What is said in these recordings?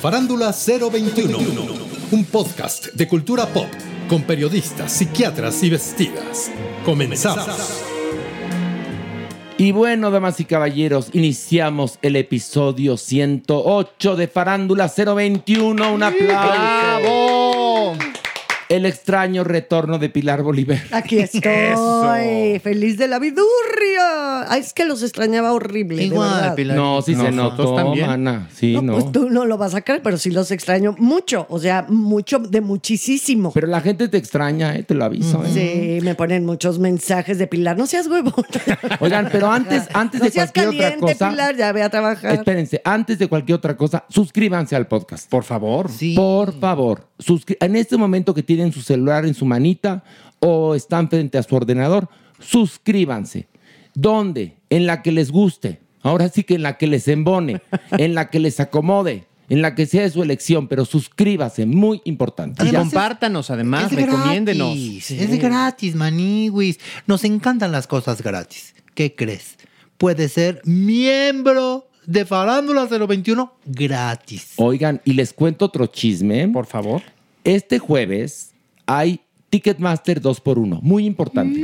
Farándula 021, un podcast de cultura pop con periodistas, psiquiatras y vestidas. Comenzamos. Y bueno, damas y caballeros, iniciamos el episodio 108 de Farándula 021. Un aplauso. ¡Bravo! El extraño retorno de Pilar Bolívar. Aquí estoy, feliz de la Ay, es que los extrañaba horrible, de verdad. No, sí se notó, también. Sí, no. No, pues tú no lo vas a creer, pero sí los extraño mucho, o sea, mucho, de muchísimo. Pero la gente te extraña, eh, te lo aviso. eh. Sí, me ponen muchos mensajes de Pilar. No seas huevón. Oigan, pero antes, antes no de seas cualquier caliente, otra cosa. Pilar, ya ve a trabajar. Espérense, antes de cualquier otra cosa, suscríbanse al podcast. Por favor. Por favor, suscri- en este momento que tienen su celular en su manita o están frente a su ordenador, suscríbanse. ¿Dónde? En la que les guste. Ahora sí que en la que les embone, en la que les acomode, en la que sea de su elección, pero suscríbase, muy importante. Y compártanos, además, es recomiéndenos. gratis, Es gratis, maniwis. Nos encantan las cosas gratis. ¿Qué crees? Puede ser miembro de Farándula 021 gratis. Oigan, y les cuento otro chisme. Por favor. Este jueves hay Ticketmaster 2x1, muy importante.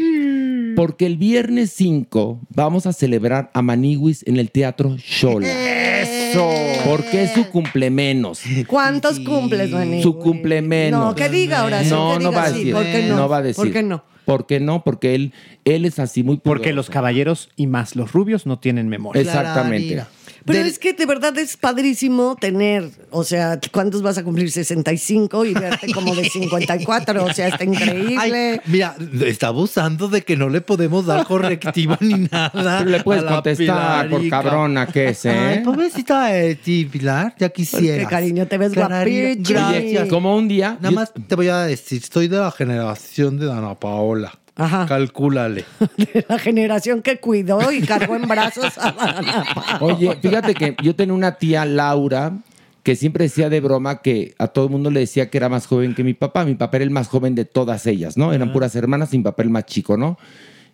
Porque el viernes 5 vamos a celebrar a Maniwis en el Teatro Shola. ¡Eso! Porque es su cumplemenos. ¿Cuántos cumples, Manny? Su cumplemenos. No, que diga ahora sí. No, que no va a sí. decir. ¿Por qué no? va a decir. ¿Por qué no? ¿Por qué no? Porque él, él es así muy Porque los caballeros y más los rubios no tienen memoria. Exactamente. Pero Del- es que de verdad es padrísimo tener, o sea, ¿cuántos vas a cumplir? 65 y verte como de 54, o sea, está increíble. Ay, mira, está abusando de que no le podemos dar correctivo ni nada. Pero le puedes a la contestar por cabrona que es, ¿eh? Ay, pobrecita de ti, Pilar, ya quisiera. Porque, cariño, te ves. Gracias. Oye, como un día. Nada yo- más te voy a decir, estoy de la generación de Dana Paola. Ajá. Calcúlale. de la generación que cuidó y cargó en brazos a Dana Paola. Oye, fíjate que yo tenía una tía, Laura, que siempre decía de broma que a todo el mundo le decía que era más joven que mi papá. Mi papá era el más joven de todas ellas, ¿no? Eran puras hermanas y mi papá el más chico, ¿no?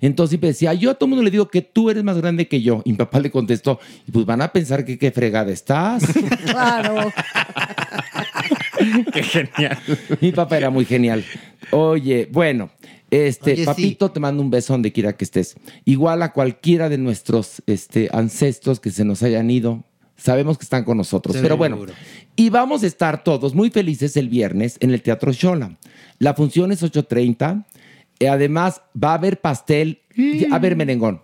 Entonces siempre decía, yo a todo el mundo le digo que tú eres más grande que yo. Y mi papá le contestó, y pues van a pensar que qué fregada estás. Claro. Qué genial. mi papá era muy genial. Oye, bueno, este, Oye, sí. papito, te mando un beso donde quiera que estés. Igual a cualquiera de nuestros este, ancestros que se nos hayan ido, sabemos que están con nosotros. Pero bueno, Seguro. y vamos a estar todos muy felices el viernes en el Teatro Shola. La función es 8.30. Eh, además, va a haber pastel. A ver, merengón.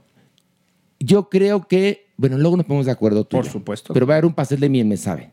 Yo creo que, bueno, luego nos ponemos de acuerdo tú. Por supuesto. Pero va a haber un pastel de miel, me sabe.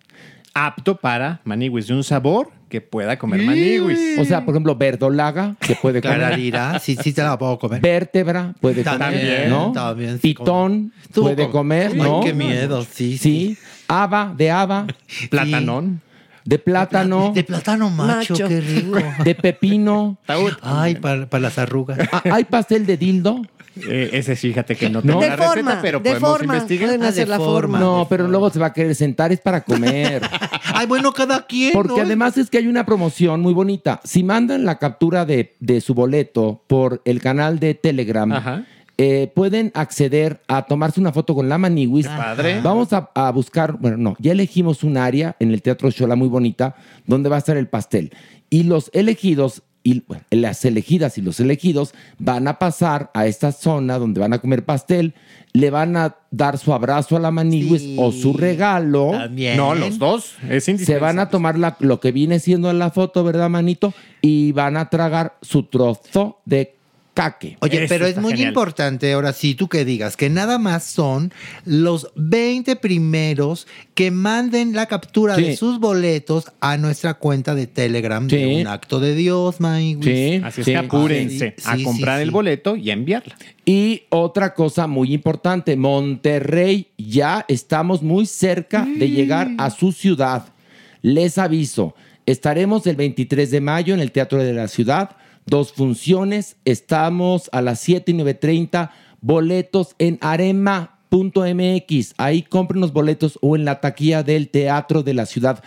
Apto para maniwis de un sabor que pueda comer maniwis. O sea, por ejemplo, verdolaga, que puede comer. Clararira, sí, sí te la puedo comer. Vértebra puede comer, También, ¿no? también, sí, Pitón Tú puede com- comer, Ay, ¿no? qué miedo, sí, Sí. Haba, de haba. Platanón. de plátano, De plátano macho, Macho. qué rico. de pepino. Ay, para, para las arrugas. Ah, ¿Hay pastel de dildo? Eh, ese fíjate que no No. tengo De la receta, forma, pero de podemos forma. investigar. Pueden Ah, hacer la forma. forma. No, pero luego se va a querer sentar, es para comer. Ay, bueno, cada quien. Porque ¿no? además es que hay una promoción muy bonita. Si mandan la captura de, de su boleto por el canal de Telegram, Ajá. eh, pueden acceder a tomarse una foto con la Maniwis. padre. Vamos a, a buscar, bueno, no, ya elegimos un área en el Teatro Shola muy bonita donde va a estar el pastel. Y los elegidos, y bueno, las elegidas y los elegidos van a pasar a esta zona donde van a comer pastel, le van a dar su abrazo a la Maniwis Sí. o su regalo. También. No, los dos. Es Se van a tomar la- lo que viene siendo en la foto, ¿verdad, manito? Y van a tragar su trozo de caque. Oye, Eso pero es muy genial. importante ahora sí tú que digas que nada más son los 20 primeros que manden la captura de sus boletos a nuestra cuenta de Telegram de un acto de Dios, my Sí. Así es Sí. que apúrense Sí, a comprar sí, el boleto y a enviarla. Y otra cosa muy importante, Monterrey, ya estamos muy cerca de llegar a su ciudad. Les aviso, estaremos el 23 de mayo en el Teatro de la Ciudad, dos funciones, estamos a las 7 y 9.30, boletos en arema.mx, ahí compren los boletos o en la taquilla del Teatro de la Ciudad.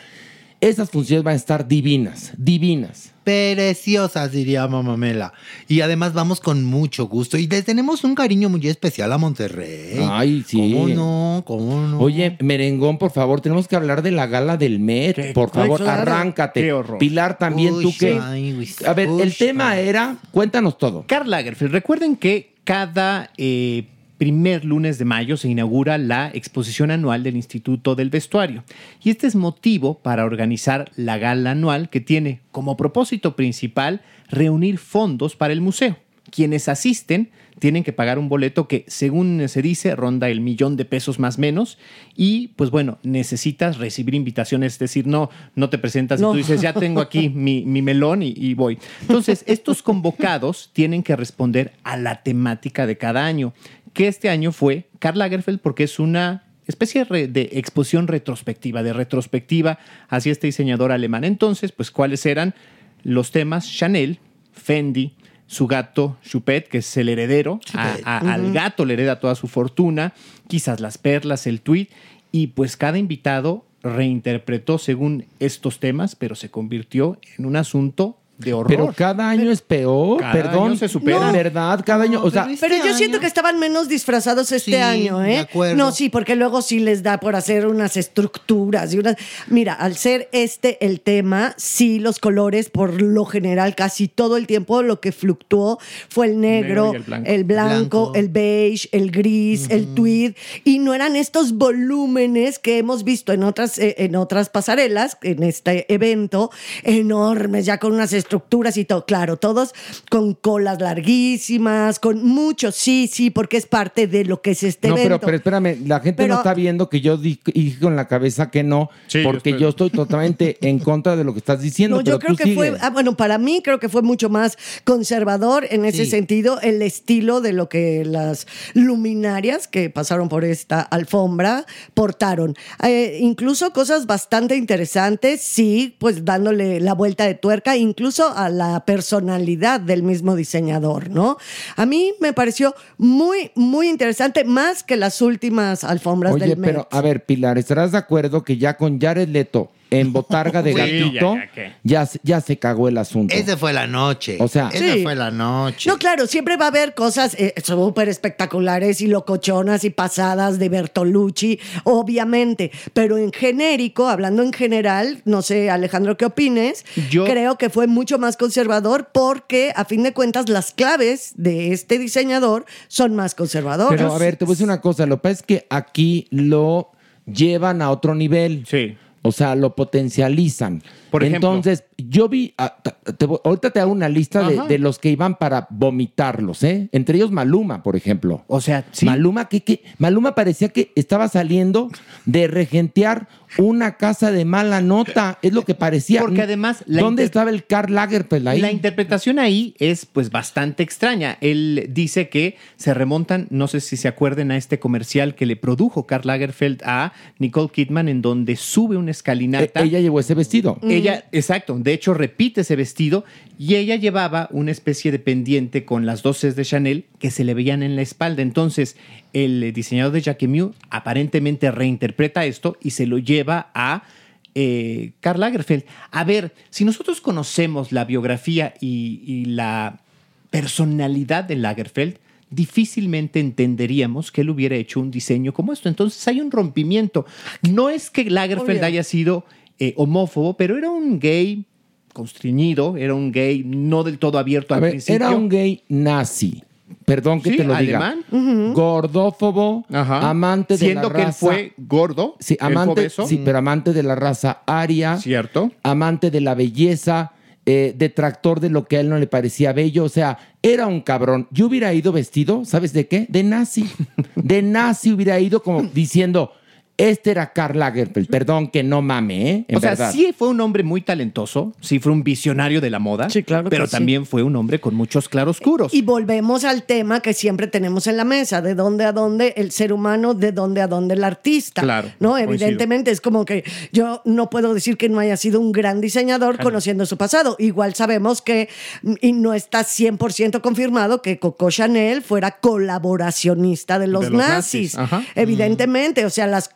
Esas funciones van a estar divinas, divinas. Preciosas, diría Mamamela. Y además vamos con mucho gusto. Y les tenemos un cariño muy especial a Monterrey. Ay, sí. ¿Cómo no? ¿Cómo no? Oye, merengón, por favor, tenemos que hablar de la gala del Met. Por Ay, favor, arráncate. Qué horror. Pilar, también Uy, tú qué. ay, A ver, uy, el tema ay. era, cuéntanos todo. Karl Lagerfeld, recuerden que cada eh, primer lunes de mayo se inaugura la exposición anual del Instituto del Vestuario. Y este es motivo para organizar la gala anual que tiene como propósito principal reunir fondos para el museo. Quienes asisten tienen que pagar un boleto que, según se dice, ronda el millón de pesos más menos. Y, pues bueno, necesitas recibir invitaciones, es decir, no, no te presentas No. y tú dices, ya tengo aquí mi, mi melón y, y voy. Entonces, estos convocados tienen que responder a la temática de cada año, que este año fue Karl Lagerfeld porque es una especie de, exposición retrospectiva, de retrospectiva hacia este diseñador alemán. Entonces, pues, ¿cuáles eran los temas? Chanel, Fendi, su gato Chupet, que es el heredero, a- a- al gato le hereda toda su fortuna, quizás las perlas, el tweet, y pues cada invitado reinterpretó según estos temas, pero se convirtió en un asunto de horror. Pero cada año es peor, Cada perdón. año se supera. De verdad, cada año, o sea, pero Pero Este yo siento que estaban menos disfrazados este Sí, año, de ¿eh? acuerdo. No, sí, porque luego sí les da por hacer unas estructuras y unas. Mira, al ser este el tema, sí, los colores, por lo general, casi todo el tiempo lo que fluctuó fue el negro, el blanco. el blanco, Blanco. el beige, el gris, el tweed, y no eran estos volúmenes que hemos visto en otras, eh, en otras pasarelas, en este evento, enormes, ya con unas estructuras y todo. Claro, todos con colas larguísimas, con mucho, sí, sí, porque es parte de lo que es este no, pero, evento. pero espérame, la gente Pero- no está viendo que yo di- dije con la cabeza que no, Sí, porque yo estoy totalmente en contra de lo que estás diciendo. No, yo pero creo tú que fue, sigue. ah, bueno, para mí creo que fue mucho más conservador en ese Sí. sentido, el estilo de lo que las luminarias que pasaron por esta alfombra portaron. Eh, incluso cosas bastante interesantes, sí, pues dándole la vuelta de tuerca, incluso a la personalidad del mismo diseñador, ¿no? A mí me pareció muy, muy interesante, más que las últimas alfombras Oye, del Met. pero a ver, Pilar, ¿estarás de acuerdo que ya con Jared Leto en botarga de Sí, gatito, ya, ya, se- ya se cagó el asunto? Esa fue la noche. O sea- esa Sí. fue la noche. No, claro, siempre va a haber cosas eh, súper espectaculares y locochonas y pasadas de Bertolucci, obviamente, pero en genérico, hablando en general, no sé, Alejandro, ¿qué opines? Yo- creo que fue mucho más conservador porque, a fin de cuentas, las claves de este diseñador son más conservadoras. Pero a ver, te voy a decir una cosa. Lo que pasa es que aquí lo llevan a otro nivel. Sí. O sea, lo potencializan. Por ejemplo. Entonces, yo vi, ah, te- ahorita te hago una lista de, los que iban para vomitarlos, ¿eh? Entre ellos Maluma, por ejemplo. O sea, sí. Maluma, que, que- Maluma parecía que estaba saliendo de regentear una casa de mala nota. Es lo que parecía. Porque además la ¿Dónde estaba el Karl Lagerfeld ahí? La interpretación ahí es pues bastante extraña. Él dice que se remontan, no sé si se acuerden, a este comercial que le produjo Karl Lagerfeld a Nicole Kidman en donde sube una Eh, escalinata. ella llevó ese vestido. Ella, exacto, de hecho repite ese vestido y ella llevaba una especie de pendiente con las doces de Chanel que se le veían en la espalda. Entonces, el diseñador de Jacquemus aparentemente reinterpreta esto y se lo lleva a eh, Karl Lagerfeld. A ver, si nosotros conocemos la biografía y, y la personalidad de Lagerfeld, difícilmente entenderíamos que él hubiera hecho un diseño como esto. Entonces hay un rompimiento. No es que Lagerfeld Obvio. haya sido eh, homófobo, pero era un gay constreñido, era un gay no del todo abierto A al ver, principio. era un gay nazi. Perdón que Sí, te lo alemán. diga. Gordófobo, Ajá. amante de Siendo la que él raza. fue gordo, Sí, él fue amante, sí, pero amante de la raza aria. Cierto. Amante de la belleza, eh, detractor de lo que a él no le parecía bello. O sea, era un cabrón. Yo hubiera ido vestido, ¿sabes de qué? De nazi. De nazi hubiera ido como diciendo, este era Karl Lagerfeld. Perdón que no mame, ¿eh? En o sea, verdad. sí fue un hombre muy talentoso, sí fue un visionario de la moda, Sí, claro pero sí. también fue un hombre con muchos claroscuros. Y volvemos al tema que siempre tenemos en la mesa, de dónde a dónde el ser humano, de dónde a dónde el artista. Claro, ¿no? coincido. Evidentemente es como que yo no puedo decir que no haya sido un gran diseñador conociendo su pasado. Igual sabemos que, y no está 100% confirmado, que Coco Chanel fuera colaboracionista de los, De los nazis. Evidentemente, o sea, las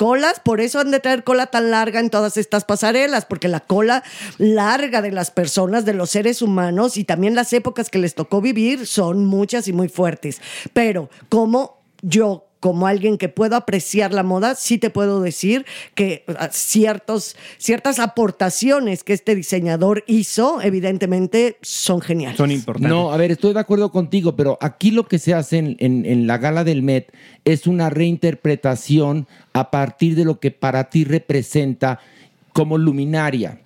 por eso han de traer cola tan larga en todas estas pasarelas, porque la cola larga de las personas, de los seres humanos y también las épocas que les tocó vivir son muchas y muy fuertes. Pero como yo como alguien que puedo apreciar la moda, sí te puedo decir que ah, ciertos, ciertas aportaciones que este diseñador hizo, evidentemente, son geniales. Son importantes. No, a ver, estoy de acuerdo contigo, pero aquí lo que se hace en, en- en la gala del Met es una reinterpretación a partir de lo que para ti representa como luminaria.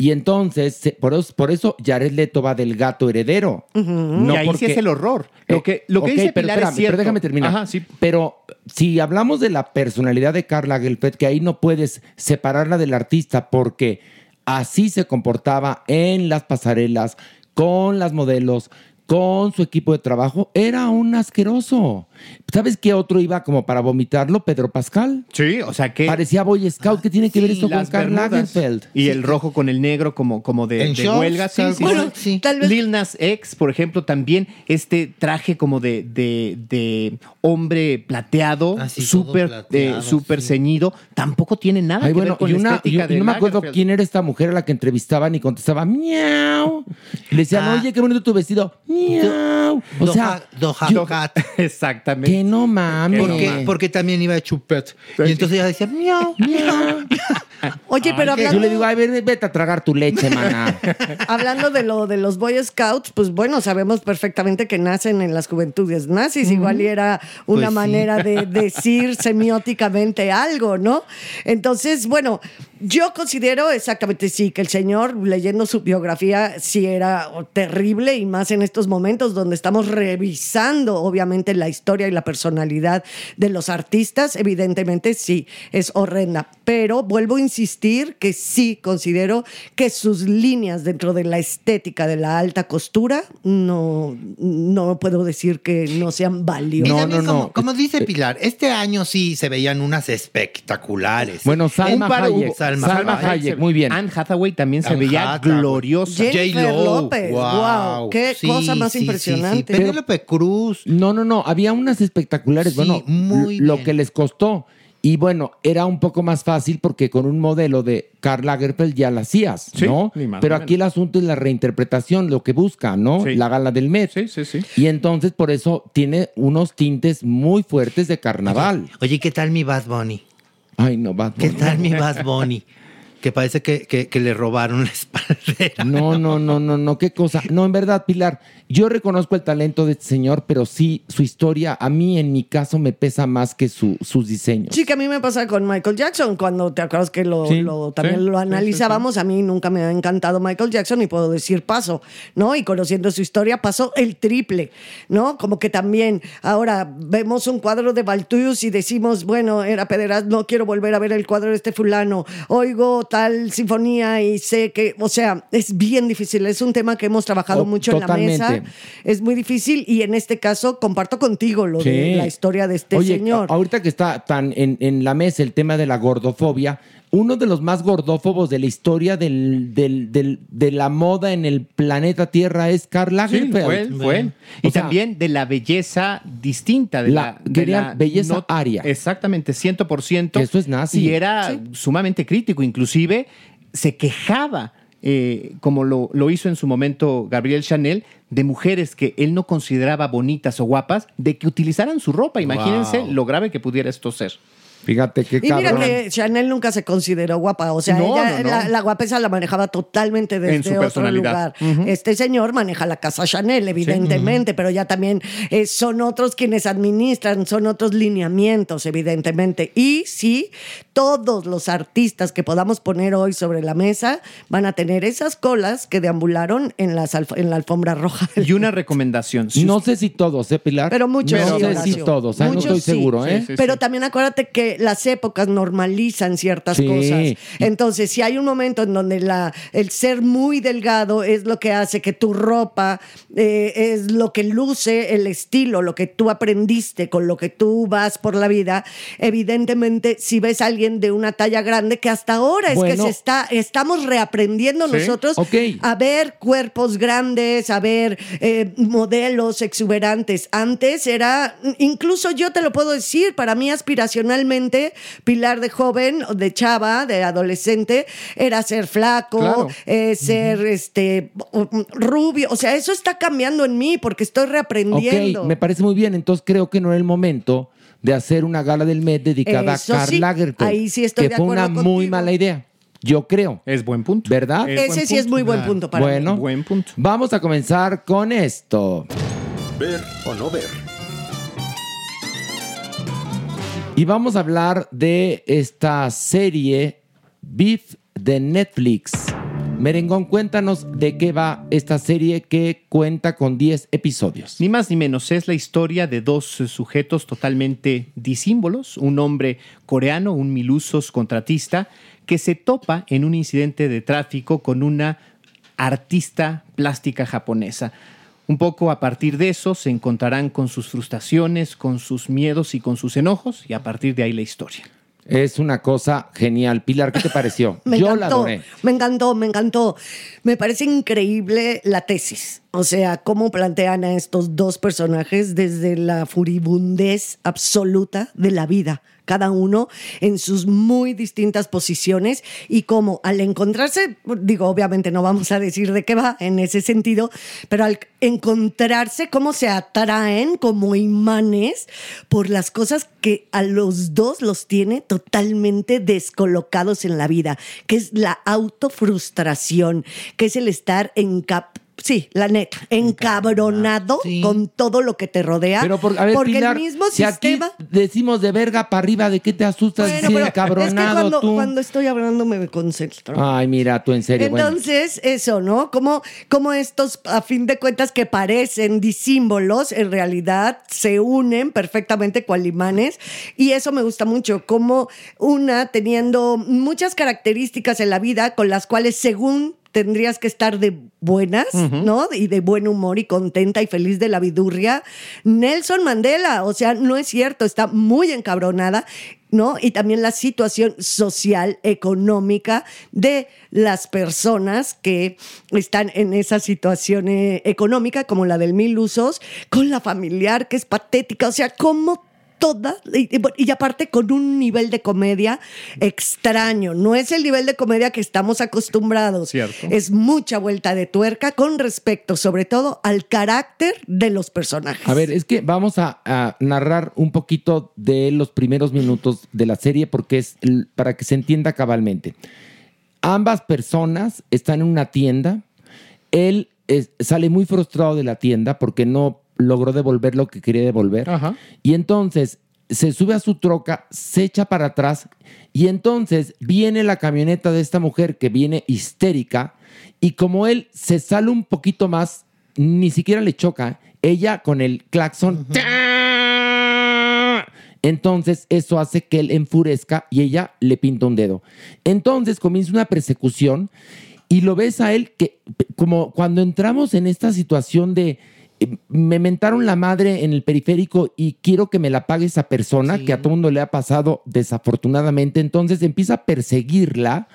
Y entonces, por eso, por eso Jared Leto va del gato heredero. No y ahí sí es el horror. Lo que, lo que dice pero Pilar es cierto. Pero déjame terminar. Ajá, sí. Pero si hablamos de la personalidad de Carla Lagerfeld, que ahí no puedes separarla del artista porque así se comportaba en las pasarelas, con las modelos, con su equipo de trabajo, era un asqueroso. ¿Sabes qué otro iba como para vomitarlo? Pedro Pascal. Sí, o sea que... Parecía Boy Scout. ¿Qué tiene que ver esto con las Karl. Lagerfeld? Y el rojo con el negro como, como de, de huelga. Sí, tal sí, sí. Tal vez- Lil Nas X, por ejemplo, también este traje como de, de, de hombre plateado, todo súper eh, ceñido, tampoco tiene nada Ay, que bueno, ver con y, la una, y- estética y de no me acuerdo quién era esta mujer a la que entrevistaban y contestaba miau. Le decían, Ah. oye, qué bonito tu vestido. Miau. O Doja- sea, Doja yo-. Exactamente. que no mames. Porque, porque también iba a chupet. Y entonces ella decía, miau, miau. Oye, pero Yo hablando, le digo, ay, ve- vete a tragar tu leche, mana. hablando de lo de los Boy Scouts, pues bueno, sabemos perfectamente que nacen en las juventudes nazis, igual y era una Pues sí. manera de decir semióticamente algo, ¿no? Entonces, bueno, yo considero exactamente sí, que el señor, leyendo su biografía, sí era terrible y más en estos momentos donde estamos revisando, obviamente, la historia y la personalidad de los artistas, evidentemente sí, es horrenda. Pero vuelvo a insistir que sí considero que sus líneas dentro de la estética de la alta costura no, no puedo decir que no sean valiosas. No, también no, como, no. como dice Pilar, este año sí se veían unas espectaculares. Bueno, Salma Un par Hayek. hubo. Salma, Salma Hayek, muy bien. Anne Hathaway también se Anne veía Hathaway. gloriosa. Jennifer J-Lo, López, wow, qué cosa más impresionante. Penélope Cruz. No, no, no. Había unas espectaculares. Sí, bueno, muy lo bien. que les costó. Y bueno, era un poco más fácil porque con un modelo de Karl Lagerfeld ya la hacías, Sí, ¿no? ni más Pero ni aquí el asunto es la reinterpretación, lo que busca, ¿no? Sí. La gala del Met. Sí, sí, sí. Y entonces por eso tiene unos tintes muy fuertes de carnaval. Oye, ¿qué tal mi Bad Bunny? Ay, no, va. ¿Qué tal mi Bad Bunny? Que parece que, que- que le robaron la espaldera. No, no, no, no, no, qué cosa. No, en verdad, Pilar, yo reconozco el talento de este señor, pero sí, su historia a mí, en mi caso, me pesa más que su- sus diseños. Sí, que a mí me pasa con Michael Jackson, cuando te acuerdas que lo, Sí, lo- también sí, lo sí, sí, analizábamos, a mí nunca me ha encantado Michael Jackson y puedo decir paso, ¿no? Y conociendo su historia pasó el triple, ¿no? Como que también ahora vemos un cuadro de Balthus y decimos, bueno, era pederas, no quiero volver a ver el cuadro de este fulano, oigo tal sinfonía y sé que, o sea, es bien difícil, es un tema que hemos trabajado Oh, mucho en la mesa, es muy difícil y en este caso comparto contigo lo de la historia de este Oye, señor. ahorita que está tan en, en la mesa el tema de la gordofobia, uno de los más gordófobos de la historia del, del- del- de la moda en el planeta Tierra es Karl Sí, Lagerfeld. fue él, fue él. Y O sea, también de la belleza distinta. De La- la, de quería la belleza no- aria. Exactamente, 100%. Que eso es nazi. Y era sumamente crítico. Inclusive se quejaba, eh, como lo, lo hizo en su momento Gabriel Chanel, de mujeres que él no consideraba bonitas o guapas, de que utilizaran su ropa. Imagínense Wow. lo grave que pudiera esto ser. Fíjate qué Y mira cabrón. que Chanel nunca se consideró guapa, o sea, No, ella no, no. La, la guapesa la manejaba totalmente desde En su otro personalidad. lugar. Este señor maneja la casa Chanel, evidentemente, pero ya también eh, son otros quienes administran, son otros lineamientos, evidentemente. Y sí, todos los artistas que podamos poner hoy sobre la mesa van a tener esas colas que deambularon en, las alf- en la alfombra roja. Y una recomendación. si no sé si todos, ¿eh, Pilar? Pero muchos No sí, sé Horacio. si todos, ¿eh? no Muchos estoy sí. seguro, ¿eh? Pero también acuérdate que las épocas normalizan ciertas Sí. cosas. Entonces, si hay un momento en donde la, el ser muy delgado es lo que hace que tu ropa eh, es lo que luce el estilo, lo que tú aprendiste, con lo que tú vas por la vida, evidentemente, si ves a alguien de una talla grande, que hasta ahora es que Bueno. se está, estamos reaprendiendo Sí. nosotros a ver cuerpos grandes, a ver eh, modelos exuberantes. Antes era, incluso yo te lo puedo decir, para mí aspiracionalmente, Pilar de joven, de chava, de adolescente, era ser flaco, Claro. eh, ser este rubio. O sea, eso está cambiando en mí porque estoy reaprendiendo. Ok, me parece muy bien. Entonces creo que no era el momento de hacer una gala del Met dedicada Eso a Karl sí, Lagerfeld. ahí sí estoy que de fue una muy mala idea. Yo creo. Es buen punto. ¿Verdad? Ese sí es muy buen punto para mí. bueno, Buen punto. vamos a comenzar con esto. Ver o no ver. Y vamos a hablar de esta serie Beef de Netflix. Merengón, cuéntanos de qué va esta serie que cuenta con 10 episodios. Ni más ni menos, es la historia de dos eh, sujetos totalmente disímbolos, un hombre coreano, un milusos contratista, que se topa en un incidente de tráfico con una artista plástica japonesa. Un poco a partir de eso se encontrarán con sus frustraciones, con sus miedos y con sus enojos, y a partir de ahí la historia. Es una cosa genial. Pilar, ¿qué te pareció? Me Yo la encantó, adoré. me encantó, me encantó. Me parece increíble la tesis. O sea, cómo plantean a estos dos personajes desde la furibundez absoluta de la vida, cada uno en sus muy distintas posiciones y cómo al encontrarse, digo, obviamente no vamos a decir de qué va en ese sentido, pero al encontrarse, cómo se atraen como imanes por las cosas que a los dos los tiene totalmente descolocados en la vida, que es la autofrustración, que es el estar en Sí, la neta, encabronado Sí. con todo lo que te rodea. Pero por- a ver, porque Pilar, el mismo si sistema. aquí decimos de verga para arriba, ¿de qué te asustas? Bueno, pero encabronado es que cuando, tú. cuando estoy hablando me concentro. Ay, mira, tú en serio. bueno. Entonces, eso, ¿no? Como, como estos, a fin de cuentas, que parecen disímbolos, en realidad se unen perfectamente cual imanes. Y eso me gusta mucho, como una teniendo muchas características en la vida con las cuales, según tendrías que estar de buenas, ¿no? Y de buen humor y contenta y feliz de la vidurria. Nelson Mandela, o sea, no es cierto, está muy encabronada, ¿no? Y también la situación social, económica de las personas que están en esa situación eh, económica, como la del mil usos, con la familiar, que es patética, o sea, cómo toda, y, y- y aparte con un nivel de comedia extraño. No es el nivel de comedia que estamos acostumbrados. Cierto. Es mucha vuelta de tuerca con respecto, sobre todo, al carácter de los personajes. A ver, es que vamos a, a narrar un poquito de los primeros minutos de la serie porque es para que se entienda cabalmente. Ambas personas están en una tienda. Él es- sale muy frustrado de la tienda porque no logró devolver lo que quería devolver. Y entonces se sube a su troca, se echa para atrás y entonces viene la camioneta de esta mujer que viene histérica y como él se sale un poquito más, ni siquiera le choca, ella con el claxon. Entonces eso hace que él enfurezca y ella le pinta un dedo. Entonces comienza una persecución y lo ves a él que como cuando entramos en esta situación de me mentaron la madre en el periférico y quiero que me la pague esa persona que a todo mundo le ha pasado desafortunadamente, entonces empieza a perseguirla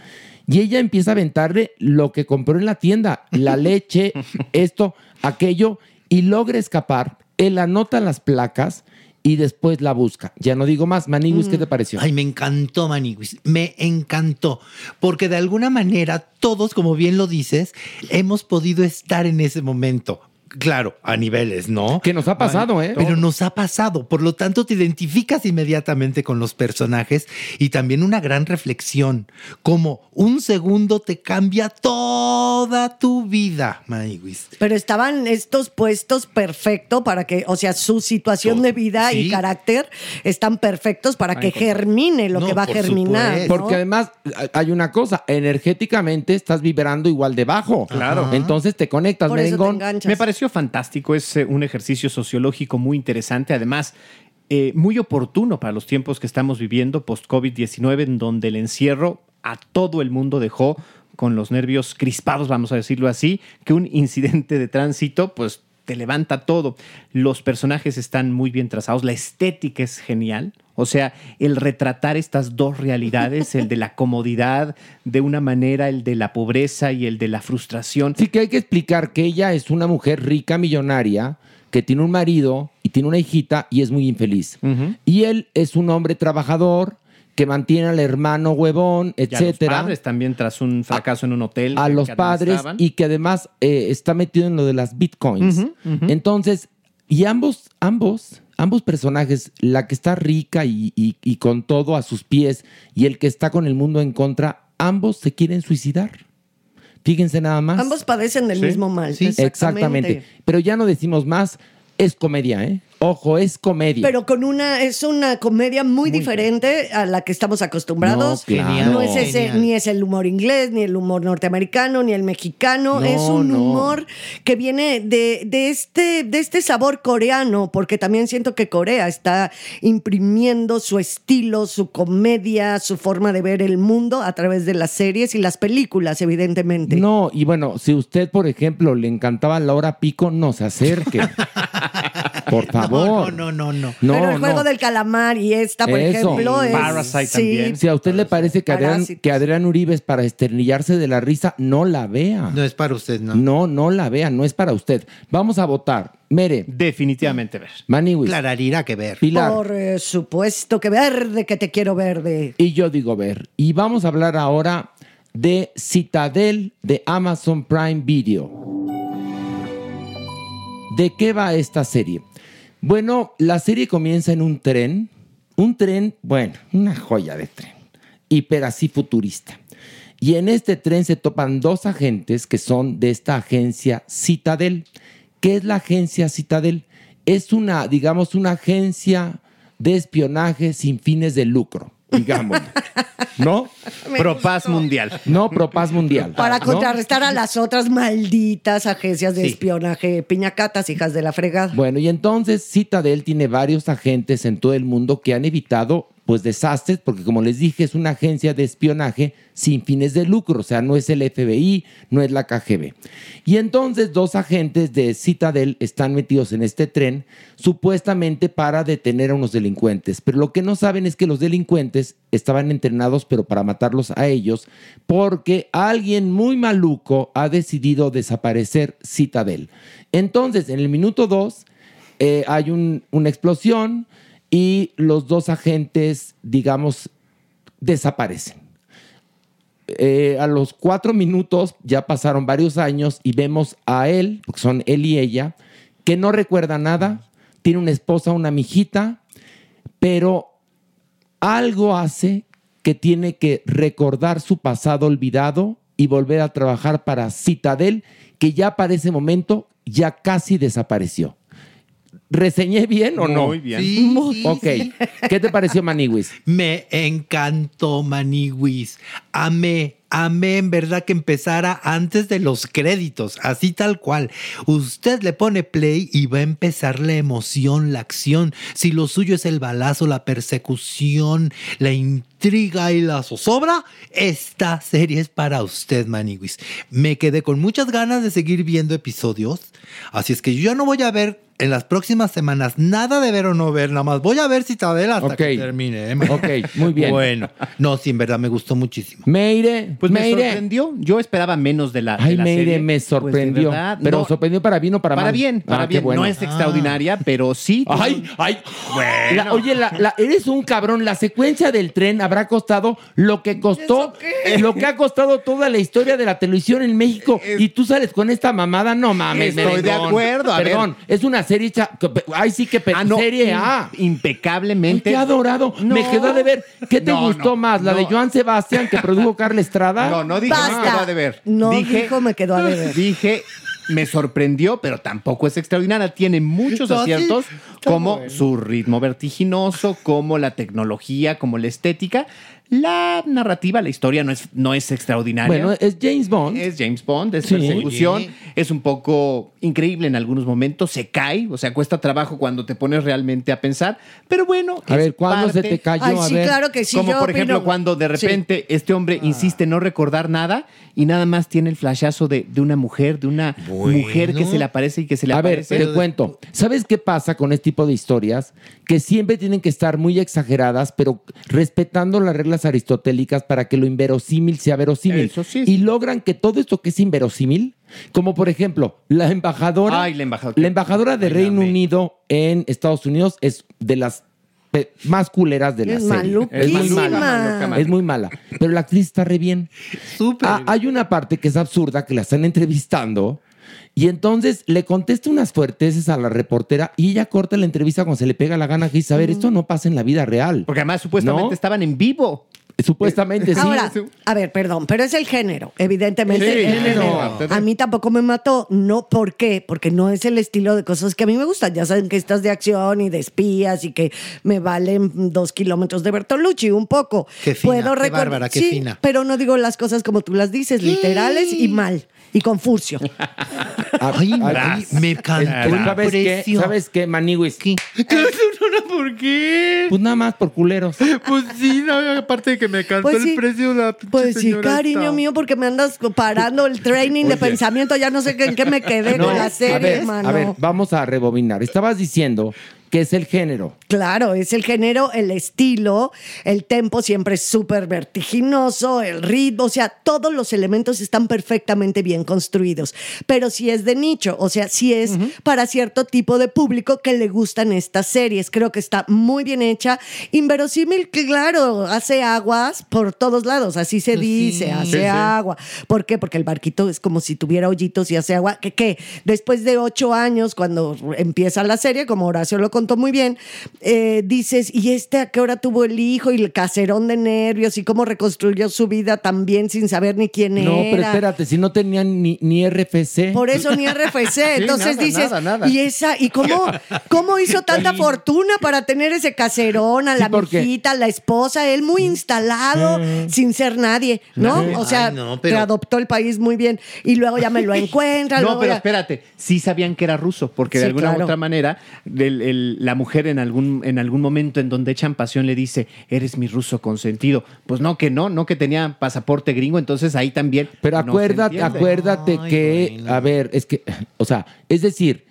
y ella empieza a aventarle lo que compró en la tienda, la leche, esto, aquello y logra escapar. Él anota las placas y después la busca. Ya no digo más. Maniguis, ¿qué te pareció? Ay, me encantó, Maniguis. Me encantó. Porque de alguna manera, todos, como bien lo dices, hemos podido estar en ese momento. Claro, a niveles, ¿no? Que nos ha pasado, ¿eh? Pero nos ha pasado. Por lo tanto, te identificas inmediatamente con los personajes y también una gran reflexión. Como un segundo te cambia toda tu vida, Maniguis. Pero estaban estos puestos perfectos para que, o sea, su situación de vida y carácter están perfectos para que Ay, germine lo No, que va a germinar. Porque además hay- una cosa, energéticamente estás vibrando igual de bajo. Claro. Entonces te conectas, Por eso te merengón. enganchas. Pareció fantástico, es eh, un ejercicio sociológico muy interesante, además eh, muy oportuno para los tiempos que estamos viviendo post-COVID-19, en donde el encierro a todo el mundo dejó con los nervios crispados, vamos a decirlo así, que un incidente de tránsito, pues te levanta todo. Los personajes están muy bien trazados, la estética es genial. O sea, el retratar estas dos realidades, el de la comodidad de una manera, el de la pobreza y el de la frustración. Sí que hay que explicar que ella es una mujer rica, millonaria, que tiene un marido y tiene una hijita y es muy infeliz. Y él es un hombre trabajador que mantiene al hermano huevón, Y a los etcétera. padres también tras un fracaso en un hotel. a los padres y que además eh, está metido en lo de las bitcoins. Entonces, y ambos, ambos, ambos personajes, la que está rica y, y- y con todo a sus pies y el que está con el mundo en contra, ambos se quieren suicidar. Fíjense nada más. Ambos padecen del Sí. mismo mal. Sí, exactamente. Pero ya no decimos más, es comedia, ¿eh? Ojo, es comedia. Pero con una, es una comedia muy, diferente a la que estamos acostumbrados. No, claro. No es ese, Genial. ni es el humor inglés, ni el humor norteamericano, ni el mexicano. No, es un no. humor que viene de, de este, de este sabor coreano, porque también siento que Corea está imprimiendo su estilo, su comedia, su forma de ver el mundo a través de las series y las películas, evidentemente. No, y bueno, si usted, por ejemplo, le encantaba Laura Pico, no se acerque. por favor. No, no, no, no. No, Pero el juego no. del calamar y esta, por Eso. ejemplo, es. Parasite sí, también. Si a usted le parece que Adrián, que Adrián Uribe es para esternillarse de la risa, no la vea. No es para usted, ¿no? No, no la vea, no es para usted. Vamos a votar. Mere, Definitivamente ver. Maniwis, Clararira que ver. Pilar. Por eh, supuesto que verde, que te quiero verde. Y yo digo ver. Y vamos a hablar ahora de Citadel de Amazon Prime Video. ¿De qué va esta serie? Bueno, la serie comienza en un tren. Un tren, bueno, una joya de tren. Hiper así futurista. Y en este tren se topan dos agentes que son de esta agencia Citadel. ¿Qué es la agencia Citadel? Es una, digamos, una agencia de espionaje sin fines de lucro, digamos. ¿No? Propaz mundial. No, Propaz Mundial. Para ¿no? contrarrestar a las otras malditas agencias de Sí. espionaje, piñacatas, hijas de la fregada. Bueno, y entonces Citadel tiene varios agentes en todo el mundo que han evitado pues desastres, porque como les dije, es una agencia de espionaje sin fines de lucro, o sea, no es el FBI, no es la KGB. Y entonces dos agentes de Citadel están metidos en este tren, supuestamente para detener a unos delincuentes, pero lo que no saben es que los delincuentes estaban entrenados, pero para matarlos a ellos, porque alguien muy maluco ha decidido desaparecer Citadel. Entonces, en el minuto dos, eh, hay un- una explosión y los dos agentes, digamos, desaparecen. Eh, a los cuatro minutos ya pasaron varios años y vemos a él, porque son él y ella, que no recuerda nada, tiene una esposa, una mijita, pero algo hace que tiene que recordar su pasado olvidado y volver a trabajar para Citadel, que ya para ese momento ya casi desapareció. ¿Reseñé bien o no? Muy bien. Sí, Ok. ¿Qué te pareció Maniwis? Me encantó Maniwis. Amé, amé en verdad que empezara antes de los créditos, así tal cual. Usted le pone play y va a empezar la emoción, la acción. Si lo suyo es el balazo, la persecución, la intriga y la zozobra, esta serie es para usted, Maniwis. Me quedé con muchas ganas de seguir viendo episodios, así es que yo ya no voy a ver en las próximas semanas nada de ver o no ver, nada más voy a ver Citadel hasta Ok. que termine. ¿eh? Ok, muy bien. Bueno, no, sí, en verdad me gustó muchísimo. Meire, Pues me Meire. sorprendió. Yo esperaba menos de la. de Ay, la Meire, serie. me Pues, de sorprendió. verdad, pero no, sorprendió para bien o para, para mal. bien, para Ah, bien. bueno. No es extraordinaria, pero sí. Ay, ay. Bueno. La- oye, la- la- eres un cabrón. La secuencia del tren habrá costado lo que costó, lo que ha costado toda la historia de la televisión en México. y tú sales con esta mamada, no mames. Estoy de acuerdo, a ver. Perdón, es una serie hecha. Ay, sí que Ah, no, serie A. Impecablemente. Qué adorado. No. Me quedó de ver. ¿Qué te No, gustó no, más? ¿La de. Joan Sebastián que produjo Carla Estrada? No, no dije Basta. me quedó a deber. No dije, dijo me quedó a deber. Dije, me sorprendió, pero tampoco es extraordinaria. Tiene muchos No, aciertos, como bueno. su ritmo vertiginoso, como la tecnología, como la estética. La narrativa, la historia no es, no es extraordinaria. Bueno, es James Bond. Es James Bond, es Sí. persecución, es un poco increíble en algunos momentos, se cae, o sea, cuesta trabajo cuando te pones realmente a pensar, pero bueno. A es ver, ¿cuándo se te cayó? Ay, a sí, ver. claro que sí. como yo por opino- ejemplo cuando de Sí. repente este hombre insiste en no recordar nada y nada más tiene el flashazo de, de una mujer, de una Bueno. mujer que se le aparece y que se le A ver, aparece. te cuento. ¿Sabes qué pasa con este tipo de historias? Que siempre tienen que estar muy exageradas, pero respetando las reglas aristotélicas para que lo inverosímil sea verosímil. Eso sí. Y logran que todo esto que es inverosímil, como por ejemplo, la embajadora. Ay, la embajadora. La embajadora de Reino Unido en Estados Unidos es de las más culeras de la Es serie. Es muy mala. Es muy mala. Pero la actriz está re bien. Súper. Ah, hay una parte que es absurda, que la están entrevistando, y entonces le contesta unas fuerteces a la reportera y ella corta la entrevista cuando se le pega la gana que dice, a ver, esto no pasa en la vida real. Porque además supuestamente ¿No? estaban en vivo. Supuestamente sí. Ahora, a ver, perdón, pero es el género, evidentemente. Sí, el género. A mí tampoco me mató. No, ¿por qué? Porque no es el estilo de cosas que a mí me gustan. Ya saben que estas de acción y de espías y que me valen dos kilómetros de Bertolucci, un poco. Qué fina, Puedo qué recordar- bárbara, qué sí, fina. Pero no digo las cosas como tú las dices, literales y mal. Y con furcio. Ah, Ay, ay, me encantó el ¿Sabes qué? precio. ¿Sabes qué, Maniwis? ¿Qué? ¿Por qué? Pues nada más por culeros. Pues sí, no, aparte de que me encantó Pues sí. el precio de la pinche Pues sí, señora cariño esta. mío, porque me andas parando el training de pensamiento. Ya no sé en qué me quedé con la serie, a ver, hermano. a ver, vamos a rebobinar. Estabas diciendo que es el género. Claro, es el género, el estilo, el tempo siempre es súper vertiginoso, el ritmo, o sea, todos los elementos están perfectamente bien construidos. Pero si es de nicho, o sea, si es para cierto tipo de público que le gustan estas series. Creo que está muy bien hecha. Inverosímil, claro, hace aguas por todos lados, así se dice, hace Sí, sí. agua. ¿Por qué? Porque el barquito es como si tuviera hoyitos y hace agua. ¿Qué qué? Después de ocho años, cuando empieza la serie, como Horacio lo contó muy bien, eh, dices, ¿y este a qué hora tuvo el hijo? Y el caserón de nervios y cómo reconstruyó su vida también sin saber ni quién No, era. pero espérate, si no tenían ni, ni RFC. Por eso ni RFC. Entonces nada, dices, nada, nada. ¿y esa? ¿Y cómo, cómo hizo tanta fortuna para tener ese caserón, a Sí, la mijita, a la esposa, él muy instalado, sin ser nadie, ¿no? Nadie. O sea, Ay, no, te adoptó el país muy bien y luego ya me lo encuentra. No, luego pero ya- espérate, sí sabían que era ruso, porque de Sí, alguna u claro. otra manera el- el- la mujer en algún, en algún momento en donde echan pasión le dice, eres mi ruso consentido. Pues no, que no, no que tenía pasaporte gringo, entonces ahí también. Pero no acuérdate, acuérdate Ay, que, bueno. a ver, es que, o sea, es decir,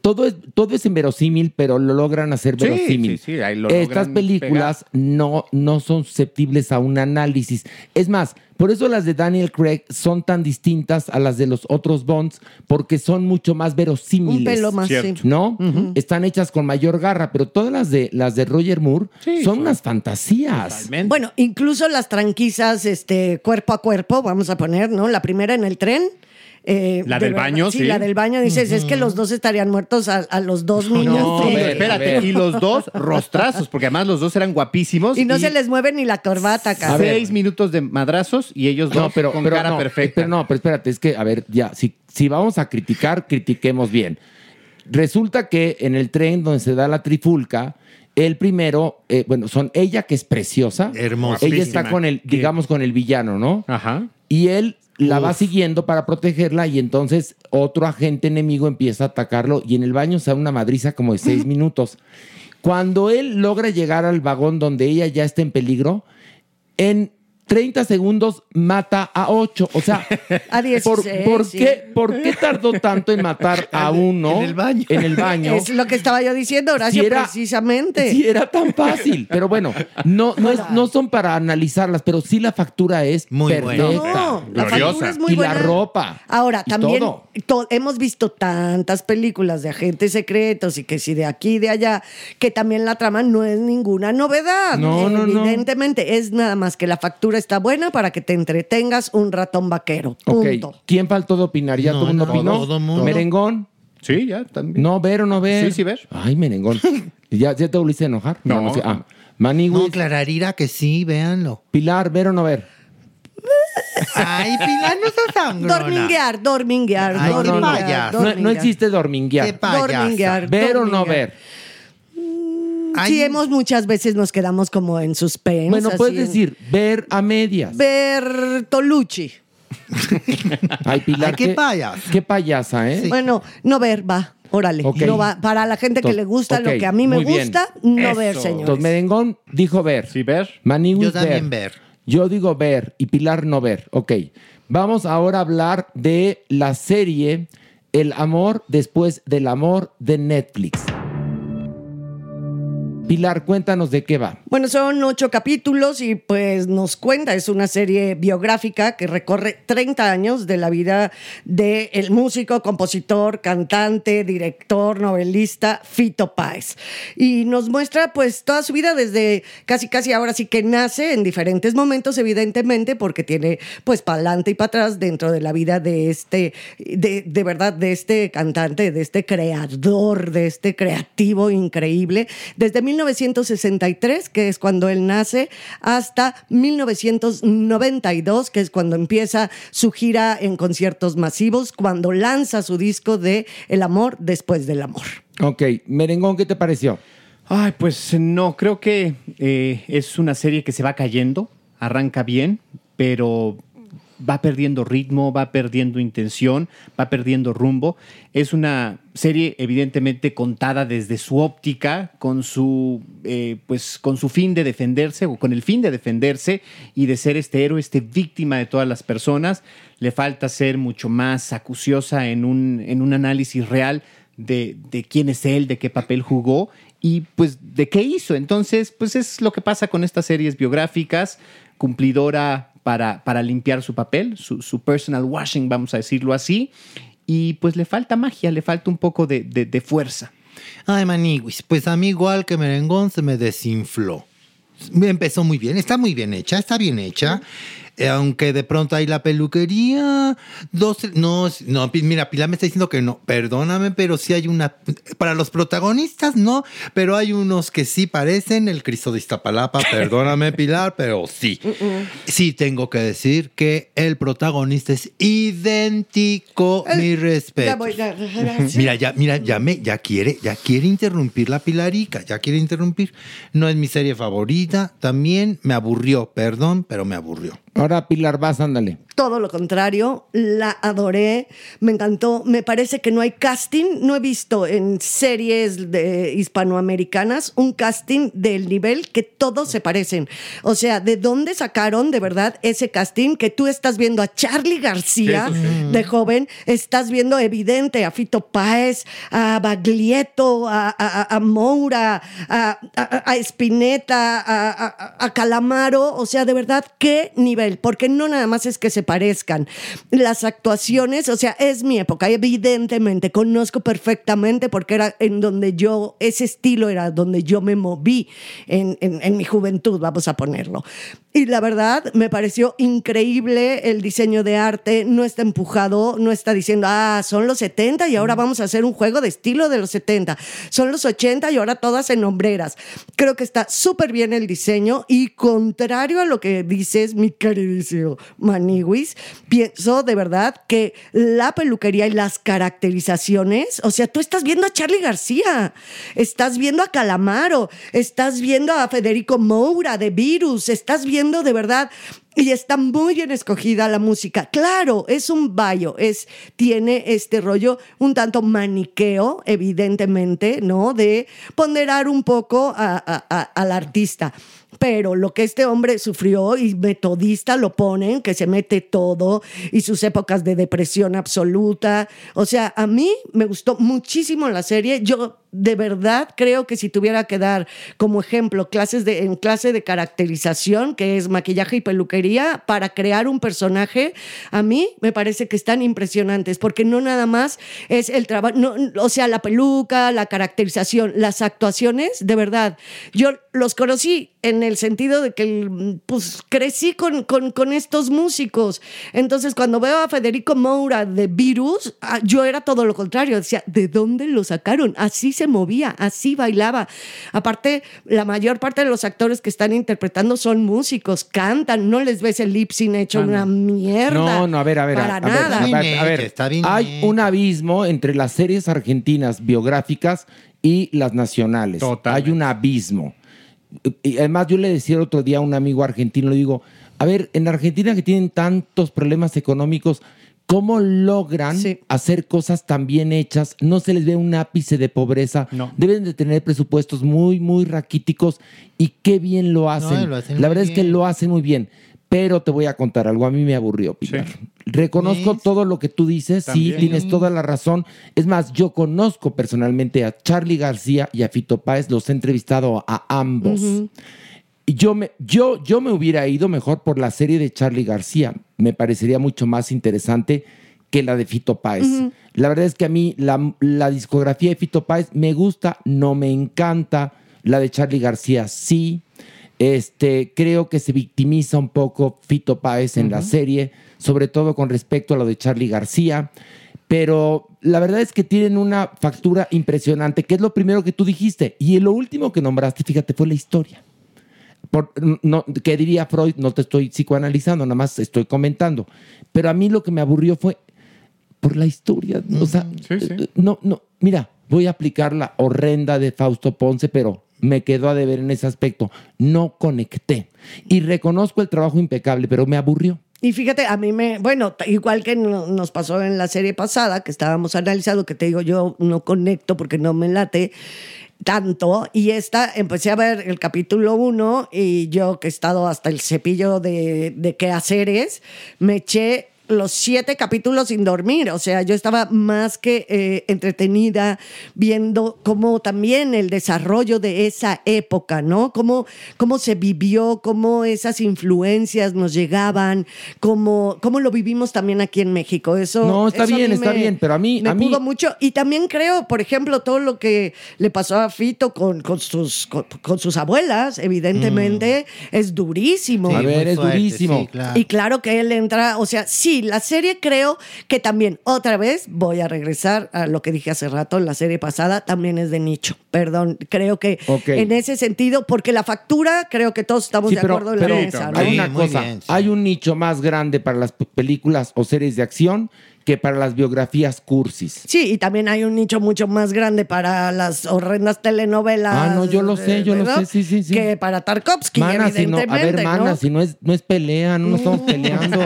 todo es, todo es inverosímil, pero lo logran hacer Sí, verosímil. sí, sí, ahí lo Estas películas no, no son susceptibles a un análisis. Es más, por eso las de Daniel Craig son tan distintas a las de los otros Bonds, porque son mucho más verosímiles. un pelo más, sí. ¿No? Están hechas con mayor garra, pero todas las de las de Roger Moore Sí, son son- unas fantasías. Totalmente. Bueno, incluso las tranquisas este, cuerpo a cuerpo, vamos a poner, ¿no? La primera en el tren. Eh, La de del verdad- baño, sí, sí. la del baño dices, es que los dos estarían muertos a, a los dos. Sí, a ver, espérate. Y los dos rostrazos, porque además los dos eran guapísimos. Y no se les mueve ni la corbata, cabrón. Seis minutos de madrazos y ellos dos No, pero, con pero cara no, perfecta. Pero no, pero espérate, es que, a ver, ya, si, si vamos a criticar, critiquemos bien. Resulta que en el tren donde se da la trifulca, el primero, eh, bueno, son ella que es preciosa. Hermosísima. Ella está con el, digamos, con el villano, ¿no? Ajá. Y él la va siguiendo para protegerla y entonces otro agente enemigo empieza a atacarlo y en el baño se da una madriza como de seis minutos. Cuando él logra llegar al vagón donde ella ya está en peligro, en 30 segundos mata a ocho. O sea, A 16, ¿por, por sí. qué, ¿por qué tardó tanto en matar a uno En el baño. En el baño. Es lo que estaba yo diciendo, Horacio, Si era- precisamente. Si era tan fácil. Pero bueno, no, no, es- no son para analizarlas, pero sí la factura es Muy perfecta. buena. No, la Gloriosa. factura es muy y buena. la ropa. Ahora, también to- hemos visto tantas películas de agentes secretos y que si de aquí y de allá, que también la trama no es ninguna novedad. No, no, no. Evidentemente, es nada más que la factura está buena para que te entretengas un ratón vaquero. Ok, Punto. ¿quién faltó de opinar? ¿Ya No, todo el mundo no, opinó? todo mundo. ¿Merengón? Sí, ya también. ¿No ver o no ver? Sí, sí, ver. Ay, merengón. ¿Ya, ya te volviste a enojar? No. sé. Ah, Maniwis, No, Clararira, que sí, véanlo. Pilar, ¿ver o no ver? Ay, Pilar, no seas sangrona. Dorminguear, dorminguear, Ay, dorminguear. No, no dorminguear. existe Qué dorminguear. payasa. Dorminguear. ¿Ver o no dorminguear. ver? Ay, Sí, hemos muchas veces nos quedamos como en suspense. Bueno, así puedes en- decir ver a medias. Bertolucci. Ay, Pilar, Ay, qué payasa. Qué payasa, ¿eh? Bueno, no ver, va. Órale. Ok. No va. Para la gente que To- le gusta lo que a mí me muy bien. gusta, no Eso. ver, señores. Entonces, merengón dijo ver. Sí, ver. Maniwis Yo también ver. Yo digo ver y Pilar no ver. Ok. Vamos ahora a hablar de la serie El amor después del amor de Netflix. Pilar, cuéntanos de qué va. Bueno, son ocho capítulos y pues nos cuenta, es una serie biográfica que recorre 30 años de la vida del músico, compositor, cantante, director, novelista Fito Páez. Y nos muestra pues toda su vida desde casi casi ahora sí que nace en diferentes momentos, evidentemente, porque tiene pues para adelante y para atrás dentro de la vida de este, de, de verdad, de este cantante, de este creador, de este creativo increíble, desde 1963, que es cuando él nace, hasta 1992, que es cuando empieza su gira en conciertos masivos, cuando lanza su disco de El amor después del amor. Ok, Merengón, ¿qué te pareció? Ay, pues no, creo que eh, es una serie que se va cayendo, arranca bien, pero va perdiendo ritmo, va perdiendo intención, va perdiendo rumbo. Es una serie evidentemente contada desde su óptica, con su, eh, pues, con su fin de defenderse o con el fin de defenderse y de ser este héroe, este víctima de todas las personas. Le falta ser mucho más acuciosa en un, en un análisis real de, de quién es él, de qué papel jugó y pues de qué hizo. Entonces, pues es lo que pasa con estas series biográficas, cumplidora para, para limpiar su papel, su, su personal washing, vamos a decirlo así, y pues le falta magia, le falta un poco de, de- fuerza. Ay, maniguis, pues a mí igual que merengón se me desinfló. Empezó muy bien, está muy bien hecha, está bien hecha. Aunque de pronto hay la peluquería, dos, no, no, mira, Pilar me está diciendo que no, perdóname, pero sí hay una, para los protagonistas no, pero hay unos que sí parecen el Cristo de Iztapalapa, perdóname Pilar, pero sí. Sí tengo que decir que el protagonista es idéntico, mi respeto. Ya voy, ya- Mira, ya, mira, ya me, ya quiere, ya quiere interrumpir la Pilarica, ya quiere interrumpir. No es mi serie favorita, también me aburrió, perdón, pero me aburrió. Ahora, Pilar, vas, ándale. Todo lo contrario, la adoré, me encantó. Me parece que no hay casting, no he visto en series de hispanoamericanas un casting del nivel que todos se parecen. O sea, ¿de dónde sacaron de verdad ese casting que tú estás viendo a Charlie García de joven, estás viendo evidente a Fito Páez, a Baglietto, a, a- a Moura, a, a- a Spinetta, a, a- a Calamaro? O sea, de verdad, ¿qué nivel? Porque no nada más es que se parezcan. Las actuaciones, o sea, es mi época, evidentemente, conozco perfectamente porque era en donde yo, ese estilo era donde yo me moví en, en- en mi juventud, vamos a ponerlo. Y la verdad, me pareció increíble el diseño de arte. No está empujado, no está diciendo, ah, son los 70 y ahora vamos a hacer un juego de estilo de los 70. Son los 80 y ahora todas en hombreras. Creo que está súper bien el diseño y contrario a lo que dices, mi queridísimo Maniwis, pienso de verdad que la peluquería y las caracterizaciones, o sea, tú estás viendo a Charlie García, estás viendo a Calamaro, estás viendo a Federico Moura de Virus, estás viendo de verdad y está muy bien escogida la música. Claro, es un bayo, es, tiene este rollo un tanto maniqueo, evidentemente, ¿no? De ponderar un poco a- a- al artista. Pero lo que este hombre sufrió y metodista lo ponen, que se mete todo y sus épocas de depresión absoluta. O sea, a mí me gustó muchísimo la serie. Yo de verdad creo que si tuviera que dar como ejemplo clases de, en clase de caracterización, que es maquillaje y peluquería, para crear un personaje, a mí me parece que están impresionantes, porque no nada más es el trabajo, no, o sea, la peluca, la caracterización, las actuaciones, de verdad. Yo los conocí en el sentido de que pues, crecí con, con, con estos músicos. Entonces, cuando veo a Federico Moura de Virus, ah, yo era todo lo contrario. Decía, ¿de dónde lo sacaron? Así se movía, así bailaba. Aparte, la mayor parte de los actores que están interpretando son músicos, cantan, no les ves el lip sync hecho una mierda. No, no, a ver, a ver. Para a, a ver, a ver, a ver. Hay un abismo entre las series argentinas biográficas y las nacionales. Hay un abismo. Y además yo le decía el otro día a un amigo argentino, le digo, a ver, en Argentina que tienen tantos problemas económicos, ¿cómo logran hacer cosas tan bien hechas? No se les ve un ápice de pobreza. Deben de tener presupuestos muy, muy raquíticos y qué bien lo hacen. lo hacen La verdad es que lo hacen muy bien. Pero te voy a contar algo, a mí me aburrió, Pilar. Reconozco todo lo que tú dices, También. sí, tienes toda la razón. Es más, yo conozco personalmente a Charlie García y a Fito Páez, los he entrevistado a ambos. Y Yo me, yo, yo me hubiera ido mejor por la serie de Charlie García. Me parecería mucho más interesante que la de Fito Páez. La verdad es que a mí la, la discografía de Fito Páez me gusta, no me encanta. La de Charlie García sí. Este, creo que se victimiza un poco Fito Páez en la serie, sobre todo con respecto a lo de Charlie García. Pero la verdad es que tienen una factura impresionante, que es lo primero que tú dijiste. Y lo último que nombraste, fíjate, fue la historia. Por, no, ¿Qué diría Freud? No te estoy psicoanalizando, nada más estoy comentando. Pero a mí lo que me aburrió fue por la historia. O sea, eh, no, no, mira, voy a aplicar la horrenda de Fausto Ponce, pero me quedó a deber en ese aspecto. No conecté. Y reconozco el trabajo impecable, pero me aburrió. Y fíjate, a mí me, bueno, igual que no- nos pasó en la serie pasada, que estábamos analizando, que te digo, yo no conecto porque no me late tanto. Y esta, empecé a ver el capítulo 1 y yo que he estado hasta el cepillo de, de quehaceres, me eché los siete capítulos sin dormir. O sea, yo estaba más que eh, entretenida viendo cómo también el desarrollo de esa época, ¿no? Cómo, cómo se vivió, cómo esas influencias nos llegaban, cómo, cómo lo vivimos también aquí en México. Eso, No, está eso bien, está me- bien, pero a mí- me a mí- pudo mucho. Y también creo, por ejemplo, todo lo que le pasó a Fito con, con sus, con, con sus abuelas, evidentemente, es durísimo. Sí, A ver, es fuerte, durísimo. sí, Y claro que él entra, o sea, sí, la serie creo que también, otra vez, voy a regresar a lo que dije hace rato, la serie pasada también es de nicho. Perdón, creo que en ese sentido, porque la factura, creo que todos estamos Sí, de pero, acuerdo en pero la mesa, ¿no? hay una cosa, hay un nicho más grande para las películas o series de acción que para las biografías cursis. Sí, y también hay un nicho mucho más grande para las horrendas telenovelas. Ah, no, yo lo sé, yo lo sé, sí, sí, sí. Que para Tarkovsky, Mana, si no, a evidentemente, ver, mana, ¿no? si no es, no es pelea, no nos estamos peleando.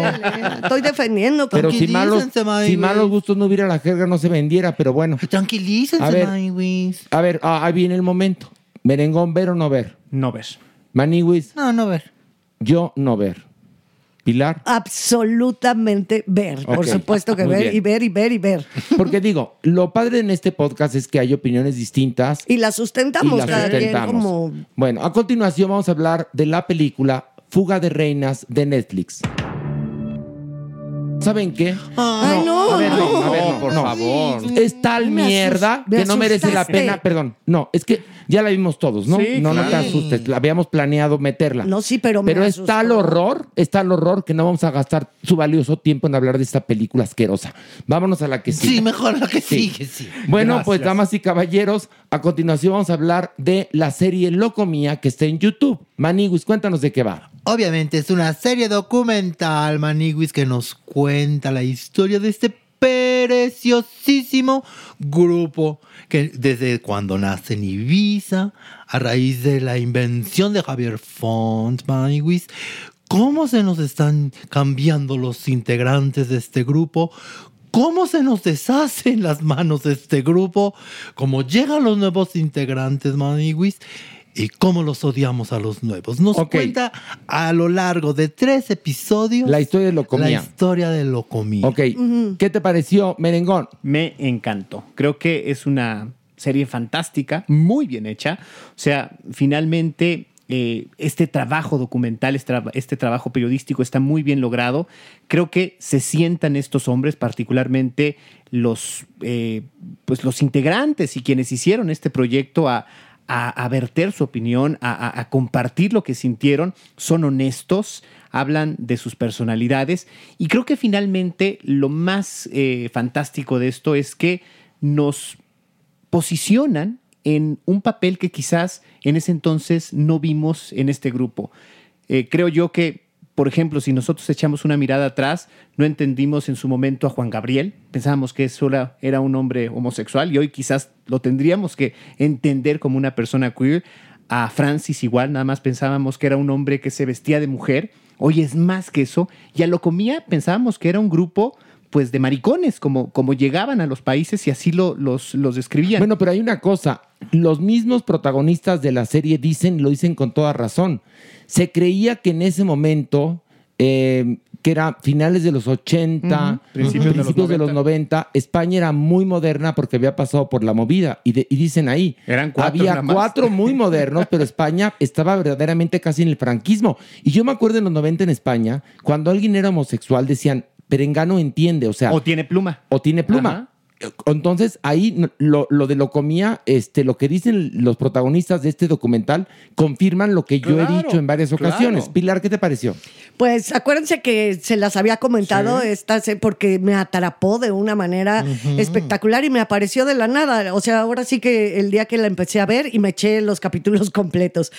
Estoy defendiendo. Pero si malos, si malos gustos no hubiera la jerga, no se vendiera, pero bueno. Tranquilícense, A ver. A ver, ah, ahí viene el momento. Merengón, ¿ver o no ver? No ves. Maniwis, No, no ver. yo no ver. Pilar. Absolutamente ver. Por supuesto que muy ver bien. y ver y ver y ver. Porque digo, lo padre en este podcast es que hay opiniones distintas Y la sustentamos y las cada quien sustentamos. como. Bueno, a continuación vamos a hablar de la película Fuga de Reinas de Netflix. ¿Saben qué? Ay, no, a ver, no. a ver, No, por favor. Es tal Me mierda me que no merece la pena. Perdón, no, es que ya la vimos todos, ¿no? Sí, no, no te asustes. La habíamos planeado meterla. No, sí, pero me Pero es tal horror, es tal horror que no vamos a gastar su valioso tiempo en hablar de esta película asquerosa. Vámonos a la que sigue. Sí, mejor lo que Sí. sigue, sí. Bueno, Gracias. pues damas y caballeros, a continuación vamos a hablar de la serie Locomía que está en YouTube. Maniguis, cuéntanos de qué va. Obviamente es una serie documental, Maniguis, que nos cuenta la historia de este preciosísimo grupo que desde cuando nace en Ibiza, a raíz de la invención de Javier Font, Maniguis, cómo se nos están cambiando los integrantes de este grupo, cómo se nos deshacen las manos de este grupo, cómo llegan los nuevos integrantes, Maniguis, y cómo los odiamos a los nuevos. Nos cuenta a lo largo de tres episodios La historia de la Locomía. historia de Locomía. Ok, ¿qué te pareció, Merengón? Me encantó. Creo que es una serie fantástica, muy bien hecha. O sea, finalmente eh, este trabajo documental, este, tra- este trabajo periodístico está muy bien logrado. Creo que se sientan estos hombres, particularmente los, eh, pues los integrantes y quienes hicieron este proyecto a, a, verter su opinión, a compartir lo que sintieron, son honestos, hablan de sus personalidades y creo que finalmente lo más eh, fantástico de esto es que nos posicionan en un papel que quizás en ese entonces no vimos en este grupo. Eh, creo yo que, por ejemplo, si nosotros echamos una mirada atrás, no entendimos en su momento a Juan Gabriel, pensábamos que eso era, un hombre homosexual y hoy quizás lo tendríamos que entender como una persona queer. A Francis igual, nada más pensábamos que era un hombre que se vestía de mujer. Hoy es más que eso. Y a Locomía pensábamos que era un grupo pues de maricones, como, como llegaban a los países y así lo, los, los describían. Bueno, pero hay una cosa. Los mismos protagonistas de la serie dicen, lo dicen con toda razón. Se creía que en ese momento, eh, que era finales de los 80, Ujú. Principios principios, de los de los 90, España era muy moderna porque había pasado por la movida. Y, de- y dicen ahí, Eran cuatro había cuatro muy modernos, pero España estaba verdaderamente casi en el franquismo. Y yo me acuerdo en los 90 en España, cuando alguien era homosexual, decían, Perengano entiende, o sea, o tiene pluma. o tiene pluma. Entonces, ahí lo, lo de Locomía, este, lo que dicen los protagonistas de este documental, confirman lo que yo he dicho en varias claro. ocasiones. Pilar, ¿qué te pareció? Pues acuérdense que se las había comentado esta se- porque me atrapó de una manera espectacular y me apareció de la nada. O sea, ahora sí que el día que la empecé a ver y me eché los capítulos completos.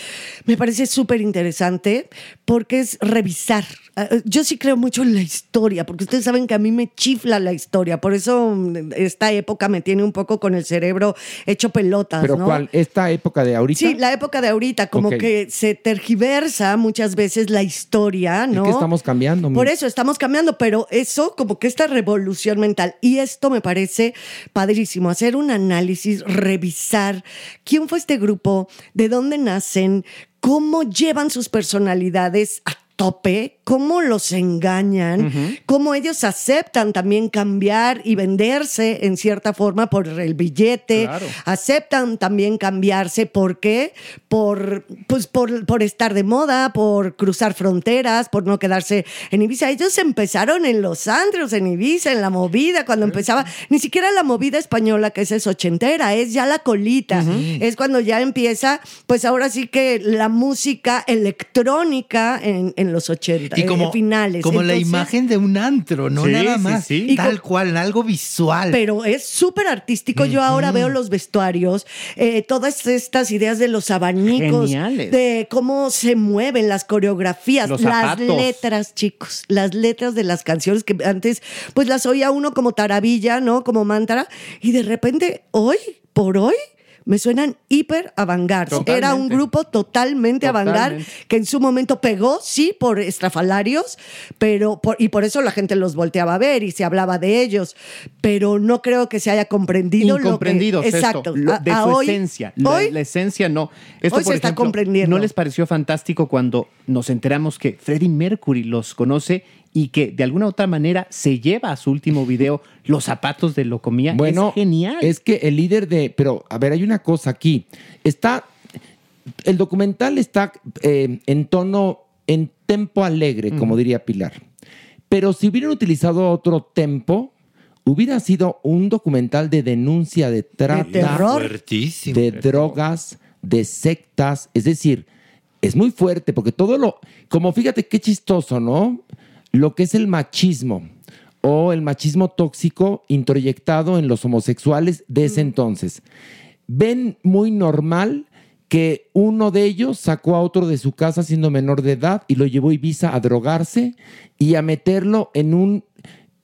Me parece súper interesante porque es revisar. Ah, Yo sí creo mucho en la historia, porque ustedes saben que a mí me chifla la historia. Por eso mm, esta época me tiene un poco con el cerebro hecho pelotas. Pero ¿no? ¿cuál? ¿Esta época de ahorita? Sí, la época de ahorita, como que se tergiversa muchas veces la historia, Es ¿no? que estamos cambiando. Por eso estamos cambiando, pero eso, como que esta revolución mental, y esto me parece padrísimo, hacer un análisis, revisar quién fue este grupo, de dónde nacen, cómo llevan sus personalidades a tope, cómo los engañan, cómo ellos aceptan también cambiar y venderse en cierta forma por el billete, Claro. aceptan también cambiarse, ¿por qué? Por, pues por, por estar de moda, por cruzar fronteras, por no quedarse en Ibiza. Ellos empezaron en los andros, en Ibiza, en la movida, cuando empezaba, ni siquiera la movida española, que esa es ochentera, es ya la colita, es cuando ya empieza, pues ahora sí que la música electrónica en, en los 80, Y como, eh, finales. como la imagen de un antro, no Sí, nada sí, más. sí. Y Tal cual, algo visual. pero es súper artístico. Yo ahora veo los vestuarios, eh, todas estas ideas de los abanicos, Geniales. de cómo se mueven las coreografías, Los las letras, chicos, las letras de las canciones que antes pues las oía uno como taravilla, ¿no? Como mantra, y de repente hoy, por hoy, me suenan hiper avant-garde. Era un grupo totalmente Totalmente. que en su momento pegó, sí, por estrafalarios, pero por- y por eso la gente los volteaba a ver y se hablaba de ellos, pero no creo que se haya comprendido Incomprendidos, lo que exacto lo- de a su hoy- esencia. La, hoy la esencia no. Esto, hoy por se está comprendiendo. ¿No les pareció fantástico cuando nos enteramos que Freddie Mercury los conoce y que de alguna u otra manera se lleva a su último video los zapatos de Locomía? Bueno, es genial. Es que el líder de. Pero, a ver, hay una cosa aquí. Está. El documental está eh, en tono, en tempo alegre, como diría Pilar. Pero si hubieran utilizado otro tempo, hubiera sido un documental de denuncia de trata, terror. Fuertísimo. de drogas, de sectas. Es decir, es muy fuerte porque todo lo. Como fíjate qué chistoso, ¿no? Lo que es el machismo o el machismo tóxico introyectado en los homosexuales de ese entonces. Ven muy normal que uno de ellos sacó a otro de su casa siendo menor de edad y lo llevó a Ibiza a drogarse y a meterlo en un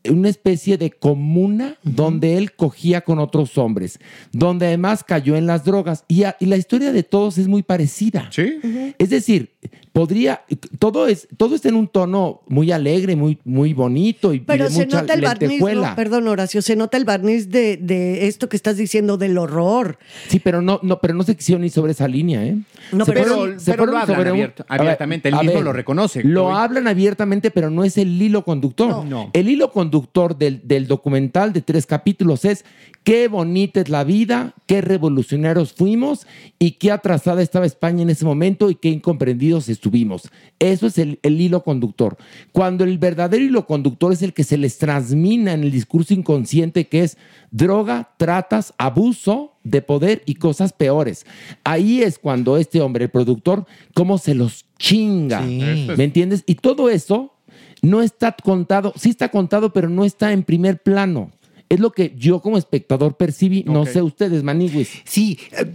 una especie de comuna donde él cogía con otros hombres, donde además cayó en las drogas. Y, a- y la historia de todos es muy parecida. Sí. Es decir, podría, todo, es, todo está en un tono muy alegre, muy, muy bonito y, y Pero de se mucha nota el barniz. ¿no? perdón Horacio, se nota el barniz de, de esto que estás diciendo del horror. Sí, pero no, no, pero no se quisieron ir sobre esa línea, ¿eh? No, Se pero- fueron- pero se lo hablan sobre abierto- abiertamente, a mismo ver, lo reconoce. Lo Hoy- hablan abiertamente, pero no es el hilo conductor. No. El hilo conductor del, del documental de tres capítulos es qué bonita es la vida, qué revolucionarios fuimos y qué atrasada estaba España en ese momento y qué incomprendidos estuvimos. Eso es el, el hilo conductor. Cuando el verdadero hilo conductor es el que se les transmina en el discurso inconsciente que es droga, tratas, abuso de poder y cosas peores. Ahí es cuando este hombre, el productor, cómo se los chinga. ¿Me entiendes? Y todo eso no está contado, sí está contado, pero no está en primer plano. Es lo que yo como espectador percibí, no sé ustedes, Maniwis. Sí, eh,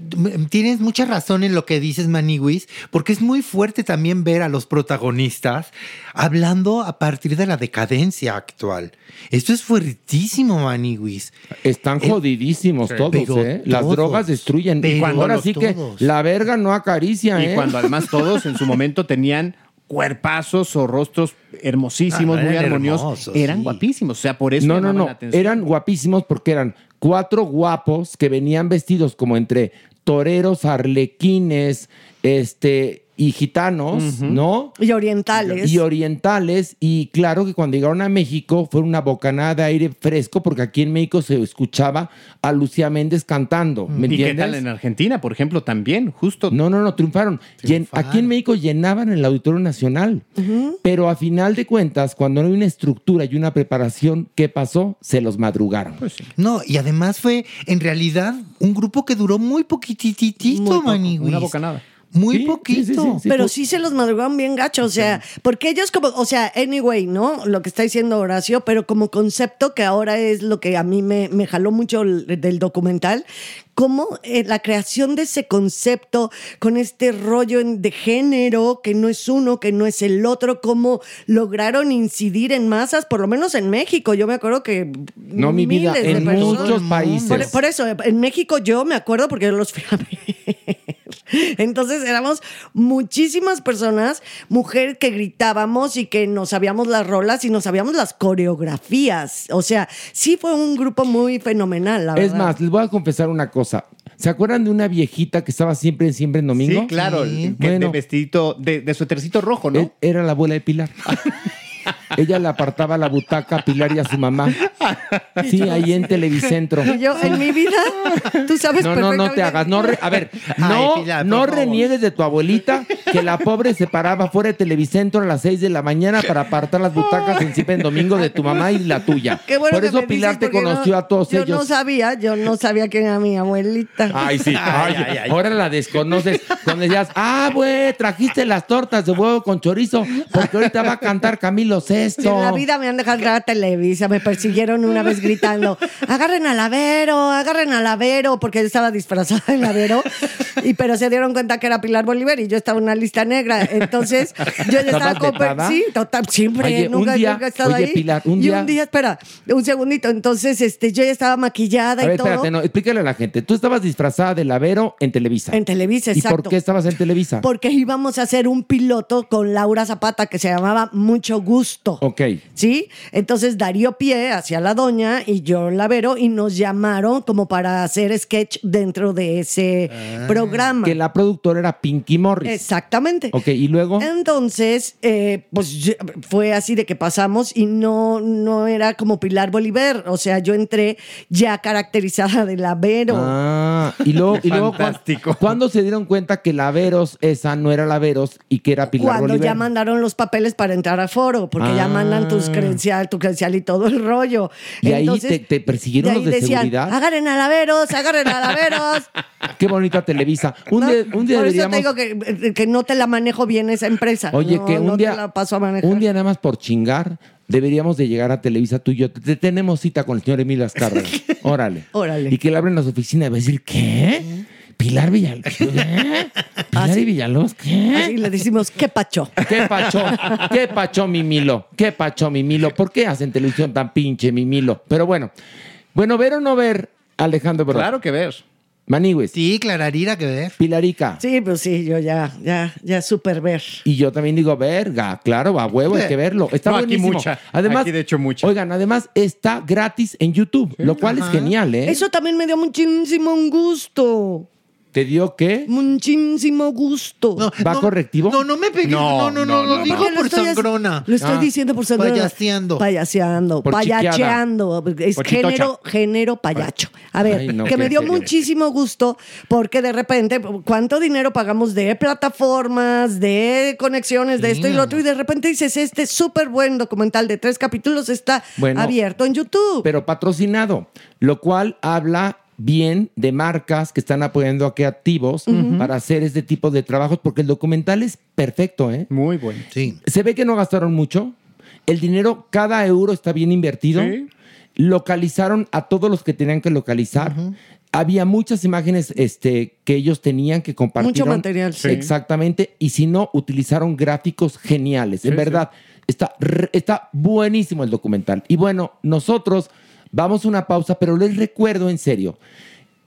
tienes mucha razón en lo que dices, Maniwis, porque es muy fuerte también ver a los protagonistas hablando a partir de la decadencia actual. Esto es fuertísimo, Maniwis. Están Eh, jodidísimos todos, pero ¿eh? Las todos, drogas destruyen. Y cuando ahora sí que la verga no acaricia, Y ¿eh? cuando además todos en su momento tenían cuerpazos o rostros hermosísimos, Ah, muy armoniosos, hermosos, eran sí. guapísimos. O sea, por eso No, no, no. la atención. Eran guapísimos porque eran cuatro guapos que venían vestidos como entre toreros, arlequines, este, y gitanos, ¿no? Y orientales. Y orientales, y claro que cuando llegaron a México fue una bocanada de aire fresco, porque aquí en México se escuchaba a Lucía Méndez cantando, ¿me ¿Y qué tal en Argentina, por ejemplo, también? Justo. No, no, no, triunfaron. Aquí en México llenaban el Auditorio Nacional. Pero a final de cuentas, cuando no hay una estructura y una preparación, ¿qué pasó? Se los madrugaron. Pues sí. No, y además fue en realidad un grupo que duró muy poquititito, Muy poco, Maniwis. una bocanada. Muy Sí, poquito. sí, sí, sí. pero por- sí se los madrugaron bien gacho, o sea, porque ellos como, o sea, anyway, ¿no? Lo que está diciendo Horacio, pero como concepto que ahora es lo que a mí me, me jaló mucho el- del documental, como eh, la creación de ese concepto con este rollo de género, que no es uno, que no es el otro, cómo lograron incidir en masas, por lo menos en México. Yo me acuerdo que... No, mi vida, miles de en personas- muchos países. Por, por eso, en México yo me acuerdo porque yo los fui a ver. Entonces éramos muchísimas personas, mujeres que gritábamos y que nos sabíamos las rolas y nos sabíamos las coreografías. O sea, sí fue un grupo muy fenomenal, la es verdad. más, les voy a confesar una cosa. ¿Se acuerdan de una viejita que estaba siempre en Siempre en Domingo? Sí, claro. Sí. Bueno. De vestidito, de, de suétercito rojo, ¿no? E- Era la abuela de Pilar. Ella le apartaba la butaca a Pilar y a su mamá. Sí, ahí en Televicentro. Y yo, en mi vida, tú sabes No, no, no te hagas. No re- a ver, Ay, no, no favor. reniegues de tu abuelita que la pobre se paraba fuera de Televicentro a las 6 de la mañana para apartar las butacas en en Domingo de tu mamá y la tuya. Qué bueno Por que eso me Pilar dices, te porque conoció no- a todos yo ellos. no sabía, yo no sabía quién era mi abuelita. Ay, sí. Ay, Ahora la desconoces. Cuando decías, ah, güey, trajiste las tortas de huevo con chorizo, porque ahorita va a cantar Camilo Si en la vida me han dejado entrar a Televisa, me persiguieron una vez gritando, agarren al Avero, agarren al Avero, porque yo estaba disfrazada en Avero, y, pero se dieron cuenta que era Pilar Bolívar y yo estaba en una lista negra. Entonces, yo ya estaba ¿Estabas con... vetada? Sí, total, siempre, Oye, nunca, día- nunca he estado oye, ahí. Pilar, un y día- un día, espera, un segundito, entonces este, yo ya estaba maquillada A y todo. espérate, no, explícale a la gente. Tú estabas disfrazada de lavero en Televisa. En Televisa, ¿Y exacto. por qué estabas en Televisa? Porque íbamos a hacer un piloto con Laura Zapata que se llamaba Mucho Gusto. Ok. ¿Sí? Entonces Darío Pie hacia la doña y yo Lavero y nos llamaron como para hacer sketch dentro de ese programa. Que la productora era Pinky Morris. Exactamente. Ok, y luego. Entonces, eh, pues fue así de que pasamos y no, no era como Pilar Bolívar. O sea, yo entré ya caracterizada de la Vero. Ah, y luego, y luego ¿cuán- Fantástico. ¿cuándo se dieron cuenta que la Veros esa no era la Veros y que era Pilar cuando Bolívar? ya mandaron los papeles para entrar a foro, porque ya Ah. mandan tus credencial, tu credencial y todo el rollo. Y ahí te- te persiguieron de los de decían, seguridad. Agarren a la Veros, agarren a la Veros. Qué bonita Televisa. Un ¿no? día, un día Por deberíamos. eso te digo que, que no te la manejo bien esa empresa. Oye, No, que un no día. te la paso a manejar. Un día nada más por chingar, deberíamos de llegar a Televisa tú y yo. Te, te- tenemos cita con el señor Emilio Azcárraga. Órale. Órale. Y que le abren las oficinas y va a decir, ¿qué? Pilar Villalobos. ¿Qué? Pilar y Villalobos, ¿qué? Así le decimos, ¿qué pacho? ¿Qué pacho? ¿Qué pacho, mi Milo? ¿Qué pacho, mi Milo? ¿Por qué hacen televisión tan pinche, mi Milo? Pero bueno. Bueno, ver o no ver, Alejandro Bro. Claro que ver. Maniwis. Sí, Clararira, que ver. Pilarica. Sí, pues sí, yo ya, ya, ya super ver. Y yo también digo, verga, claro, a huevo, hay que verlo. Está No, aquí mucha. Además, Aquí, de hecho, mucha. Oigan, además está gratis en YouTube, lo cual es genial, ¿eh? Eso también me dio muchísimo gusto. ¿Te dio qué? Muchísimo gusto. No, ¿Va no, correctivo? No, no me pegues. No, no, no, no, lo no, digo por sangrona. Lo estoy Ah. diciendo por sangrona. Payaseando. Payaseando. Por payacheando. Es género, género payacho. A ver, Ay, no, que me dio muchísimo gusto porque de repente, ¿cuánto dinero pagamos de plataformas, de conexiones, de esto y lo otro? Y de repente dices, este súper buen documental de tres capítulos está Bueno, abierto en YouTube. Pero patrocinado, lo cual habla bien de marcas que están apoyando a creativos para hacer este tipo de trabajos, porque el documental es perfecto, ¿eh? Muy bueno. Sí. Se ve que no gastaron mucho. El dinero, cada euro está bien invertido. Sí. Localizaron a todos los que tenían que localizar. Había muchas imágenes este, que ellos tenían que compartir. material, sí. Exactamente. Y si no, utilizaron gráficos geniales. en verdad, está, está buenísimo el documental. Y bueno, nosotros vamos a una pausa, pero les recuerdo en serio.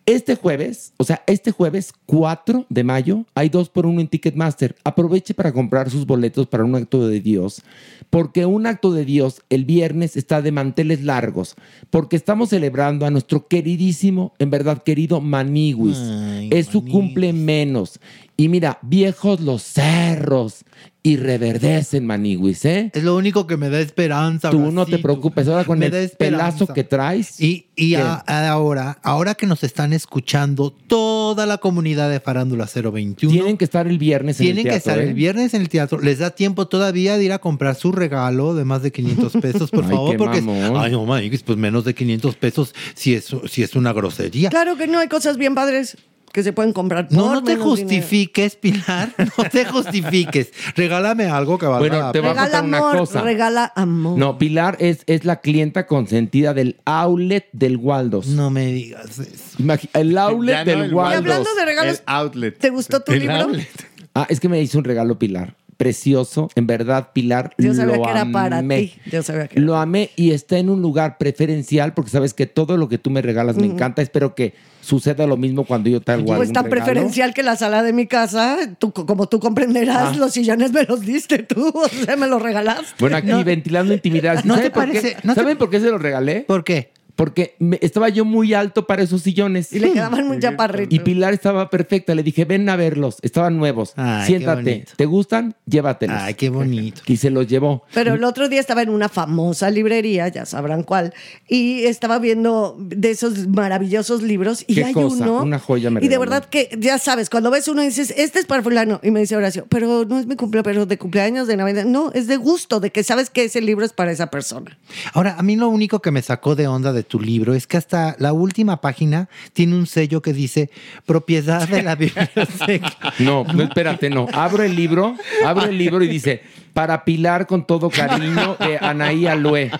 Este jueves, o sea, este jueves 4 de mayo, hay dos por uno en Ticketmaster. Aproveche para comprar sus boletos para un acto de Dios, porque un acto de Dios el viernes está de manteles largos, porque estamos celebrando a nuestro queridísimo, en verdad querido Maniwis. Ay, es su cumple menos. Y mira, viejos los cerros y reverdecen Maniwis, ¿eh? Es lo único que me da esperanza. Tú no te preocupes, ahora con Me el pelazo que traes. Y, y ahora, ahora que nos están escuchando toda la comunidad de Farándula 021, Tienen que estar el viernes en el tienen que teatro, estar ¿eh? el viernes en el teatro. Les da tiempo todavía de ir a comprar su regalo de más de 500 pesos, por Ay, favor, qué porque mamón. ay, no, maniguis, pues menos de 500 pesos si es, si es una grosería. Claro que no, hay cosas bien padres que se pueden comprar. No, por no te menos dinero. justifiques, Pilar. No te justifiques. Regálame algo que valga Bueno, la te voy a pena. Regala contar una amor, cosa. regala amor. No, Pilar es, es la clienta consentida del outlet del Waldos. No me digas eso. Imagi- el outlet Ya no del el Y Waldos. hablando de regalos, El outlet. ¿te gustó tu El libro? outlet. Ah, es que me hizo un regalo Pilar. Precioso. En verdad, Pilar, Yo sabía lo que era para amé. ti. Yo sabía que era. Lo amé y está en un lugar preferencial porque sabes que todo lo que tú me regalas me encanta. Espero que suceda lo mismo cuando yo traigo Pues algún tan regalo. preferencial que la sala de mi casa, tú, como tú comprenderás, Ah. los sillones me los diste tú, o sea, me los regalaste. Bueno, aquí ventilando intimidad. ¿No ¿Saben te por parece- qué? no te- ¿Saben por qué se los regalé? ¿Por qué? Porque me- estaba yo muy alto para esos sillones. Y le quedaban muy chaparritos. Y Pilar estaba perfecta. Le dije, ven a verlos. Estaban nuevos. Ay, Siéntate. ¿Te gustan? Llévatelos. Ay, qué bonito. Y se los llevó. Pero el otro día estaba en una famosa librería, ya sabrán cuál, y estaba viendo de esos maravillosos libros y ¿Qué hay cosa? uno. Una joya me Y de verdad que ya sabes, cuando ves uno y dices, este es para fulano, y me dice Horacio, pero no es mi cumpleaños, pero de cumpleaños, de Navidad. No, es de gusto, de que sabes que ese libro es para esa persona. Ahora, a mí lo único que me sacó de onda de tu libro es que hasta la última página tiene un sello que dice propiedad de la biblioteca. No, no, espérate, no. Abro el libro, abro el libro y dice, para Pilar con todo cariño de Anaí Alue.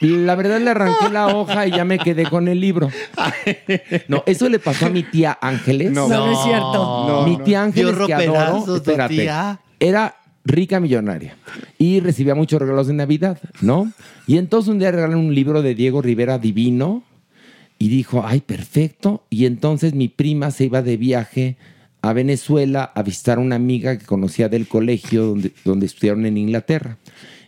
La verdad le arranqué la hoja y ya me quedé con el libro. No, eso le pasó a mi tía Ángeles. No, no, es cierto. No, mi no. tía Ángeles que adoro, espérate, tía. era rica millonaria y recibía muchos regalos de Navidad, ¿no? Y entonces un día regalaron un libro de Diego Rivera Divino y dijo, ay, perfecto. Y entonces mi prima se iba de viaje a Venezuela a visitar a una amiga que conocía del colegio donde, donde estudiaron en Inglaterra.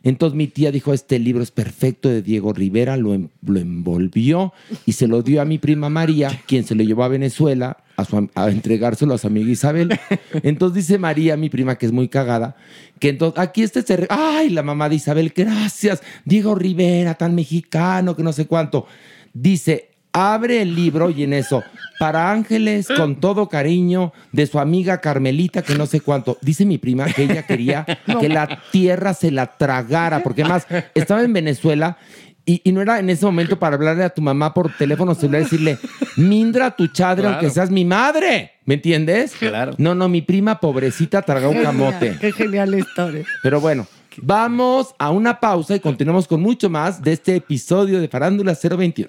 Entonces mi tía dijo, este libro es perfecto de Diego Rivera, lo, en- lo envolvió y se lo dio a mi prima María, quien se lo llevó a Venezuela a, su a entregárselo a su amiga Isabel. Entonces dice María, mi prima, que es muy cagada, que entonces aquí este se... Ay, la mamá de Isabel, gracias. Diego Rivera, tan mexicano, que no sé cuánto. Dice, abre el libro y en eso, para ángeles, con todo cariño, de su amiga Carmelita, que no sé cuánto. Dice mi prima que ella quería que la tierra se la tragara, porque además estaba en Venezuela y, y no era en ese momento para hablarle a tu mamá por teléfono celular y decirle, Mindra tu chadre, Claro. aunque seas mi madre. ¿Me entiendes? Claro. No, no, mi prima pobrecita tragó un camote. Qué genial historia. Pero bueno, vamos a una pausa y continuamos con mucho más de este episodio de Farándula 021.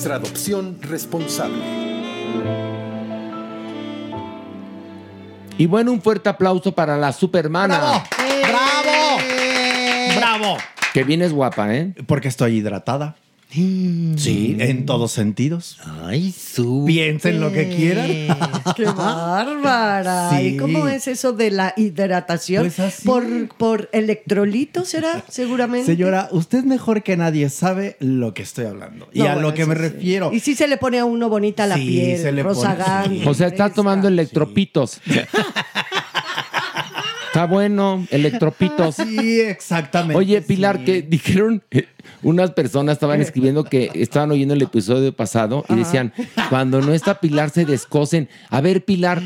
Nuestra adopción responsable. Y bueno, un fuerte aplauso para la supermana. ¡Bravo! ¡Bravo! ¡Bravo! Que vienes guapa, ¿eh? Porque estoy hidratada. Sí, en todos sentidos. Ay, su. Piensen lo que quieran. ¡Qué bárbara! Sí. ¿Y cómo es eso de la hidratación? Pues así. ¿Por, ¿Por electrolitos será? Seguramente. Señora, usted mejor que nadie sabe lo que estoy hablando. Y a bueno, lo que me sí. refiero. Y si se le pone a uno bonita la Sí, piel, se le pone-. O sea, estás tomando electropitos. Está bueno, electropitos. Sí, exactamente. Oye, Pilar, sí. que dijeron, eh, unas personas estaban escribiendo que estaban oyendo el episodio pasado y decían, cuando no está Pilar se descosen. A ver, Pilar,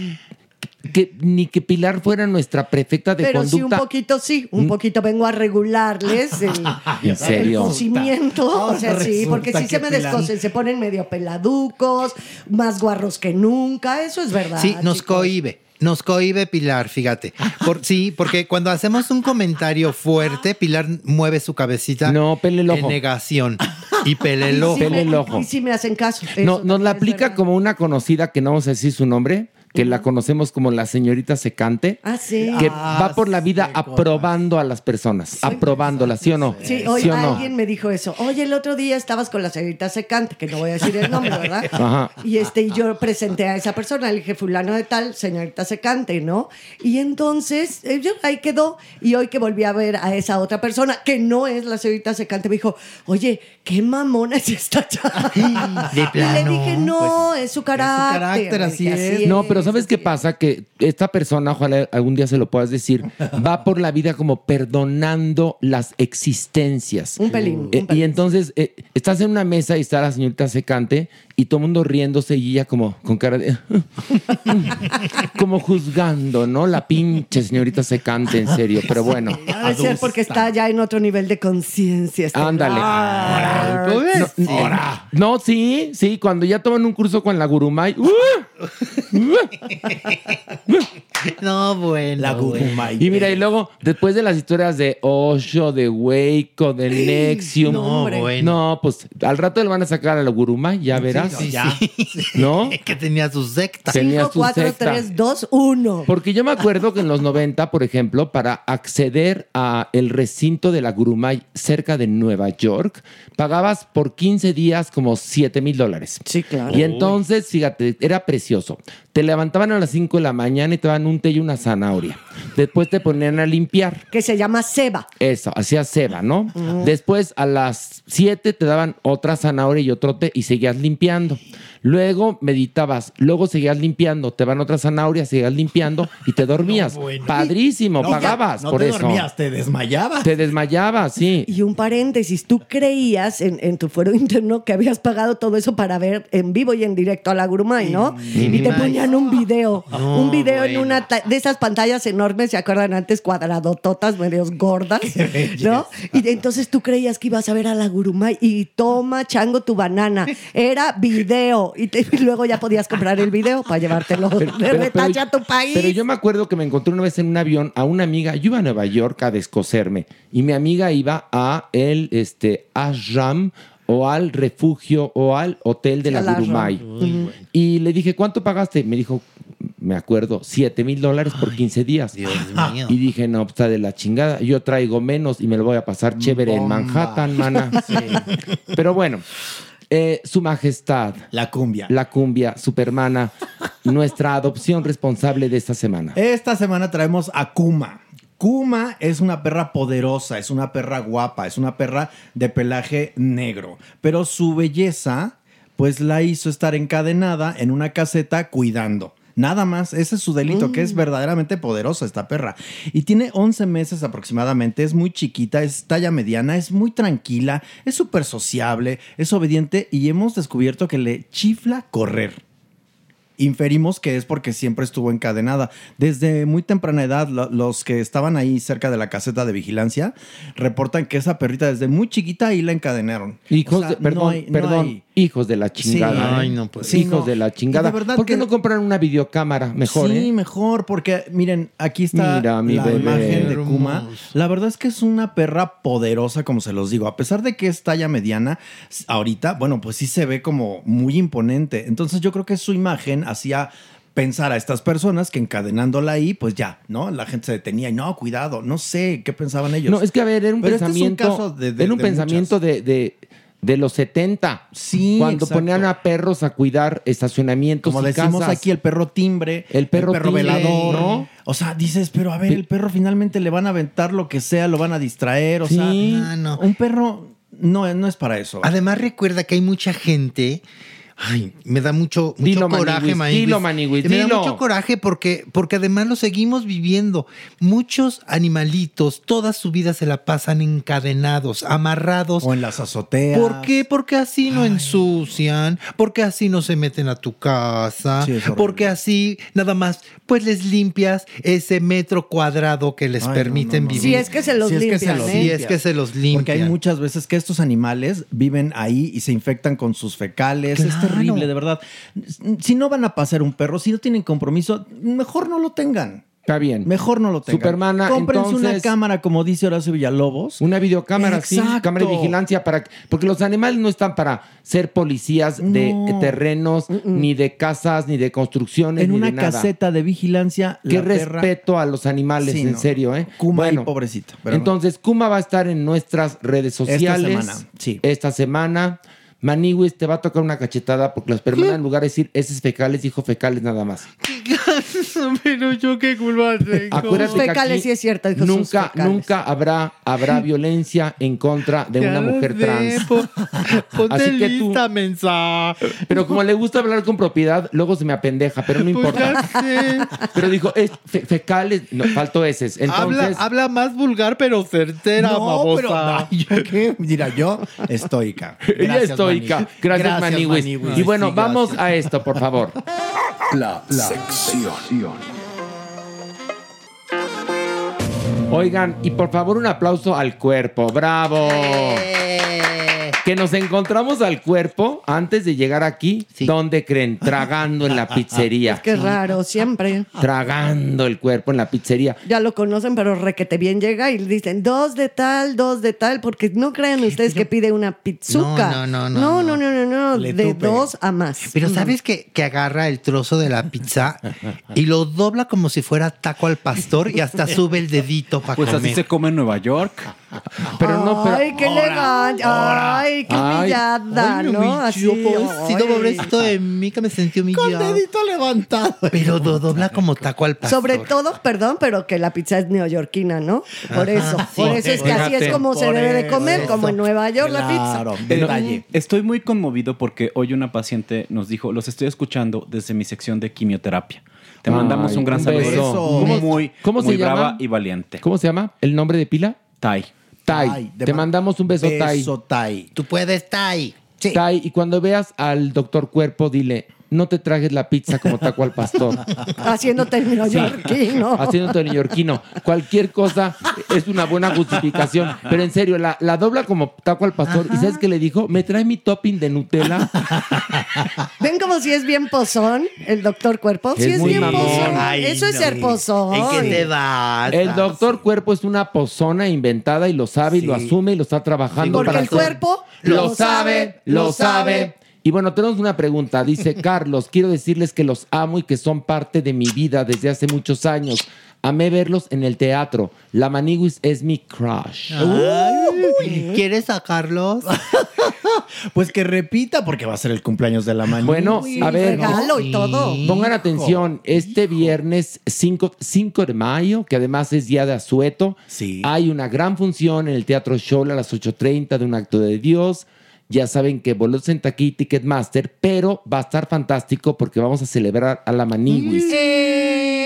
que ni que Pilar fuera nuestra prefecta de Pero sí, un conducta. poquito sí, un poquito vengo a regularles el, ¿En serio? el cocimiento. O sea, sí, porque si se me Pilar- descosen, se ponen medio peladucos, más guarros que nunca. Eso es verdad. Sí, nos chicos. cohibe. Nos cohibe Pilar, fíjate. Por, sí, porque cuando hacemos un comentario fuerte, Pilar mueve su cabecita No, pele el en ojo. negación. Y pele el Y sí Pele me- hacen caso. No, nos la aplica verdad. como una conocida que no vamos a decir su nombre, que la conocemos como la señorita secante. Ah, sí. que Ah, va por la vida sí, aprobando a las personas, aprobándolas, ¿sí o no? Sí, hoy ¿Sí o no? alguien me dijo eso. Oye, el otro día estabas con la señorita secante, que no voy a decir el nombre, ¿verdad? Ajá. Y este, y yo presenté a esa persona, le dije, fulano de tal, señorita secante, ¿no? Y entonces, eh, yo, ahí quedó. Y hoy que volví a ver a esa otra persona, que no es la señorita secante, me dijo, oye, qué mamona es esta chava. De Y le dije, no, es su carácter. carácter, Le así dije, es. No, pero ¿sabes qué pasa? Que esta persona, ojalá algún día se lo puedas decir, va por la vida como perdonando las existencias. Un pelín, un Eh, y entonces eh, estás en una mesa y está la señorita secante y todo el mundo riéndose y ella como con cara de... como juzgando, ¿no? La pinche señorita secante, en serio. Pero bueno. Debe ser porque está ya en otro nivel de conciencia. este Ándale. Ah. No, no, sí, sí, cuando ya toman un curso con la Gurumay. ¡uh! No, bueno. La. Gurumay. Y mira, y luego, después de las historias de Osho, de Waco, de Nexium. No, bueno. No, pues al rato le van a sacar a la Gurumay, ya verás. Días. Sí, Ya. ¿No? que tenía su secta. Tenía 5, su 4, secta. 3, 2, 1. Porque yo me acuerdo que en los 90, por ejemplo, para acceder a el recinto de la Gurumay cerca de Nueva York, pagabas por 15 días como 7 mil dólares. Sí, claro. Y entonces, fíjate, era precioso. Te levantaban a las 5 de la mañana y te daban un té y una zanahoria. Después te ponían a limpiar. Que se llama Seba. Eso, hacías ceba, ¿no? Después a las 7 te daban otra zanahoria y otro té y seguías limpiando. Luego meditabas, luego seguías limpiando, te van otra zanahoria, seguías limpiando y te dormías. Padrísimo, No, pagabas no por te eso. dormías, te desmayabas. Te desmayabas, sí. Y un paréntesis, tú creías en, en tu fuero interno que habías pagado todo eso para ver en vivo y en directo a la Gurumay, ¿no? Y te ponían un video, No, un video en una de esas pantallas enormes, ¿se acuerdan antes? Cuadradototas, medios gordas, ¿no? Y entonces tú creías que ibas a ver a la Gurumay y toma, chango, tu banana. Era video. Y, te- y luego ya podías comprar el video para llevártelo de Pero- a tu país. Pero yo me acuerdo que me encontré una vez en un avión a una amiga. Yo iba a Nueva York a descoserme y mi amiga iba a el este, ashram o al refugio o al hotel de la. Gurumay. Y le dije, ¿cuánto pagaste? Me dijo, me acuerdo, 7 mil dólares por 15 días. Dios mío. Y dije, no, pues, está de la chingada. Yo traigo menos y me lo voy a pasar chévere en. Manhattan, mana. Pero bueno, eh, Su Majestad, La cumbia. la cumbia, Supermana, nuestra adopción responsable de esta semana. Esta semana traemos a Kuma. Kuma es una perra poderosa, es una perra guapa, es una perra de pelaje negro, pero su belleza pues la hizo estar encadenada en una caseta cuidando. Nada más, ese es su delito, que es verdaderamente poderosa esta perra. Y tiene 11 meses aproximadamente, es muy chiquita, es talla mediana, es muy tranquila, es súper sociable, es obediente y hemos descubierto que le chifla correr inferimos que es porque siempre estuvo encadenada. Desde muy temprana edad, lo- los que estaban ahí cerca de la caseta de vigilancia reportan que esa perrita desde muy chiquita ahí la encadenaron. Hijos O sea, de, perdón, no hay- no perdón, hay- hijos de la chingada. Sí. ¿eh? Ay, no puede. Sí, hijos no. de la chingada. Y de verdad ¿Por qué que- no compran una videocámara? Mejor, sí, ¿eh? mejor, porque miren, aquí está Mira, mi la bebé. imagen de. Kuma. La verdad es que es una perra poderosa, como se los digo. A pesar de que es talla mediana, ahorita, bueno, pues sí se ve como muy imponente. Entonces yo creo que su imagen hacía pensar a estas personas que encadenándola ahí, pues ya, ¿no? La gente se detenía y no, cuidado, no sé qué pensaban ellos. No, es que a ver, era un Pero este es un pensamiento. caso de- de- era un de pensamiento de, de, de los 70. Sí, Cuando exacto. ponían a perros a cuidar estacionamientos. Como y decimos casas. aquí, el perro timbre, El perro timbre, velador. ¿no? O sea, dices, pero a ver, el perro finalmente le van a aventar lo que sea, lo van a distraer. O sea, Sí. Ah, no. un perro no, no es para eso. Además, recuerda que hay mucha gente. Ay, me da mucho, mucho Dilo, coraje, Maniwis, dilo, Maniwis, Me da mucho coraje porque, porque además lo seguimos viviendo. Muchos animalitos, toda su vida se la pasan encadenados, amarrados. O en las azoteas. ¿Por qué? Porque así no ensucian, porque así no se meten a tu casa, Sí, porque así nada más pues les limpias ese metro cuadrado que les Ay, permiten no, no. vivir. Si es que se los Si es que limpian, se los ¿eh? Sí, es que se los limpian. Porque hay muchas veces que estos animales viven ahí y se infectan con sus fecales. Es Claro. Terrible, de verdad. Si no van a pasar un perro, si no tienen compromiso, mejor no lo tengan. Está bien. Mejor no lo tengan. Supermana, Cómprense una cámara, como dice Horacio Villalobos. Una videocámara, sí, cámara de vigilancia para porque los animales no están para ser policías de No. terrenos, ni de casas, ni de construcciones, en ni una de nada. caseta de vigilancia. Qué perra- respeto a los animales, Sí, en no. serio, ¿eh? Kuma y pobrecito, pero- entonces, Kuma va a estar en nuestras redes sociales. semana, sí. Esta semana. Maniwis te va a tocar una cachetada porque los permanan en lugar de decir esos fecales, dijo fecales nada más. Pero yo qué culpa tengo. Acuérdate que Fecales aquí sí es cierto, dijo nunca, nunca habrá, habrá violencia en contra de una mujer trans. Ponte Así que tú- lista, mensa. Pero como le gusta hablar con propiedad, luego se me apendeja, pero no Pues importa. ya sé. Pero dijo, es fe- fecales, no, faltó eses. habla, Entonces, habla más vulgar, pero certera, No, babosa. pero ay, ¿yo qué? Mira, yo estoica. Gracias. Mani. Gracias, Maniwis. Maniwis. Y bueno, Sí, vamos gracias. a esto, por favor. La, sección. Oigan, y por favor un aplauso al cuerpo. ¡Bravo! Que nos encontramos al cuerpo antes de llegar aquí. ¿Dónde creen? Tragando en la pizzería. Qué raro, siempre. Tragando el cuerpo en la pizzería. Ya lo conocen, pero requete bien llega y dicen dos de tal, dos de tal, porque no crean ustedes que pide una pizzuca. No, no, no, No, no, no, no, no, Le de tupe. dos a más. Pero ¿sabes que, que agarra el trozo de la pizza y lo dobla como si fuera taco al pastor y hasta sube el dedito para Pues comer? así se come en Nueva York. Pero no, pero. Ay, qué elegante. Ay, qué humillada, Ay, ¿no? Así. pobrecito, pobrecito de mí que me sentí humillado. levantado. Pero lo dobla como taco al pastor. Sobre todo, perdón, pero que la pizza es neoyorquina, ¿no? Por eso, Ajá, por sí. eso es que así es como se debe de comer, eso. como en Nueva York la pizza. Eh, Estoy muy conmovido porque hoy una paciente nos dijo, los estoy escuchando desde mi sección de quimioterapia. Te Ay, mandamos un gran un saludo. Muy, ¿Cómo- muy, se llama? brava y valiente. ¿Cómo se llama? ¿El nombre de pila? Tai. Tai. Te ma- mandamos un beso, Tai. Beso, Tai. Tú puedes, Tai. Tai, y cuando veas al doctor Cuerpo, dile, no te trajes la pizza como taco al pastor. Haciéndote el neoyorquino. Haciéndote el neoyorquino. Cualquier cosa es una buena justificación. Pero en serio, la, la dobla como taco al pastor. ¿Y sabes qué le dijo? Me trae mi topping de Nutella. ¿Ven como si es bien pozón el doctor Cuerpo? Sí Es es, muy bien mamón. pozón. Ay, Eso es no. ser pozón. ¿En qué te vas? El doctor Cuerpo es una pozona inventada y lo sabe y lo asume y lo está trabajando Porque para el cuerpo lo sabe, lo sabe. Y bueno, tenemos una pregunta. Dice Carlos, quiero decirles que los amo y que son parte de mi vida desde hace muchos años. Amé verlos en el teatro. La Maniguis es mi crush. Ay, ¿Quieres sacarlos? Pues que repita porque va a ser el cumpleaños de la mañana. Bueno, a ver, regalo y todo. pongan atención, este viernes 5, 5 de mayo, que además es día de asueto, hay una gran función en el Teatro Show a las 8.30 de un acto de Dios. Ya saben que boletos en taquilla y Ticketmaster, pero va a estar fantástico porque vamos a celebrar a la Maniguis.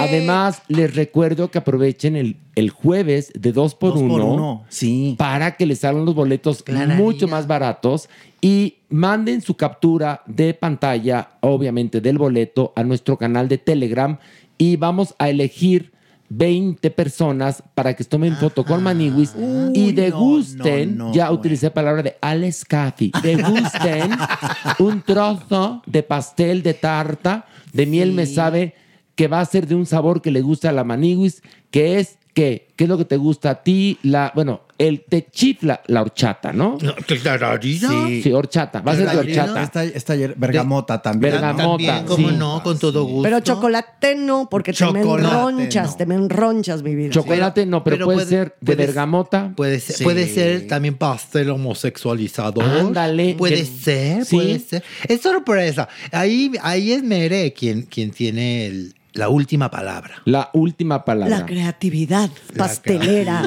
Además, les recuerdo que aprovechen el, el jueves de 2 por Dos 1 por uno, sí. para que les salgan los boletos mucho más baratos y manden su captura de pantalla, obviamente del boleto, a nuestro canal de Telegram y vamos a elegir 20 personas para que tomen foto con Maniwis y degusten, no, no, ya utilicé palabra de Alex Cathy, degusten un trozo de pastel de tarta de miel me sabe que va a ser de un sabor que le gusta a la Maniwis, que es ¿qué? ¿Qué es lo que te gusta a ti? La, bueno, el te chifla la horchata, ¿no? Sí. Sí, horchata, va a ser de horchata. Esta, esta ayer, bergamota también. Bergamota, También, ¿cómo sí. no? Con todo gusto. Pero chocolate no, porque te me Chocolate enronchas, no. te me enronchas, mi vida. Chocolate no, pero, pero puede, puede- ser de puede- bergamota. Puede ser, Sí. puede ser también pastel homosexualizador. Ándale. Puede Que- ser, sí. puede ser. Es sorpresa. Ahí, ahí es Mere quien, quien tiene el- la última palabra. La última palabra. La creatividad pastelera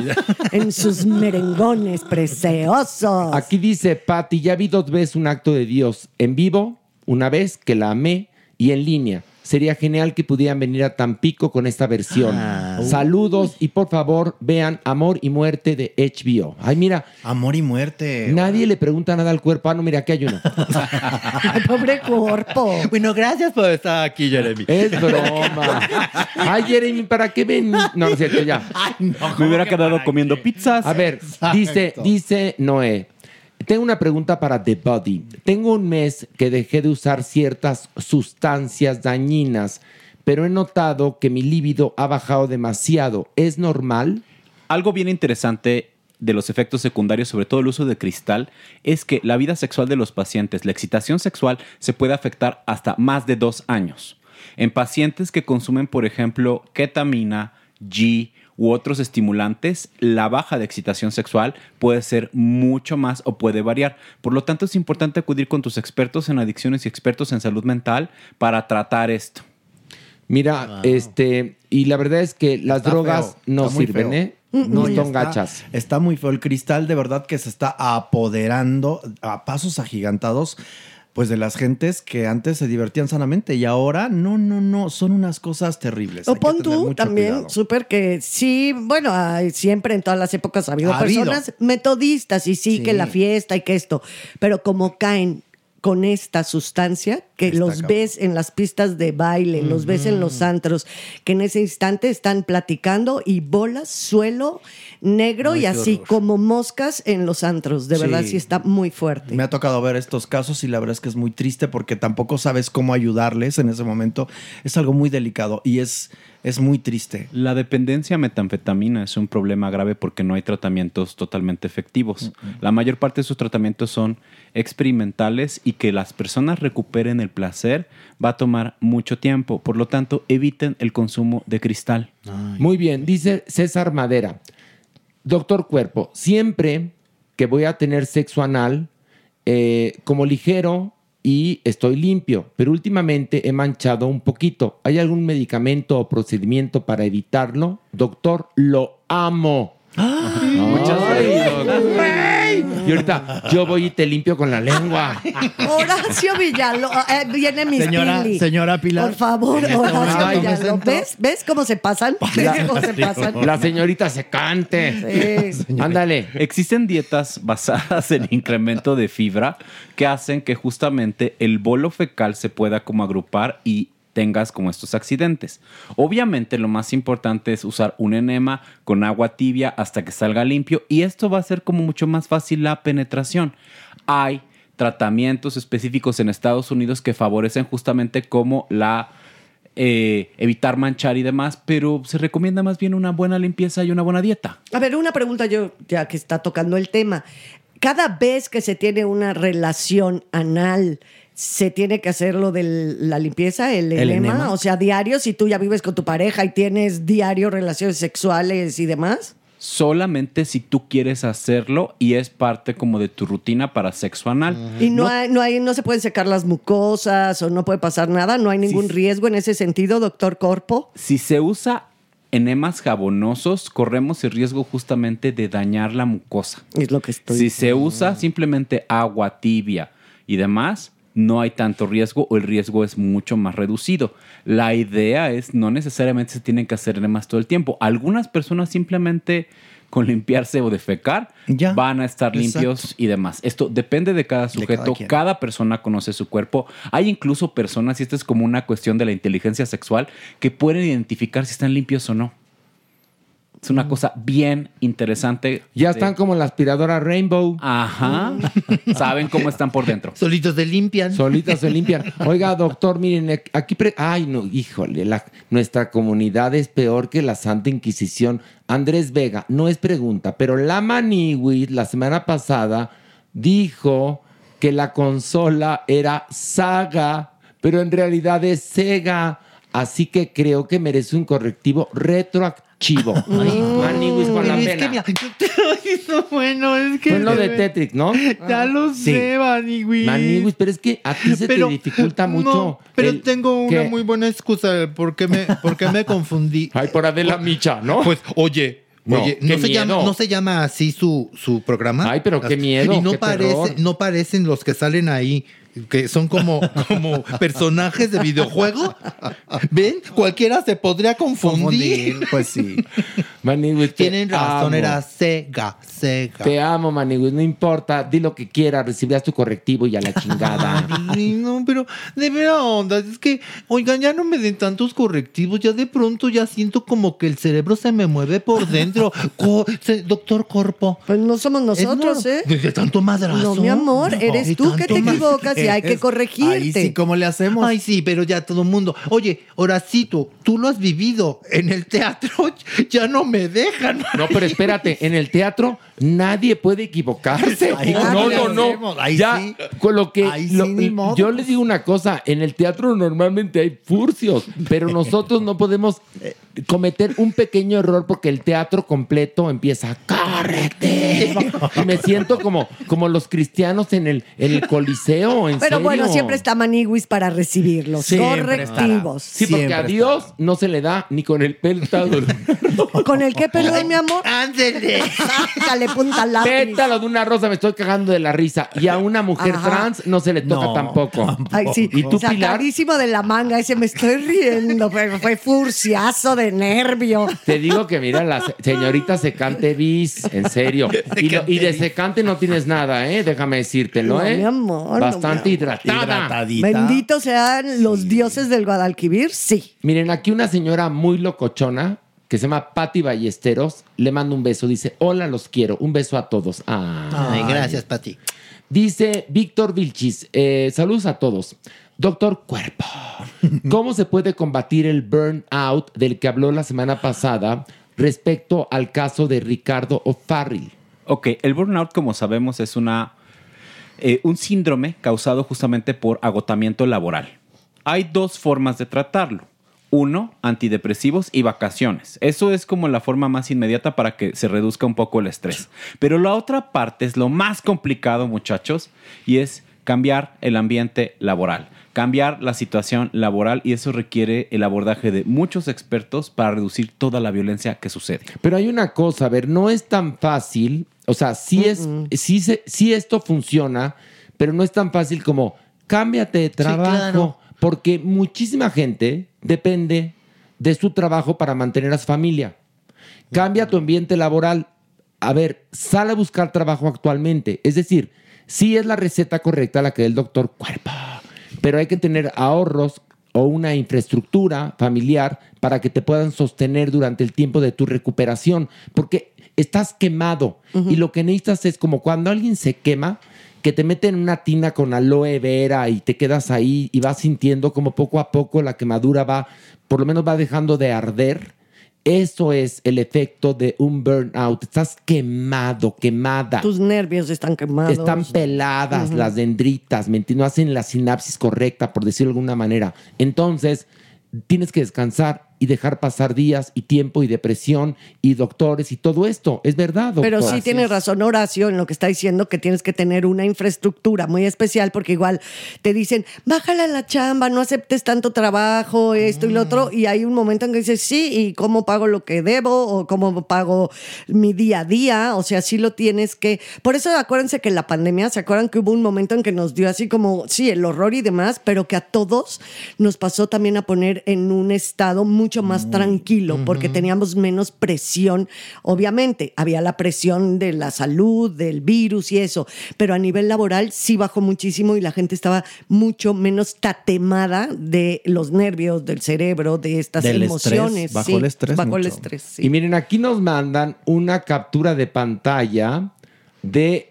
en sus merengones preciosos. Aquí dice Patti, ya vi dos veces un acto de Dios en vivo, una vez que la amé y en línea. Sería genial que pudieran venir a Tampico con esta versión. Ah. Saludos y por favor vean Amor y Muerte de HBO. Ay, mira, Amor y muerte. nadie le pregunta nada al cuerpo. Ah, no, mira, aquí hay uno. Ay, pobre cuerpo. Bueno, gracias por estar aquí, Jeremy. Es broma. Ay, Jeremy, ¿para qué ven? No, no es cierto, ya. Me hubiera quedado comiendo pizzas. A ver, dice, dice Noé. Tengo una pregunta para The Body. Tengo un mes que dejé de usar ciertas sustancias dañinas, pero he notado que mi líbido ha bajado demasiado. ¿Es normal? Algo bien interesante de los efectos secundarios, sobre todo el uso de cristal, es que la vida sexual de los pacientes, la excitación sexual, se puede afectar hasta más de dos años. En pacientes que consumen, por ejemplo, ketamina, G u otros estimulantes, la baja de excitación sexual puede ser mucho más o puede variar. Por lo tanto, es importante acudir con tus expertos en adicciones y expertos en salud mental para tratar esto. Mira, este, y la verdad es que las Está drogas feo, no sirven, feo. ¿eh? Mm, No y son está- gachas. Está muy feo. El cristal de verdad que se está apoderando a pasos agigantados. Pues de las gentes que antes se divertían sanamente y ahora no, no, no, son unas cosas terribles. O Hay pon tú también, súper que sí, bueno, hay- siempre en todas las épocas ha habido Ha habido. personas metodistas y sí, Sí. que la fiesta y que esto, pero como caen con esta sustancia, que los ves en las pistas de baile, los ves en los antros, que en ese instante están platicando y bolas, suelo negro Ay, y así horror. como moscas en los antros. De verdad, Sí. sí está muy fuerte. Me ha tocado ver estos casos y la verdad es que es muy triste porque tampoco sabes cómo ayudarles en ese momento. Es algo muy delicado y es, es muy triste. La dependencia a metanfetamina es un problema grave porque no hay tratamientos totalmente efectivos. La mayor parte de sus tratamientos son experimentales y que las personas recuperen el placer va a tomar mucho tiempo. Por lo tanto, eviten el consumo de cristal. Muy bien, dice César Madera. Doctor Cuerpo, siempre que voy a tener sexo anal, eh, como ligero y estoy limpio, pero últimamente he manchado un poquito. ¿Hay algún medicamento o procedimiento para evitarlo? Doctor, lo amo. Muchas gracias. Y ahorita yo voy y te limpio con la lengua. Horacio Villalobos, eh, viene mi Señora- señora Pilar. Por favor, En este Horacio momento me Villalobos. ¿Ves? ¿Ves cómo se pasan? ¿Ves cómo se pasan? La señorita se cante. Sí. Ándale. Existen dietas basadas en incremento de fibra que hacen que justamente el bolo fecal se pueda como agrupar y tengas como estos accidentes. Obviamente lo más importante es usar un enema con agua tibia hasta que salga limpio y esto va a hacer como mucho más fácil la penetración. Hay tratamientos específicos en Estados Unidos que favorecen justamente como la eh, evitar manchar y demás, pero se recomienda más bien una buena limpieza y una buena dieta. A ver, una pregunta yo, ya que está tocando el tema. Cada vez que se tiene una relación anal, ¿se tiene que hacer lo de la limpieza, el, El enema? enema. O sea, diario, si tú ya vives con tu pareja y tienes diario relaciones sexuales y demás. solamente si tú quieres hacerlo y es parte como de tu rutina para sexo anal. Y no, hay, no, hay, no se pueden secar las mucosas o no puede pasar nada, no hay ningún riesgo en ese sentido, doctor Corpo. Si se usa enemas jabonosos, corremos el riesgo justamente de dañar la mucosa. Es lo que estoy Si se usa simplemente agua tibia y demás, no hay tanto riesgo o el riesgo es mucho más reducido. La idea es no necesariamente se tienen que hacer enemas todo el tiempo. Algunas personas simplemente con limpiarse o defecar van a estar exacto. limpios y demás. Esto depende de cada sujeto, quien. cada persona conoce su cuerpo. Hay incluso personas, y esto es como una cuestión de la inteligencia sexual, que pueden identificar si están limpios o no. Es una cosa bien interesante. Ya de- están como la aspiradora Rainbow. Ajá. Saben cómo están por dentro. Solitos se limpian. Solitas se limpian. Oiga, doctor, miren, aquí... pre- Ay, no, híjole, la- nuestra comunidad es peor que la Santa Inquisición. Andrés Vega, no es pregunta, pero la Maniwis la semana pasada dijo que la consola era Saga, pero en realidad es Sega. Así que creo que merece un correctivo retroactivo. Maniwis con la es que mira, Eso, bueno, es que. Fue lo de Tetris, ¿no? Ya lo Sí. sé, Maniwis. Maniwis, pero es que a ti se Pero, te dificulta mucho. No, pero el- tengo una ¿Qué? muy buena excusa de por qué me, por qué me confundí. Ay, por Adela Micha, ¿no? Pues, oye. No, Oye, ¿no se, llama, miedo. ¿no se llama así su, su programa? Ay, pero qué miedo, Y no, qué parece, terror. no parecen los que salen ahí, que son como, como personajes de videojuego. ¿Ven? Cualquiera se podría confundir. Pues sí. Tienen razón, amo. era Sega, Te amo, Maniwis, no importa, di lo que quieras, recibirás tu correctivo y a la chingada. Ay, no, pero de veras onda, es que, oigan, ya no me den tantos correctivos, ya de pronto ya siento como que el cerebro se me mueve por dentro. Co- se- doctor Corpo. Pues no somos nosotros, ¿eh? De tanto madrazo. No, mi amor, eres tú que te equivocas y hay que corregirte. Ahí sí, ¿cómo le hacemos? Ay, sí, pero ya todo el mundo. Oye, Horacito, tú lo has vivido en el teatro, ya no me dejan. No, pero espérate, en el teatro nadie puede equivocarse. No, ¿cómo le no, no. Ahí ya, sí. con lo que Ahí lo- yo les digo una cosa, en el teatro normalmente hay furcios, pero nosotros no podemos eh, cometer un pequeño error porque el teatro completo empieza correte. Y me siento como, como los cristianos en el, en el coliseo, en Pero bueno, siempre está Maniguis para recibirlos. Siempre Correctivos. Sí, porque a Dios no se le da ni con el pétalo. ¿Con el qué, perdón, mi amor? Ándele. Sácale punta lápiz. Pétalo de una rosa, me estoy cagando de la risa. Y a una mujer Ajá. trans no se le toca No, tampoco. Ay, sí. ¿Y tú, Pilar? De la manga, ese me estoy riendo. Fue, fue furciazo de nervio. Te digo que mira, la se- señorita secante bis, en serio. Y, lo- y de secante no tienes nada, ¿eh? Déjame decírtelo, No, ¿eh? mi amor, no, Bastante mi amor. hidratada. Benditos sean los dioses del Guadalquivir, sí. Miren, aquí una señora muy locochona que se llama Patti Ballesteros le mando un beso. Dice, hola, los quiero. Un beso a todos. Ay, gracias, Pati. Dice Víctor Vilchis, eh, saludos a todos. Doctor Cuerpo, ¿cómo se puede combatir el burnout del que habló la semana pasada respecto al caso de Ricardo O'Farrill? Ok, el burnout, como sabemos, es una, eh, un síndrome causado justamente por agotamiento laboral. Hay dos formas de tratarlo. Uno, antidepresivos y vacaciones. Eso es como la forma más inmediata para que se reduzca un poco el estrés. Pero la otra parte es lo más complicado, muchachos, y es cambiar el ambiente laboral, cambiar la situación laboral y eso requiere el abordaje de muchos expertos para reducir toda la violencia que sucede. Pero hay una cosa, a ver, no es tan fácil, o sea, sí es, sí, se- sí esto funciona, pero no es tan fácil como cámbiate de trabajo, claro. porque muchísima gente depende de su trabajo para mantener a su familia. Cambia tu ambiente laboral. A ver, sal a buscar trabajo actualmente. Es decir, sí es la receta correcta la que da el doctor Cuerpo, pero hay que tener ahorros o una infraestructura familiar para que te puedan sostener durante el tiempo de tu recuperación, porque estás quemado y lo que necesitas es como cuando alguien se quema, que te meten en una tina con aloe vera y te quedas ahí y vas sintiendo como poco a poco la quemadura va, por lo menos va dejando de arder. Eso es el efecto de un burnout. Estás quemado, quemada. Tus nervios están quemados. Están peladas las dendritas, ¿me entiendes? No hacen la sinapsis correcta, por decirlo de alguna manera. Entonces, tienes que descansar y dejar pasar días y tiempo y depresión y doctores y todo esto. Es verdad, doctor. Pero sí tiene razón Horacio en lo que está diciendo que tienes que tener una infraestructura muy especial porque igual te dicen, bájala la chamba, no aceptes tanto trabajo, esto y lo otro, y hay un momento en que dices, sí, ¿y cómo pago lo que debo? ¿O cómo pago mi día a día? O sea, sí lo tienes que... Por eso acuérdense que en la pandemia, ¿se acuerdan que hubo un momento en que nos dio así como, sí, el horror y demás, pero que a todos nos pasó también a poner en un estado mucho más tranquilo porque teníamos menos presión. Obviamente, había la presión de la salud, del virus y eso, pero a nivel laboral sí bajó muchísimo y la gente estaba mucho menos tatemada de los nervios, del cerebro, de estas Del emociones. estrés, Sí, el estrés el estrés, sí. Y miren, aquí nos mandan una captura de pantalla de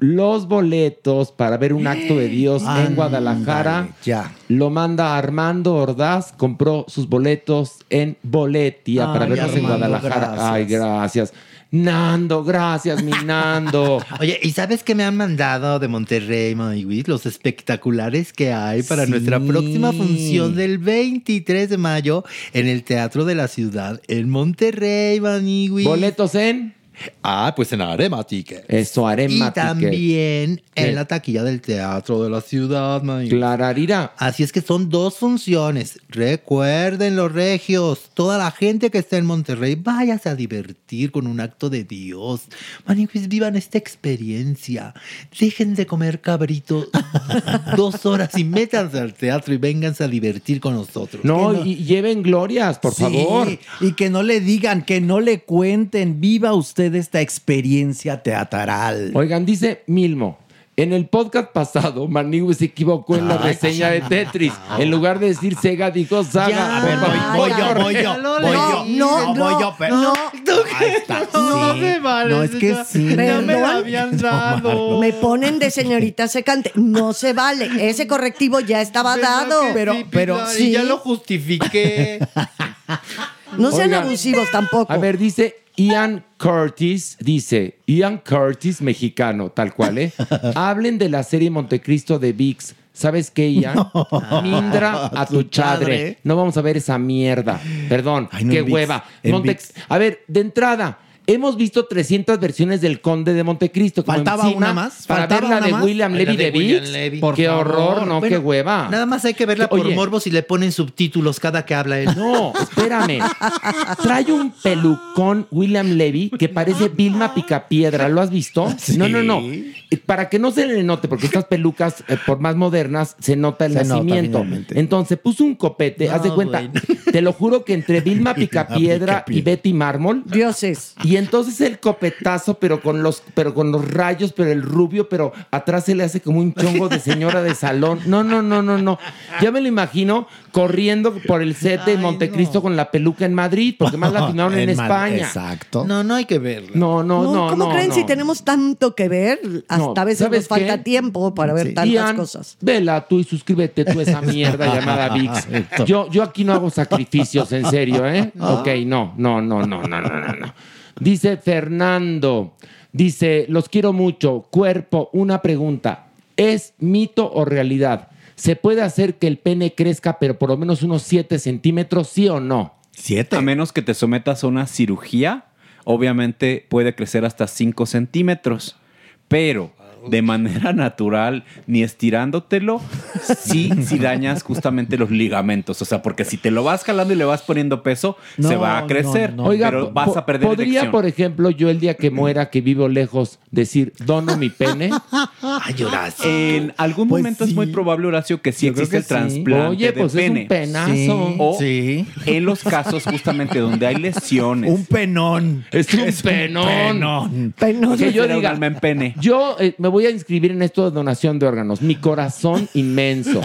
los boletos para ver un acto de Dios en Guadalajara. Ya. Lo manda Armando Ordaz, compró sus boletos en Boletia para vernos en Armando, Guadalajara. gracias. Ay, gracias. Nando, gracias, mi Nando. Oye, ¿y sabes qué me han mandado de Monterrey, Maniwis? Los espectaculares que hay para nuestra próxima función del 23 de mayo en el Teatro de la Ciudad en Monterrey, Maniwis. ¿Boletos en? Ah, pues en Arema Ticket. Eso, Arema Y también ¿Qué? en la taquilla del Teatro de la Ciudad, Maniwis. Clararira. Así es que son dos funciones. Recuerden los regios, toda la gente que está en Monterrey, váyase a divertir con un acto de Dios. Maniquis, vivan esta experiencia. Dejen de comer cabrito dos horas y métanse al teatro y vénganse a divertir con nosotros. No, y lleven glorias, por Sí, favor. Y que no le digan, que no le cuenten. Viva usted esta experiencia teatral. Oigan, dice Milmo. En el podcast pasado, Manigüe se equivocó en la reseña de Tetris. En lugar de decir Sega, dijo Saga. Ya, a ver, voy- voy yo, voy yo, voy yo. No, No, voy no, yo, pero- no. No me vale, No, es que sí. ya me la habían dado. Me ponen de señorita secante. No se vale. Ese correctivo ya estaba dado. Pero, pero, sí. ya lo justifiqué. No sean abusivos tampoco. A ver, dice Ian Curtis, dice Ian Curtis, mexicano, tal cual, ¿eh? Hablen de la serie Montecristo de VIX. ¿Sabes qué, Ian? Mindra a tu chadre. No vamos a ver esa mierda. Perdón, Ay, no, qué ViX, hueva. Monte-. A ver, de entrada, Hemos visto 300 versiones del Conde de Montecristo. como Faltaba una más, Para ver faltaba la de más. William Levy de de, William. Levy. Qué horror, no, qué hueva. Nada más hay que verla por Oye. morbo si le ponen subtítulos cada que habla él. No, espérame. Trae un pelucón William Levy que parece Vilma Picapiedra. ¿Lo has visto? No, no, no. Eh, Para que no se le note, porque estas pelucas, eh, por más modernas, se nota el Se nota, nacimiento. finalmente. Entonces puso un copete. No, haz de cuenta. bueno. Te lo juro que entre Vilma Picapiedra y Betty Mármol. Dioses. Y entonces el copetazo, pero con los, pero con los rayos, pero el rubio, pero atrás se le hace como un chongo de señora de salón. No, no, no, no, no. Ya me lo imagino corriendo por el set de Montecristo con la peluca en Madrid, porque más la filmaron en, España. Exacto. No, no hay que verla. No, no, no. ¿Cómo creen si tenemos tanto que ver? Hasta a veces nos falta qué? tiempo para ver tantas cosas. Vela tú y suscríbete tú a esa mierda llamada VIX. Yo, yo aquí no hago sacrificios, en serio, ¿eh? Ok, no, no, no, no, no, no, no. Dice Fernando, dice, los quiero mucho. Cuerpo, una pregunta. ¿Es mito o realidad? ¿Se puede hacer que el pene crezca, pero por lo menos unos 7 centímetros, sí o no? Siete. A menos que te sometas a una cirugía, obviamente puede crecer hasta 5 centímetros. Pero de manera natural, ni estirándotelo, sí, sí dañas justamente los ligamentos. O sea, porque si te lo vas jalando y le vas poniendo peso, No, se va a crecer. no. Oiga, pero vas a perder ¿podría, erección. por ejemplo, yo el día que muera, que vivo lejos, decir, dono mi pene? Ay, Horacio. En algún Pues momento es muy probable, Horacio, que sí Yo existe que el sí. trasplante Oye, de pues es pene. un penazo. Sí. O Sí. en los casos justamente donde hay lesiones. Un penón. Es un penón. penón. Pero Que yo diga, alma en pene. Yo eh, me voy a inscribir en esto de donación de órganos. Mi corazón inmenso.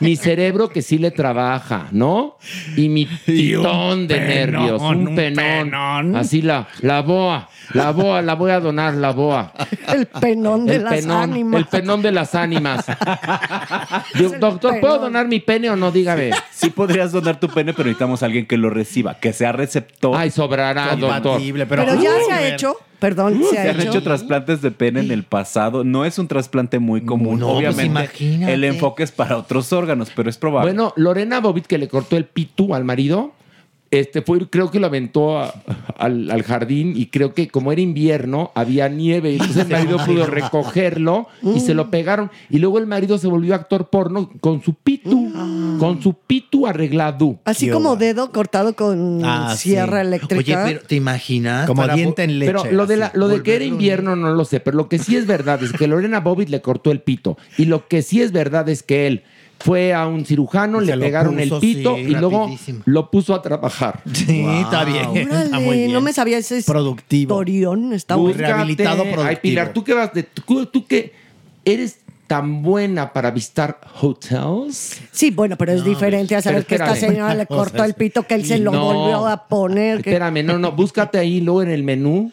Mi cerebro que sí le trabaja, ¿no? Y mi Y un pitón de penón, nervios. Un, un penón. penón. Así la, la boa. La boa, la voy a donar, la boa. el penón de El las penón, ánimas. el penón de las ánimas. Doctor, ¿puedo donar mi pene o no? Dígame. Sí podrías donar tu pene, pero necesitamos a alguien que lo reciba, que sea receptor. Ay, sobrará, doctor. Compatible, pero, Pero ya Uh, se ha hecho, perdón, se Se ha han hecho. hecho trasplantes de pene en el pasado. No es un trasplante muy común. No, pues Obviamente, imagínate. el enfoque es para otros órganos, pero es probable. Bueno, Lorena Bobit, que le cortó el pitu al marido, este fue, creo que lo aventó a- al, al jardín y creo que como era invierno, había nieve. y Entonces el marido pudo recogerlo y se lo pegaron. Y luego el marido se volvió actor porno con su pitu, con su pitu arreglado. Así Qué como dedo cortado con Ah, sierra sí. eléctrica. Oye, pero ¿te imaginas? como Para diente en leche. Pero lo de, la, lo de que era invierno no lo sé, pero lo que sí es verdad es que Lorena Bobbitt le cortó el pito. Y lo que sí es verdad es que él fue a un cirujano, Y le pegaron puso, el pito sí, y luego rapidísimo. lo puso a trabajar. Sí, está bien. Órale, Está muy bien. no me sabía ese Productivo. historión. Está Muy rehabilitado Ay, productivo. Pilar, tú que vas de. Tú, tú que eres tan buena para visitar hotels. Sí, bueno, pero es diferente a saber que esta señora le cortó el pito, que él se lo No. volvió a poner. que- Espérame, no, no, búscate ahí, luego en el menú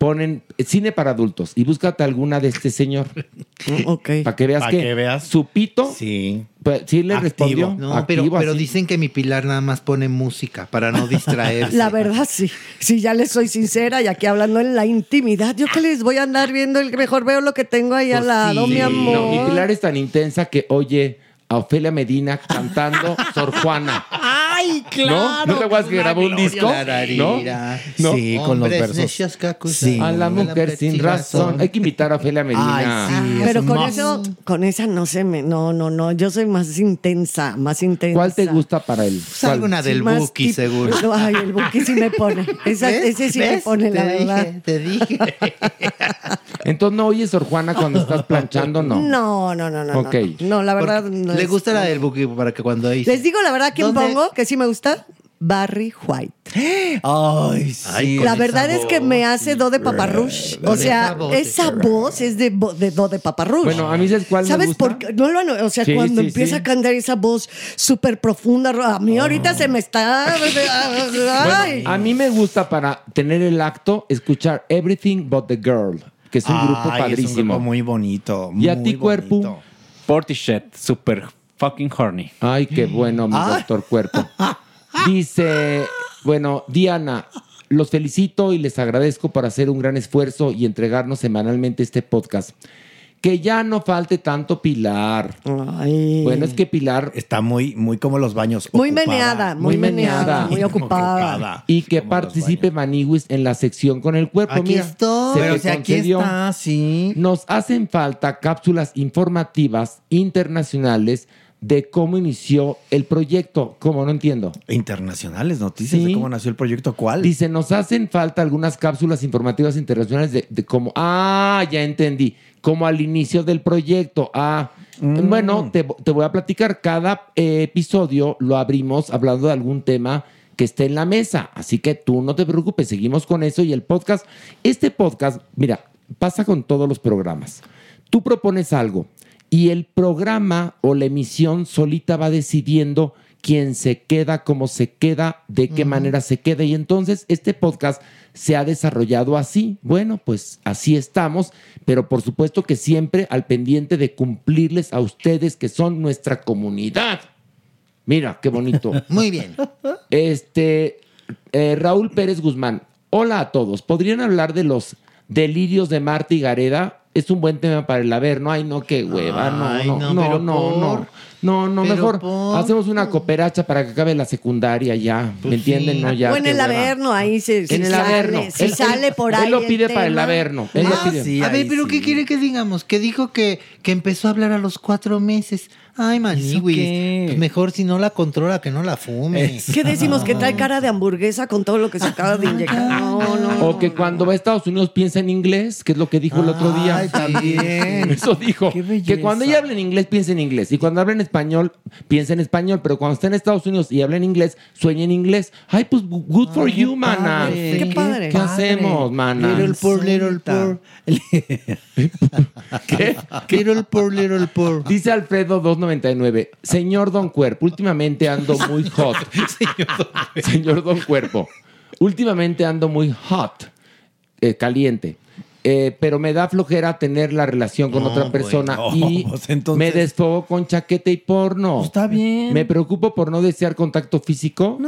ponen cine para adultos y búscate alguna de este señor. Ok. Para que veas Pa' que, que veas. su pito, Sí. pues, sí le Activo. respondió. No, pero, activo, pero dicen que mi Pilar nada más pone música para no distraerse. La verdad, sí. Sí, ya les soy sincera y aquí hablando en la intimidad, yo que les voy a andar viendo, el mejor veo lo que tengo ahí al Pues lado, sí. mi amor. No, mi Pilar es tan intensa que oye a Ofelia Medina cantando Sor Juana. ¡Ay, ¿No? ¿No te acuerdas que grabó un disco? ¿No? ¿No? Sí, con los versos. Sí. A la mujer sin razón. Hay que invitar a Ofelia Medina. Ay, sí. Pero es con más- eso, con esa no se me, no, no, no, yo soy más intensa, más intensa. ¿Cuál te gusta para él? Pues alguna del más Buki, tip- seguro. No, Ay, el Buki sí me pone. Esa- ese sí me pone, la te verdad. Dije, te dije. Entonces no oyes Sor Juana cuando estás planchando, no. No, no, no, no. Ok. No, no la verdad. Porque no le es- gusta la del Buki para que cuando dice. Les digo la verdad, ¿quién ¿Dónde? pongo? Que sí me gusta. Barry White. Ay, sí. Ay, La verdad es que me hace do de paparrush. O sea, Esa voz. es de, do de paparrush. Bueno, a mí ¿sabes cuál me ¿Sabes gusta? por qué? No lo han- O sea, Sí, cuando sí, empieza sí. a cantar esa voz súper profunda, a mí ahorita se me está. Ay. A mí me gusta para tener el acto escuchar Everything But the Girl, que es un grupo Ay, Es un padrísimo. grupo muy bonito. ¿Y a muy ti, cuerpo? Portishead, super fucking horny. Ay, qué bueno, mi Ah. doctor cuerpo. Dice, bueno, Diana, los felicito y les agradezco por hacer un gran esfuerzo y entregarnos semanalmente este podcast. Que ya no falte tanto Pilar. Bueno, es que Pilar está muy, muy como los baños. Muy meneada, muy, meneada, muy ocupada. Y que participe Maniwis en la sección con el cuerpo. Aquí Mira, estoy. se Pero si aquí está, sí. Nos hacen falta cápsulas informativas internacionales de cómo inició el proyecto. ¿Cómo? No entiendo. Internacionales, noticias Sí. de cómo nació el proyecto. ¿Cuál? Dice, nos hacen falta algunas cápsulas informativas internacionales de, de cómo... Ah, ya entendí. Como al inicio del proyecto. Ah, Mm. bueno, te, te voy a platicar. Cada eh, episodio lo abrimos hablando de algún tema que esté en la mesa. Así que tú no te preocupes, seguimos con eso. Y el podcast, este podcast, mira, pasa con todos los programas. Tú propones algo y el programa o la emisión solita va decidiendo quién se queda, cómo se queda, de qué manera se queda. Y entonces este podcast se ha desarrollado así. Bueno, pues así estamos, pero por supuesto que siempre al pendiente de cumplirles a ustedes que son nuestra comunidad. Mira, qué bonito. Muy bien. Este, eh, Raúl Pérez Guzmán. Hola a todos. ¿Podrían hablar de los delirios de Marta y Gareda? Es un buen tema para el Averno. Ay, no, qué hueva. No, no, no, no, pero no, por- no. No, no, pero mejor por- hacemos una cooperacha para que acabe la secundaria ya. ¿Me entienden? No, ya. o en el. Averno, ahí se, si En el sale, Averno. si Él- sale él- por él ahí. lo pide para el. Averno. Él lo Ah, pide. a ver, pero ¿qué quiere que digamos? Que dijo que, que empezó a hablar a los cuatro meses. Ay, qué? maniwis. Pues mejor si no la controla, que no la fume. ¿Qué decimos? Que trae cara de hamburguesa con todo lo que se acaba de inyectar. No, no. O que cuando va a Estados Unidos piensa en inglés, que es lo que dijo el otro día. Ay, también. Eso dijo. Que cuando ella habla en inglés, piensa en inglés. Y cuando habla en español, piensa en español. Pero cuando está en Estados Unidos y habla en inglés, sueña en inglés. Ay, pues good for Ay, qué you, mana. padre. Qué padre. ¿Qué hacemos, mana? Little poor, little poor. ¿Qué? Little poor, little poor. Dice Alfredo 299. Señor Don Cuerpo, últimamente ando muy hot. Señor Don Cuerpo, últimamente ando muy hot, eh, caliente. Eh, pero me da flojera tener la relación con No, otra persona bueno, y pues entonces- me desfogo con chaqueta y porno. está bien. Me preocupo por no desear contacto físico.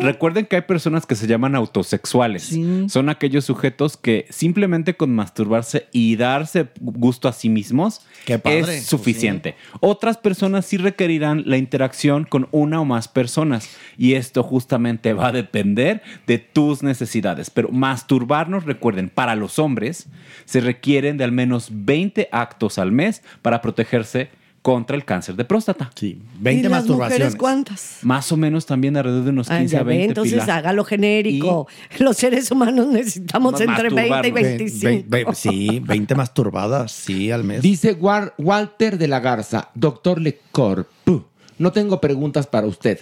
Recuerden que hay personas que se llaman autosexuales. Son aquellos sujetos que simplemente con masturbarse y darse gusto a sí mismos Qué padre, es pues suficiente. Otras personas sí requerirán la interacción con una o más personas y esto justamente va a depender de tus necesidades. Pero masturbarnos, recuerden, para los hombres se requieren de al menos 20 actos al mes para protegerse contra el cáncer de próstata. Sí, ¿Y las mujeres cuántas? Más o menos también alrededor de unos Ay, 15 ya a ve, 20. entonces Pilar. hágalo genérico. Los seres humanos necesitamos entre 20 y masturbarnos. 25. Ve- ve- sí, 20 masturbadas, sí, al mes. Dice War- Walter de la Garza, doctor Lecorp. No tengo preguntas para usted.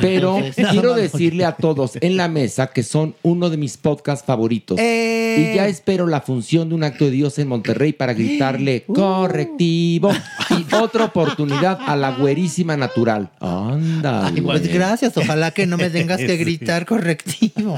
Pero entonces, quiero decirle a todos en la mesa que son uno de mis podcasts favoritos. Eh. Y ya espero la función de un acto de Dios en Monterrey para gritarle Uh. correctivo y otra oportunidad a la güerísima natural. Anda. Ay, pues gracias. Ojalá que no me tengas que gritar correctivo.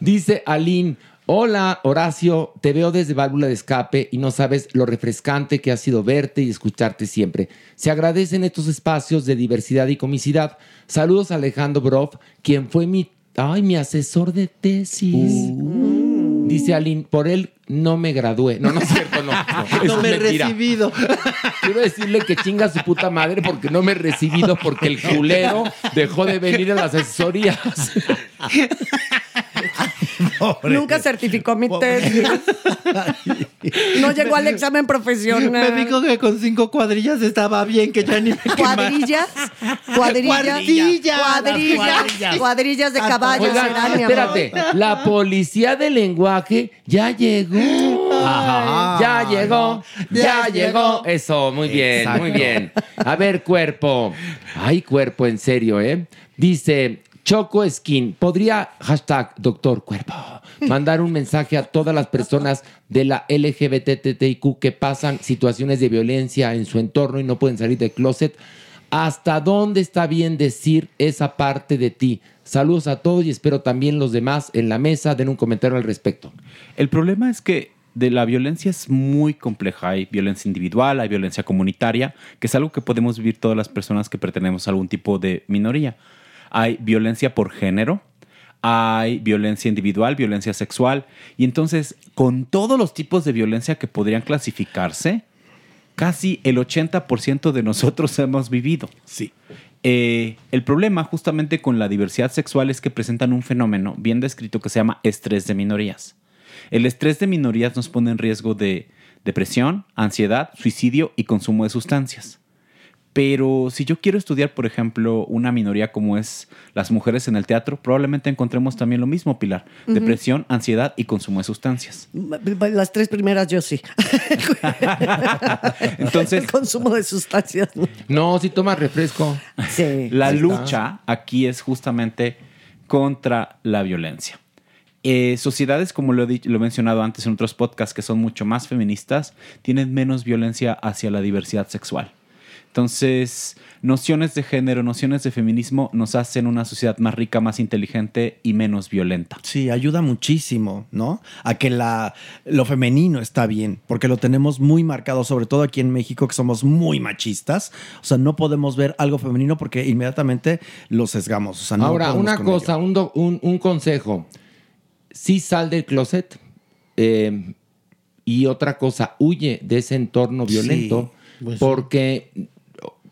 Dice Aline, hola Horacio, te veo desde válvula de escape y no sabes lo refrescante que ha sido verte y escucharte siempre. Se agradecen estos espacios de diversidad y comicidad. Saludos a Alejandro Broff, quien fue mi, ay, mi asesor de tesis. Dice Aline, por él no me gradué. No, no es cierto, no. No, me he recibido. Quiero decirle que chinga su puta madre porque no me he recibido porque el culero dejó de venir a las asesorías. Nunca certificó mi tesis. No llegó al examen profesional. Me dijo que con cinco cuadrillas estaba bien, que ya ni me. Cuadrillas, cuadrillas, Cuadrillas, cuadrillas, cuadrillas. cuadrillas de caballos. Oigan, espérate, la policía del lenguaje ya llegó. Ajá. Ya llegó, ya Ya llegó. llegó. Eso, muy bien, Exacto. muy bien. A ver, cuerpo. Ay, cuerpo, en serio, ¿eh? Dice Choco Skin, ¿podría, hashtag doctor cuerpo, mandar un mensaje a todas las personas de la LGBTTIQ que pasan situaciones de violencia en su entorno y no pueden salir del closet? ¿Hasta dónde está bien decir esa parte de ti? Saludos a todos y espero también los demás en la mesa den un comentario al respecto. El problema es que de la violencia es muy compleja. Hay violencia individual, hay violencia comunitaria, que es algo que podemos vivir todas las personas que pertenecemos a algún tipo de minoría. Hay violencia por género, hay violencia individual, violencia sexual, y entonces con todos los tipos de violencia que podrían clasificarse, casi el 80% de nosotros hemos vivido. Sí. Eh, el problema justamente con la diversidad sexual es que presentan un fenómeno bien descrito que se llama estrés de minorías. El estrés de minorías nos pone en riesgo de depresión, ansiedad, suicidio y consumo de sustancias. Pero si yo quiero estudiar, por ejemplo, una minoría como es las mujeres en el teatro, probablemente encontremos también lo mismo, Pilar. Depresión, ansiedad y consumo de sustancias. Las tres primeras yo sí. Entonces, el consumo de sustancias. ¿no? Si tomas refresco. Sí. La lucha aquí es justamente contra la violencia. Eh, sociedades, como lo he, dicho- lo he mencionado antes en otros podcasts, que son mucho más feministas, tienen menos violencia hacia la diversidad sexual. Entonces, nociones de género, nociones de feminismo nos hacen una sociedad más rica, más inteligente y menos violenta. Sí, ayuda muchísimo, ¿no? A que la, lo femenino está bien, porque lo tenemos muy marcado, sobre todo aquí en México, que somos muy machistas. O sea, no podemos ver algo femenino porque inmediatamente lo sesgamos. O sea, no Ahora, una cosa, un, do- un- un consejo. Sí sal del closet. eh, y otra cosa, huye de ese entorno Sí, violento. pues sí. porque,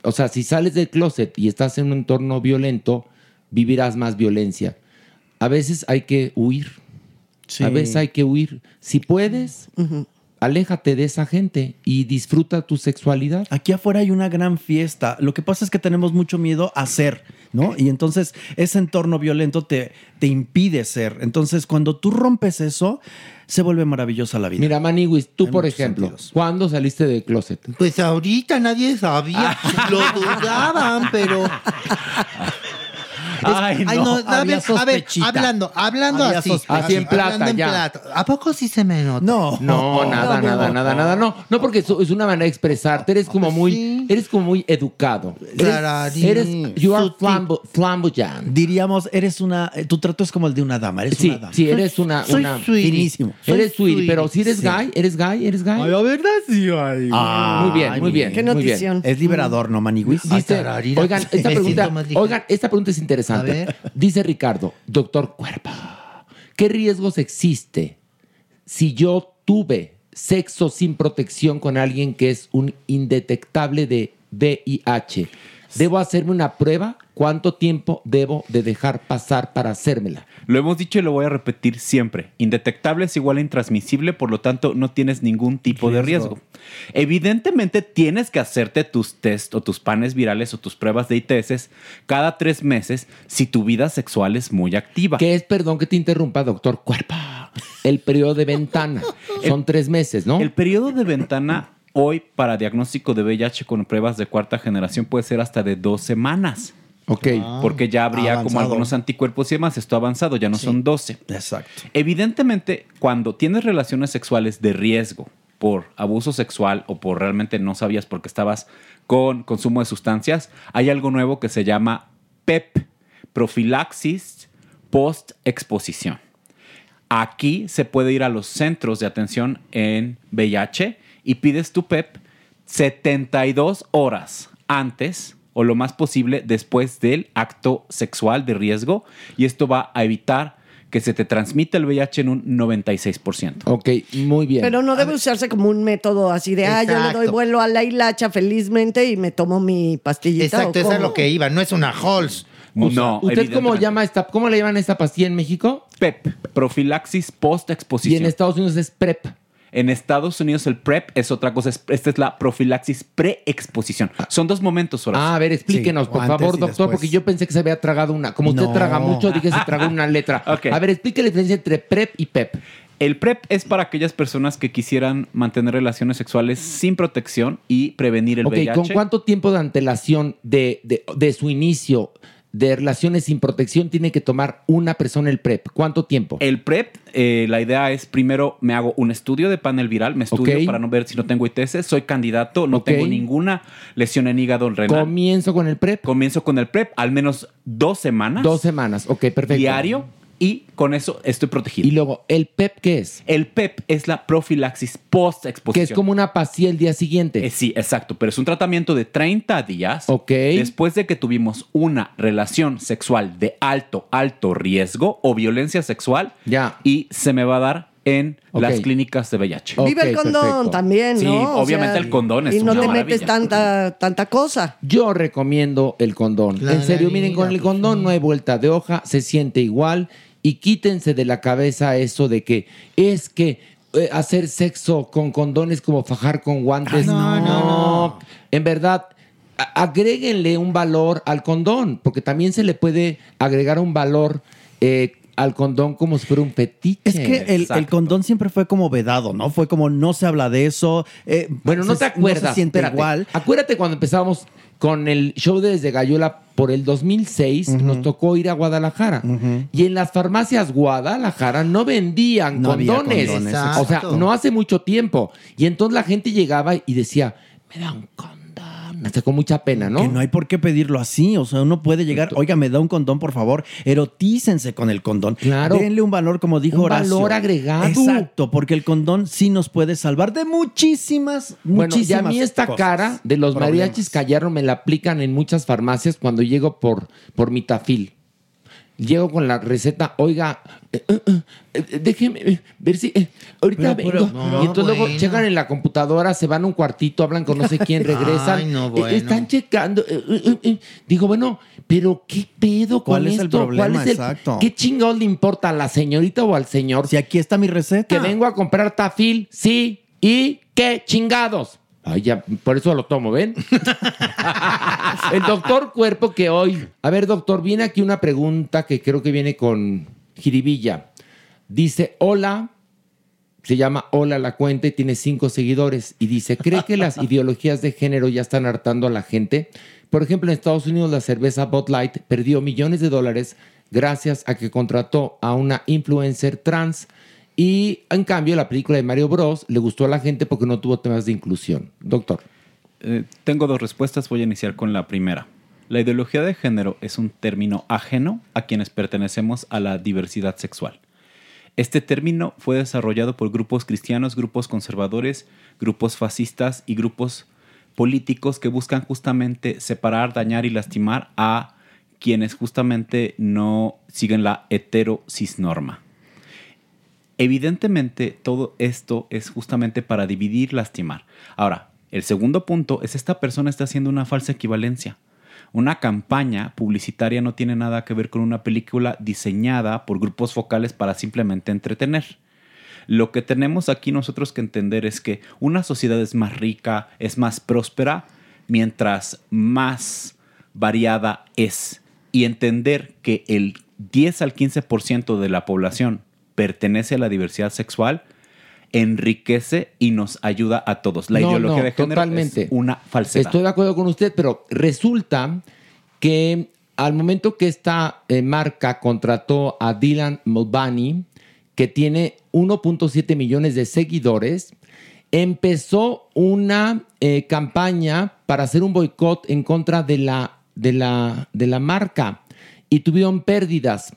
o sea, si sales del closet y estás en un entorno violento, vivirás más violencia. A veces hay que huir. Sí. A veces hay que huir. Si puedes, aléjate de esa gente y disfruta tu sexualidad. Aquí afuera hay una gran fiesta. Lo que pasa es que tenemos mucho miedo a ser, ¿no? Y entonces ese entorno violento te, te impide ser. Entonces, cuando tú rompes eso, se vuelve maravillosa la vida. Mira, Maniwis, tú, En por ejemplo, sentidos. ¿cuándo saliste del closet? Pues ahorita nadie sabía. Lo dudaban, pero. Ay, no. a, había ver, a ver, hablando, hablando Había así. Así en plata, hablando en ya. plata. ¿A poco sí se me nota? No. No, nada, nada, nada, nada. No, no, porque eso es una manera de expresarte. Eres como muy, eres como muy educado. Eres, eres you are flambo- flamboyant. Diríamos, eres una. eh, Tu trato es como el de una dama. Eres Sí, una dama. sí, eres una, Soy una sweetie. Finísimo. Soy eres sweetie. pero si eres Sí. gay, eres gay, eres gay. la verdad sí, ay. Ah, muy bien, muy bien. Qué notición. Es liberador, ¿no, tararira. oigan, esta pregunta, oigan, esta pregunta es A interesante. ver. Dice Ricardo, doctor Cuerpo, ¿qué riesgos existe si yo tuve sexo sin protección con alguien que es un indetectable de VIH? ¿Debo hacerme una prueba? ¿Cuánto tiempo debo de dejar pasar para hacérmela? Lo hemos dicho y lo voy a repetir siempre. Indetectable es igual a intransmisible, por lo tanto no tienes ningún tipo de Riesgo. Evidentemente tienes que hacerte tus test o tus panes virales o tus pruebas de ITS cada tres meses si tu vida sexual es muy activa. ¿Qué es, perdón que te interrumpa, doctor Cuerpo? El periodo de ventana. Son tres meses, ¿no? El periodo de ventana hoy para diagnóstico de VIH con pruebas de cuarta generación puede ser hasta de dos semanas. Ok. Porque ya habría como algunos anticuerpos y demás. Esto ha avanzado, ya no son 12. Exacto. Evidentemente, cuando tienes relaciones sexuales de riesgo por abuso sexual o por realmente no sabías porque estabas con consumo de sustancias, hay algo nuevo que se llama PEP, profilaxis post-exposición. Aquí se puede ir a los centros de atención en VIH y pides tu PEP 72 horas antes o lo más posible después del acto sexual de riesgo y esto va a evitar que se te transmita el VIH en un 96%. Ok, muy bien. Pero no debe usarse como un método así de, ah, yo le doy Exacto. vuelo a la hilacha felizmente y me tomo mi pastillita. Exacto, ¿o eso es lo que iba. No es una Halls. No, ¿Usted cómo llama esta, cómo le llaman esta pastilla en México? PEP, profilaxis Y post-exposición. en Estados Unidos es PrEP. En Estados Unidos el PrEP es otra cosa. es- Esta es la profilaxis pre-exposición. Son dos momentos, Horacio. Ah, a ver, explíquenos, Sí, por favor, doctor, después. porque yo pensé que se había tragado una. Como usted No. traga mucho, dije se tragó una letra. A ver, explique la diferencia entre PrEP y PEP. El PrEP es para aquellas personas que quisieran mantener relaciones sexuales sin protección y prevenir el ok, VIH. ¿con cuánto tiempo de antelación de, de- de su inicio de relaciones sin protección tiene que tomar una persona el PrEP? ¿Cuánto tiempo? El PrEP, eh, la idea es primero me hago un estudio de panel viral, me estudio para no ver si no tengo ITS, soy candidato, no tengo ninguna lesión en hígado renal. Comienzo con el PrEP. Comienzo con el PrEP al menos dos semanas. Dos semanas, ok, perfecto. Diario y con eso estoy protegido. Y luego, ¿el PEP qué es? el PEP es la profilaxis post-exposición. Que es como una pastilla el día siguiente. Eh, sí, exacto, pero es un tratamiento de 30 días Ok. después de que tuvimos una relación sexual de alto, alto riesgo o violencia sexual Ya. y se me va a dar en las clínicas de VIH. Vive el condón también, ¿no? Sí, O obviamente sea, el condón es Y no una te maravilla. metes tanta, tanta cosa. Yo recomiendo el condón. La en serio, miren, con el condón no hay vuelta de hoja, se siente igual y quítense de la cabeza eso de que es que eh, hacer sexo con condón es como fajar con guantes. no, no, En verdad, agréguenle un valor al condón, porque también se le puede agregar un valor eh, al condón como si fuera un fetiche. Es que el, el condón siempre fue como vedado, ¿no? Fue como no se habla de eso. eh, Bueno, no se- te acuerdas. se siente espérate. igual. Acuérdate cuando empezábamos con el show de Desde Gallola por el 2006, nos tocó ir a Guadalajara. Y en las farmacias Guadalajara no vendían No condones. condones, O sea, no hace mucho tiempo. Y entonces la gente llegaba y decía, me da un condón. Hasta con mucha pena, ¿no? Que no hay por qué pedirlo así. O sea, uno puede llegar, oiga, me da un condón, por favor. Erotícense con el condón. Claro. Denle un valor, como dijo Un Horacio. valor agregado. Exacto, porque el condón sí nos puede salvar de muchísimas, Bueno, y muchísimas a mí esta cosas. cara de los Problemas. mariachis callaron me la aplican en muchas farmacias cuando llego por, por mi tafil. Llego con la receta, oiga, eh, eh, eh, déjeme ver si ahorita Pero, pero, vengo. no, y entonces luego bueno. checan en la computadora, se van a un cuartito, hablan con no sé quién, regresan. Ay, no, bueno. están checando. Digo, bueno, pero ¿qué pedo con ¿Cuál es el esto? problema? ¿Cuál es el- Exacto. ¿Qué chingados le importa a la señorita o al señor? Si aquí está mi receta. Que vengo a comprar tafil, sí, y qué chingados. Ay, ya, por eso lo tomo, ¿ven? El doctor Cuerpo que hoy. A ver, doctor, viene aquí una pregunta que creo que viene con jiribilla. Dice: Hola, se llama Hola la cuenta y tiene cinco seguidores. Y dice: ¿Cree que las ideologías de género ya están hartando a la gente? Por ejemplo, en Estados Unidos la cerveza Bud Light perdió millones de dólares gracias a que contrató a una influencer trans. Y en cambio, la película de Mario Bros. le gustó a la gente porque no tuvo temas de inclusión. Doctor. Eh, tengo dos respuestas, voy a iniciar con la primera. La ideología de género es un término ajeno a quienes pertenecemos a la diversidad sexual. Este término fue desarrollado por grupos cristianos, grupos conservadores, grupos fascistas y grupos políticos que buscan justamente separar, dañar y lastimar a quienes justamente no siguen la heterocisnorma. Evidentemente, todo esto es justamente para dividir, lastimar. Ahora, el segundo punto es esta persona está haciendo una falsa equivalencia. Una campaña publicitaria no tiene nada que ver con una película diseñada por grupos focales para simplemente entretener. Lo que tenemos aquí nosotros que entender es que una sociedad es más rica, es más próspera, mientras más variada es. Y entender que el 10 al 15% de la población pertenece a la diversidad sexual, enriquece y nos ayuda a todos. La No, ideología no, de género totalmente. es una falsedad. Estoy de acuerdo con usted, pero resulta que al momento que esta eh, marca contrató a Dylan Mulvaney, que tiene 1.7 millones de seguidores, empezó una eh, campaña para hacer un boicot en contra de la, de, la, de la marca y tuvieron pérdidas.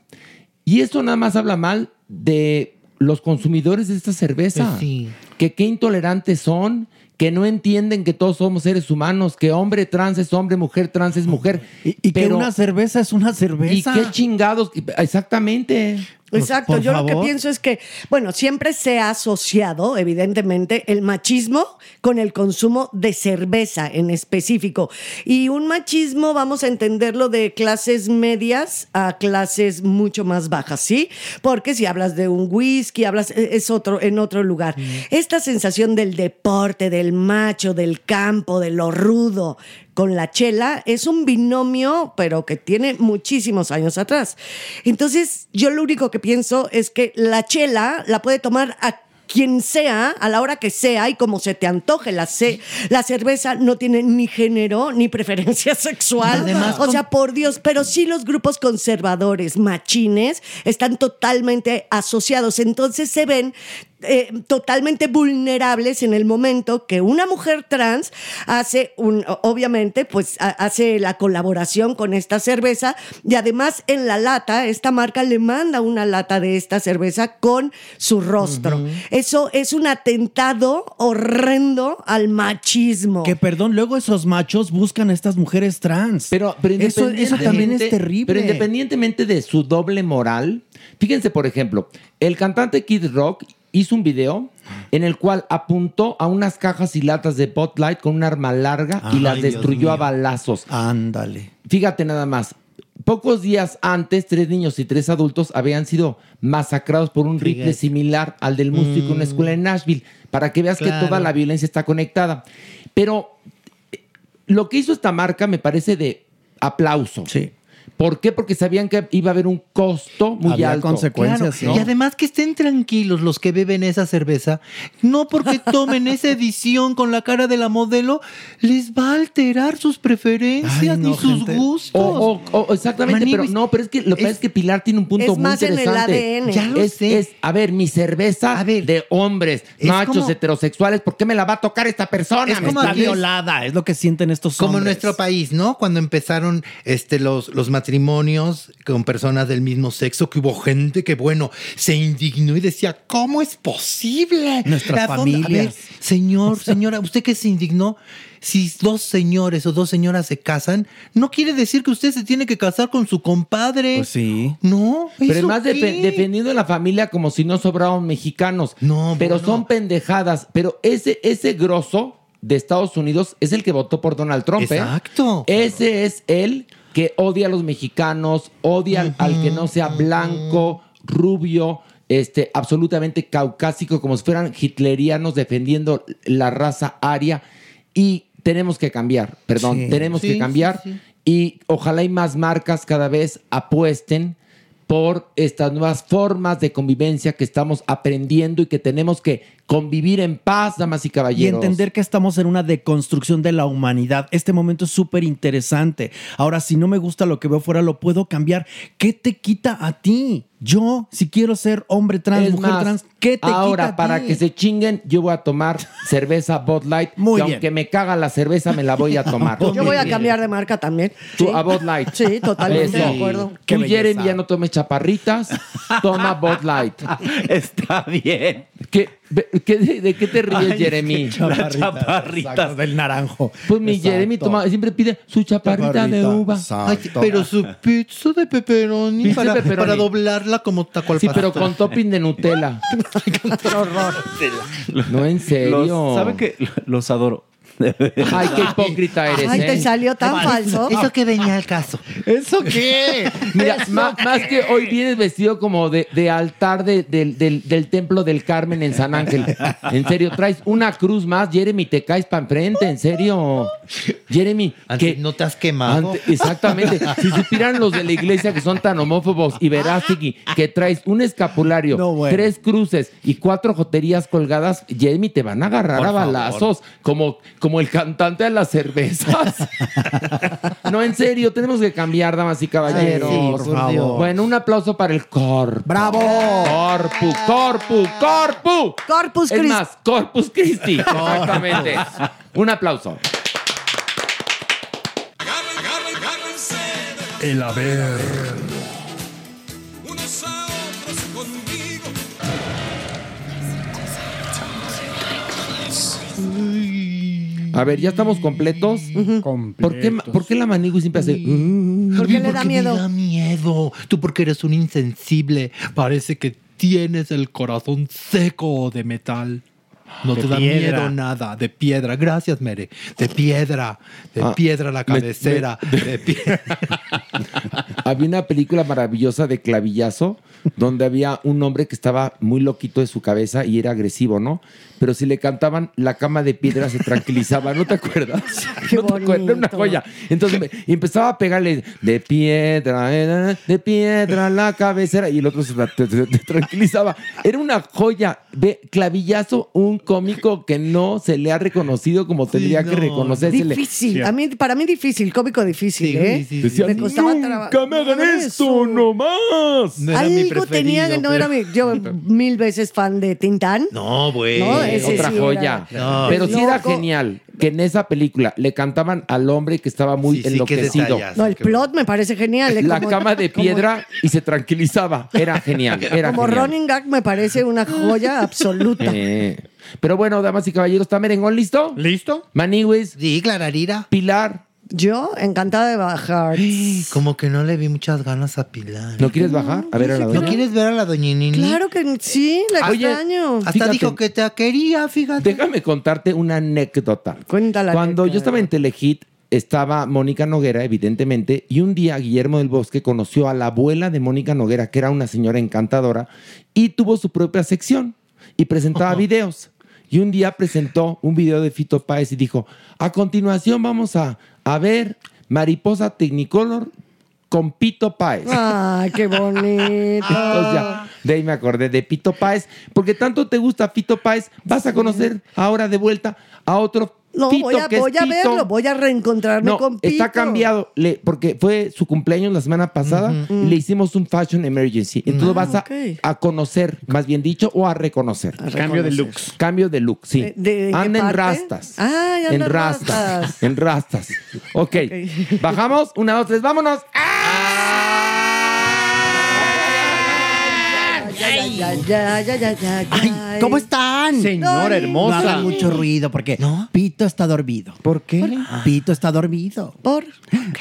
Y esto nada más habla mal de los consumidores de esta cerveza. Pues sí. Que qué intolerantes son, que no entienden que todos somos seres humanos, que hombre trans es hombre, mujer trans es mujer. Y, y que una cerveza es una cerveza. ¿Y qué chingados? Exactamente. Exacto, yo lo que pienso es que, bueno, siempre se ha asociado, evidentemente, el machismo con el consumo de cerveza en específico. Y un machismo, vamos a entenderlo, de clases medias a clases mucho más bajas, ¿sí? Porque si hablas de un whisky, hablas, e, es otro, en otro lugar. Esta sensación del deporte, del macho, del campo, de lo rudo, con la chela es un binomio, pero que tiene muchísimos años atrás. Entonces, yo lo único que pienso es que la chela la puede tomar a quien sea, a la hora que sea y como se te antoje. La, ce- la cerveza no tiene ni género ni preferencia sexual. Además, o sea, por Dios, pero sí los grupos conservadores, machines, están totalmente asociados. Entonces se ven eh, totalmente vulnerables en el momento que una mujer trans hace un, obviamente, pues ha- hace la colaboración con esta cerveza y además en la lata, esta marca le manda una lata de esta cerveza con su rostro. Eso es un atentado horrendo al machismo. Que perdón, luego esos machos buscan a estas mujeres trans. Pero, pero eso, eso también es terrible. Pero independientemente de su doble moral, fíjense, por ejemplo, el cantante Kid Rock hizo un video en el cual apuntó a unas cajas y latas de Bud Light con un arma larga y las destruyó a balazos. Ándale. Fíjate nada más. Pocos días antes, tres niños y tres adultos habían sido masacrados por un rifle similar al del músico en una escuela en Nashville, para que veas Claro. que toda la violencia está conectada. Pero eh, lo que hizo esta marca me parece de aplauso. Sí. ¿Por qué? Porque sabían que iba a haber un costo muy Había alto. consecuencias, Claro, Y además que estén tranquilos los que beben esa cerveza, no porque tomen esa edición con la cara de la modelo, les va a alterar sus preferencias Ay, no, ni sus gente. gustos. O- o- o- exactamente, pero no, pero es que lo que pasa es que Pilar tiene un punto es muy más en el interesante. ADN. Ya lo es, sé. es, a ver, mi cerveza de hombres, es machos como- heterosexuales, ¿por qué me la va a tocar esta persona? Es como Está violada, es lo que sienten estos Como en hombres. nuestro país, ¿no? Cuando empezaron este, los, los matrimonios con personas del mismo sexo, que hubo gente que, bueno, se indignó y decía, ¿cómo es posible? Nuestras ¿A dónde- a familias. ver, señor, señora, usted que se indignó, si dos señores o dos señoras se casan, no quiere decir que usted se tiene que casar con su compadre. Pues sí. No, Pero es ¿eso más qué? defendiendo a la familia como si no sobraban mexicanos. No, pero bueno. son pendejadas. Pero ese, ese grosso de Estados Unidos es el que votó por Donald Trump. ¿eh? Exacto. Ese es el que odia a los mexicanos, odia al- al que no sea blanco, rubio, este, absolutamente caucásico, como si fueran hitlerianos defendiendo la raza aria. Y tenemos que cambiar, perdón, Sí. tenemos Sí, que cambiar. sí. Y ojalá y más marcas cada vez apuesten por estas nuevas formas de convivencia que estamos aprendiendo y que tenemos que convivir en paz, damas y Y caballeros. entender que estamos en una deconstrucción de la humanidad. Este momento es súper interesante. Ahora, si no me gusta lo que veo fuera, lo puedo cambiar. ¿Qué te quita a ti? Yo, si quiero ser hombre trans, Es mujer más, trans, ¿qué te ahora, quita a para ti? que se chinguen, yo voy a tomar cerveza Bud Light. Muy y bien. aunque me caga la cerveza, me la voy a tomar. Yo voy a cambiar de marca también. Tú, Sí. a Bud Light. Sí, totalmente de acuerdo. Tú, Jeremy, ya no tomes chaparritas, toma Bud Light. Está bien. ¿Qué, qué- de, de qué te ríes, Ay, Jeremy? chaparritas. exacto, del naranjo. Pues mi Exacto. Jeremy toma, siempre pide su chaparrita, de Chaparrita, uva. Ay, pero su pizza de pepperoni Pizza de para, pepperoni. para doblarla como taco al Sí, pastor. pero con topping de Nutella. No, en serio. Los- ¿Sabe que los adoro? Ay, qué hipócrita eres, Ay, ¿eh? te salió tan falso. Eso que venía al caso. ¿Eso qué? Mira, más que hoy vienes vestido como de, de altar de- del, del- del templo del Carmen en San Ángel. En serio, traes una cruz más, Jeremy, te caes para enfrente, en serio. Jeremy, Antes que no te has quemado. ante- exactamente. Si supieran los de la iglesia que son tan homófobos y Verástegui, que traes un escapulario, No, bueno. tres cruces y cuatro joterías colgadas, Jeremy, te van a agarrar Por a favor. balazos, como, como el cantante de las cervezas. no, en serio, tenemos que cambiar, damas y caballeros. Ay, sí, por favor. Bueno, un aplauso para el corpo. ¡Bravo! Corpu, corpu, corpu. Corpus Es Christi. más, Corpus Christi. Exactamente. Un aplauso. El haber. A ver, ya estamos completos. ¿Por qué, por qué la manigua siempre hace? "Uh"? ¿Por qué le da Porque miedo? Me da miedo. Tú porque eres un insensible. Parece que tienes el corazón seco de metal. No De te da piedra. miedo nada. De piedra. Gracias, Mere. De piedra. De Ah, piedra la me- cabecera. de piedra. Había una película maravillosa de clavillazo donde había un hombre que estaba muy loquito de su cabeza y era agresivo, ¿no? Pero si le cantaban La cama de piedra se tranquilizaba, ¿no te acuerdas? Qué ¿No te acuerdas? Era una joya. Entonces me- y empezaba a pegarle de piedra, de piedra la cabecera y el otro se tra- te- te- te tranquilizaba. Era una joya. Ve, clavillazo, un cómico que no se le ha reconocido como tendría que no, reconocérsele. Difícil. A mí, para mí difícil, cómico difícil, Sí, ¿eh? sí, sí. Decía, Me costaba nunca me hagan No, esto, eso. no más. No era mi tenía, preferido, no era mi, yo mil veces fan de Tintán. No, güey. No, ese Otra sí joya. era- No. Pero sí era Loco. genial que en esa película le cantaban al hombre que estaba muy Sí, sí, qué enloquecido. detallazo. No, el plot me parece genial. ¿eh? la Como- cama de como- piedra y se tranquilizaba. Era genial. Era Como genial. running gag me parece una joya absoluta. Eh, Pero bueno, damas y caballeros, ¿está Merengón listo? ¿Listo? Maniwis, Sí, Clararira. Pilar, Yo, encantada de bajar. Como que no le vi muchas ganas a Pilar. ¿No quieres bajar? A ver a la ¿No doña. quieres ver a la doña Nini? Claro que sí, la Oye, extraño. Hasta Fíjate. dijo que te quería, fíjate. Déjame contarte una anécdota. Cuéntala. Cuando yo estaba en Telehit, estaba Mónica Noguera, evidentemente, y un día Guillermo del Bosque conoció a la abuela de Mónica Noguera, que era una señora encantadora, y tuvo su propia sección y presentaba videos. Y un día presentó un video de Fito Páez y dijo, a continuación vamos a, a ver Mariposa Technicolor con Pito Páez. Ay, qué bonito. Entonces ya, de ahí me acordé de Pito Páez, porque tanto te gusta Pito Páez, vas a conocer ahora de vuelta a otro No, Pito voy a, que voy a verlo, voy a reencontrarme No, con Pito. está cambiado, le- porque fue su cumpleaños la semana pasada y le hicimos un fashion emergency. Entonces Ah, vas a, conocer, más bien dicho, o a reconocer. Cambio de looks. Cambio de look, sí. Eh, ¿de- anda en rastas. Ah, ya en anda en rastas. rastas. En rastas. ok. Bajamos. Una, dos, tres. Vámonos. Ya, ya, ya, ya, ya, ya, Ay, ¿cómo están? Señora Ay, hermosa. No hagan mucho ruido porque Pito está dormido. ¿Por qué? Pito está dormido. Por.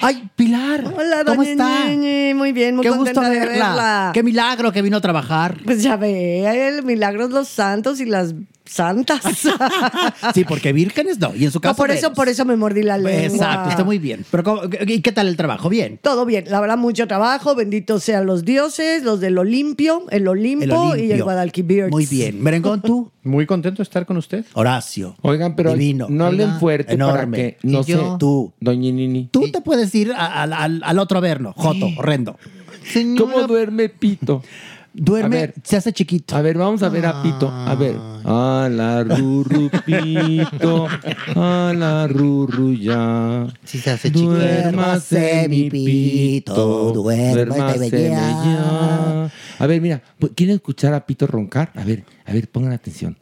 Ay, Pilar. Hola, ¿Cómo doña está? Muy bien, muy Qué gusto contenta de verla. verla. Qué milagro que vino a trabajar. Pues ya ve, el milagros los santos y las santas. Sí, porque vírgenes no. Y en su caso. No, por eso, por eso me mordí la lengua. Exacto, está muy bien. Pero ¿cómo- ¿y qué tal el trabajo? Bien. Todo bien, la verdad, mucho trabajo. Benditos sean los dioses, los del Olimpio, el Olimpo, El Olimpio. y el Guadalquivir. Muy bien. Merengón, tú. Muy contento de estar con usted. Horacio. Oigan, pero Divino. no hablen fuerte para Enorme. que no ¿Y sé. yo? Tú. Doña Nini. Tú te puedes ir a- al- al al otro a verlo. Joto, horrendo. ¿Cómo duerme Pito? Duerme, ver. se hace chiquito. A ver, vamos a ver a Pito. A ver. A la rurru Pito. A la rurru ya. Sí se hace chiquito. Duérmase mi Pito. duérmase ya. A ver, mira. ¿Quieren escuchar a Pito roncar? A ver, a ver, pongan atención.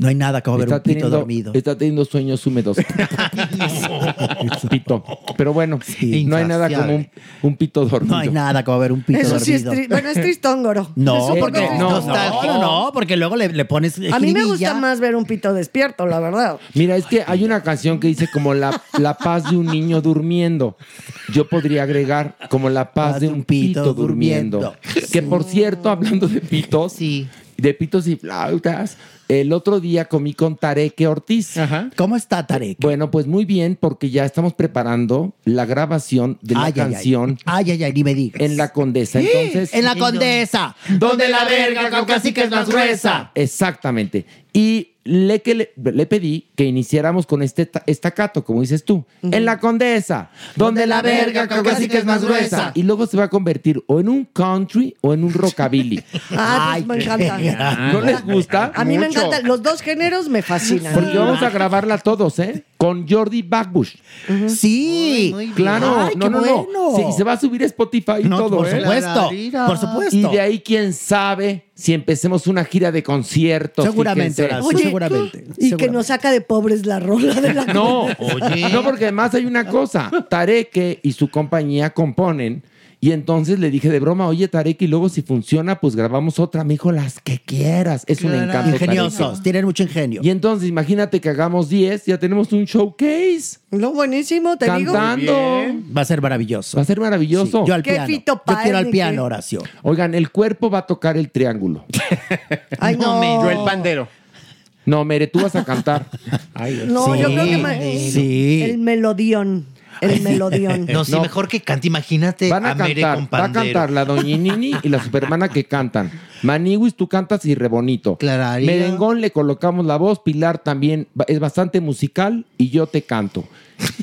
No hay nada como ver Está un pito teniendo, dormido. está teniendo sueños húmedos. Pito. Pero bueno, no hay nada como un, un pito dormido. No hay nada como ver un pito Eso sí es dormido. tri- bueno, es tristóngoro. No, Es porque no, no, no, porque luego le, le pones A mí me gusta más ver un pito despierto, la verdad. Mira, es que hay una canción que dice como la, la paz de un niño durmiendo. Yo podría agregar como la paz de un pito, durmiendo. Que por cierto, hablando de pitos, de pitos y flautas, el otro día comí con Tareque Ortiz. ¿Cómo está Tarek? Bueno, pues muy bien, porque ya estamos preparando la grabación de la Ay, ay, ay. canción Ay, ay, ay, ni me digas. en la Condesa. Entonces, En la Condesa, donde la verga caucásica es más gruesa. Exactamente. Y le, que le, le pedí que iniciáramos con este ta- estacato, como dices tú, en la Condesa, donde la verga caucásica es más gruesa. Y luego se va a convertir o en un country o en un rockabilly. Ah, pues me encanta. ¿No les gusta? A mí me Mucho. encantan. Los dos géneros me fascinan. Porque vamos a grabarla todos, ¿eh? Con Jordi Backbush. Sí. Claro, Ay, no, qué no, no. bueno. Sí, y se va a subir a Spotify y No, todo, por ¿eh? supuesto, por supuesto. Y de ahí, quién sabe si empecemos una gira de conciertos. Seguramente. Horacio, seguramente. Y que nos saca de pobres la rola de la No, no, porque además hay una cosa. Tareque y su compañía componen. Y entonces le dije de broma, oye Tareque, y luego si funciona, pues grabamos otra. Me dijo, las que quieras. Es un encanto. Ingeniosos, tienen mucho ingenio. Y entonces imagínate que hagamos 10, ya tenemos un showcase. No, buenísimo, te digo. Cantando. Va a ser maravilloso. Va a ser maravilloso. Sí, yo al ¿Qué piano. Fito Yo quiero al piano? Horacio. Oigan, el cuerpo va a tocar el triángulo. Ay, no. Yo el pandero. No, Mere, tú vas a cantar. No, yo creo que me- sí. el melodión. El melodión. No, sí, No. mejor que cante. Imagínate Van a a Mere cantar, con va a cantar la Doñinini y la Supermana que cantan. Maniwis, tú cantas y re bonito. Clararía. Merengón le colocamos la voz, Pilar también es bastante musical y yo te canto.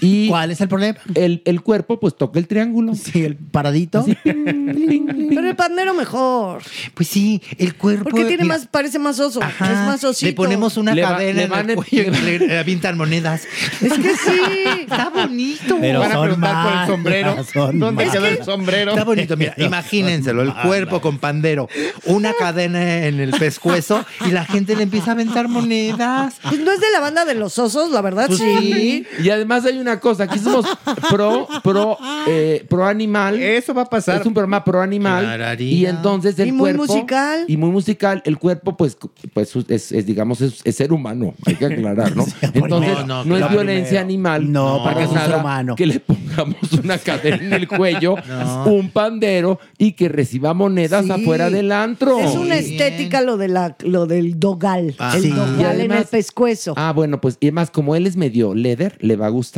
Y ¿Cuál es el problema? el, el cuerpo, pues toca el triángulo. Sí, el paradito. Así, ping, ping, ping. Pero el pandero mejor. Pues sí, el cuerpo. Porque tiene mira, más, parece más oso. ajá, es más osito. Le ponemos una Le va- cadena le en van el a- cuello y le avientan monedas. Es que sí. Está bonito. Pero Van a preguntar por el sombrero. son ¿Dónde mal. quedó el sombrero? Está bonito, mira, imagínenselo, el cuerpo con pandero, una cadena en el pescuezo y la gente le empieza a aventar monedas. Pues no es de la banda de los osos, la verdad, Pues sí. Y además hay una cosa, aquí somos pro, pro, eh, pro animal. Eso va a pasar. Es un programa pro animal. Clararía. Y entonces el Y muy cuerpo. musical. Y muy musical. El cuerpo, pues, pues es, es, digamos, es, es ser humano. Hay que aclarar, ¿no? Entonces, No, no, no, es claro. violencia animal. No, para porque es un ser nada humano. Que le pongamos una cadena en el cuello, No. un pandero y que reciba monedas Sí. afuera del antro. Es una Bien. estética lo, de la, lo del dogal. Ah, el sí. dogal en el pescuezo. Ah, bueno, pues, y además, como él es medio leather, le va a gustar.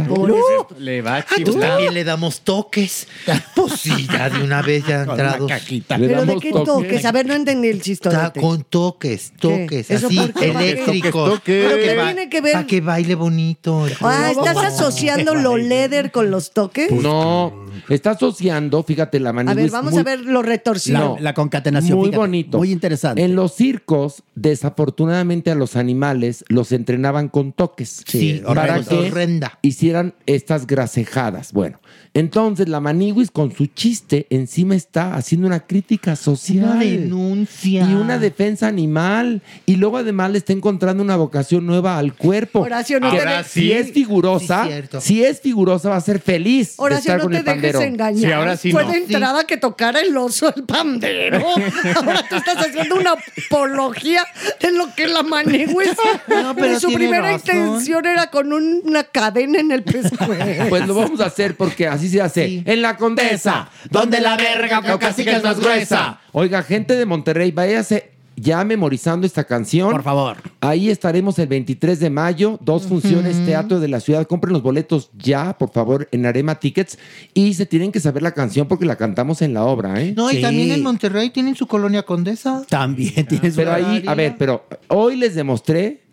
Le va a Ah, chiflar. también le damos toques. Pues sí, ya de una vez ya entrados. ¿Pero de qué toques. A ver, no entendí el Está chistorete. con toques, toques, ¿Eso así? ¿Para eléctricos. Toques, toques. ¿Pero qué Para tiene que ver? que baile bonito. Ah. ¿estás asociando lo leather con los toques? No, está asociando, fíjate, la A manigua ver, vamos muy- a ver lo retorcido. La, concatenación. Muy fíjate, bonito. Muy interesante. En los circos, desafortunadamente a los animales los entrenaban con toques. Sí, para horrenda, que horrenda. Hicieran estas grasejadas. Bueno, entonces la maniguis con su chiste encima está haciendo una crítica social. Una denuncia. Y una defensa animal. Y luego además le está encontrando una vocación nueva al cuerpo. Horacio, no te de- si es figurosa, Sí, cierto. si es figurosa va a ser feliz de Horacio, estar no con te el dejes pandero. engañar. Sí, ahora sí Fue no. de entrada que tocara el oso el pandero. Ahora tú estás haciendo una apología de lo que la manigües. No, pero de su primera razón. intención era con un- una cadena en el pescuezo. Pues lo vamos a hacer porque así se hace. En la Condesa, Donde la verga caucásica es más gruesa. Oiga, gente de Monterrey, váyase ya memorizando esta canción. Por favor. Ahí estaremos el 23 de mayo, dos funciones, Teatro de la Ciudad. Compren los boletos ya, por favor, en Arema Tickets. Y se tienen que saber la canción porque la cantamos en la obra, ¿eh? No, y Sí. también en Monterrey tienen su colonia condesa. También tienes Pero una- ahí, a ver, pero hoy les demostré,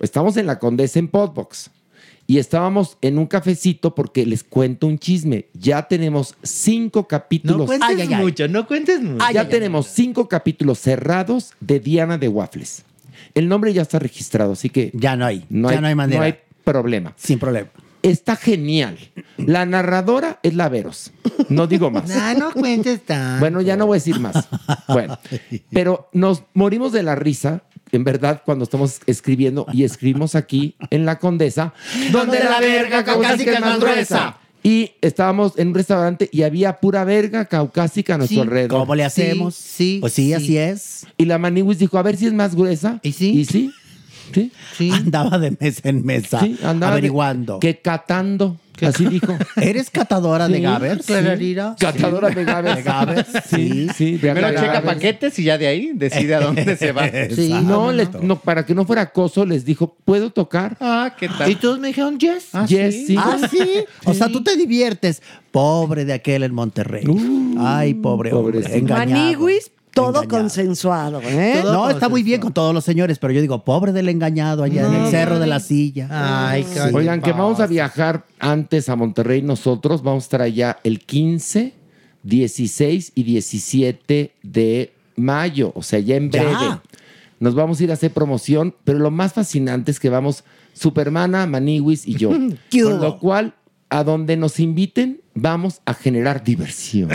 estamos en la Condesa en Podbox. Y estábamos en un cafecito porque les cuento un chisme. Ya tenemos cinco No capítulos. cuentes Ay, ay, ay. mucho, no cuentes mucho. Ay, ya ay, ay. tenemos cinco capítulos cerrados de Diana de Waffles. El nombre ya está registrado, así que Ya no hay. no, ya hay, no hay manera. no hay problema. Sin problema. Está genial. La narradora es la Veros. No digo más. Nah, no cuentes tan. Bueno, ya no voy a decir más. Bueno, pero nos morimos de la risa, en verdad, cuando estamos escribiendo y escribimos aquí en La Condesa, Donde la verga caucásica es más gruesa. Y estábamos en un restaurante y había pura verga caucásica a nuestro Sí, alrededor. ¿Cómo le hacemos? sí, Pues sí, sí. así es. Y la Maniwis dijo, a ver si es más gruesa. ¿Y sí? Y sí. Sí. Sí. Andaba de mesa en mesa. sí, de- averiguando. que catando. Así dijo. ¿Eres catadora de Sí, Gavers? Clararira. Catadora de Gavers. De Gavers, sí. sí. Primero Gavers. checa paquetes y ya de ahí decide a dónde se va. Sí. No, les- no, para que no fuera acoso, les dijo, ¿puedo tocar? Ah, ¿qué Y tal? todos me dijeron, yes. yes, sí. Ah, sí. O sea, tú te diviertes. Pobre de aquel en Monterrey. Ay, pobre hombre. pobrecito. Engañado. Maniguis, todo Engañado. consensuado, ¿eh? Todo No, está muy bien con todos los señores, pero yo digo, pobre del engañado allá en el cerro de la silla. Ay, qué Oigan, que vamos a viajar antes a Monterrey nosotros. Vamos a estar allá el 15, 16 y 17 de mayo, o sea, ya en Ya. breve. Nos vamos a ir a hacer promoción, pero lo más fascinante es que vamos Supermana, Maniwis y yo. ¿Qué Con lo cual, a donde nos inviten, vamos a generar diversión.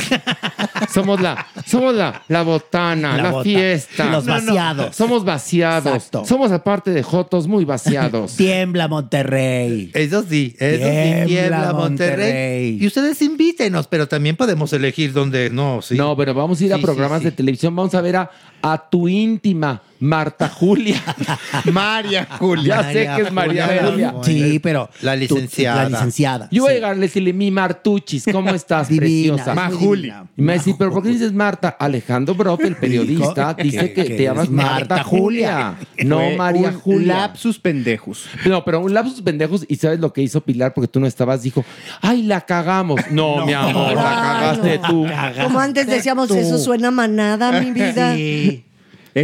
somos la, somos la, la botana, la, La bota- fiesta. Los vaciados. Somos vaciados. Exacto. Somos aparte de Jotos muy vaciados. Tiembla Monterrey. Eso sí, eso Tiembla sí, tiembla Monterrey. Monterrey. Y ustedes invítenos, pero también podemos elegir dónde no, sí. No, pero vamos a ir a Sí, programas sí. de televisión. Vamos a ver a, a tu íntima, Marta Julia. María Julia. ya sé que es María Julia. Sí, pero. La licenciada. la licenciada. Yo voy a sí. llegar a decirle, mi Martuchis, ¿cómo estás, Divina, preciosa? muy Majuli. divina. Y me va a decir, ¿pero por qué dices Marta? Alejandro Broff, el periodista, dice que, te llamas Marta, Julia. No María un Julia. Lapsus pendejos. No, pero un lapsus pendejos. ¿Y sabes lo que hizo Pilar? Porque tú no estabas. Dijo, ¡ay, la cagamos! No, mi amor, la cagaste no. tú. Como antes decíamos, tú. eso suena manada, mi vida. Sí.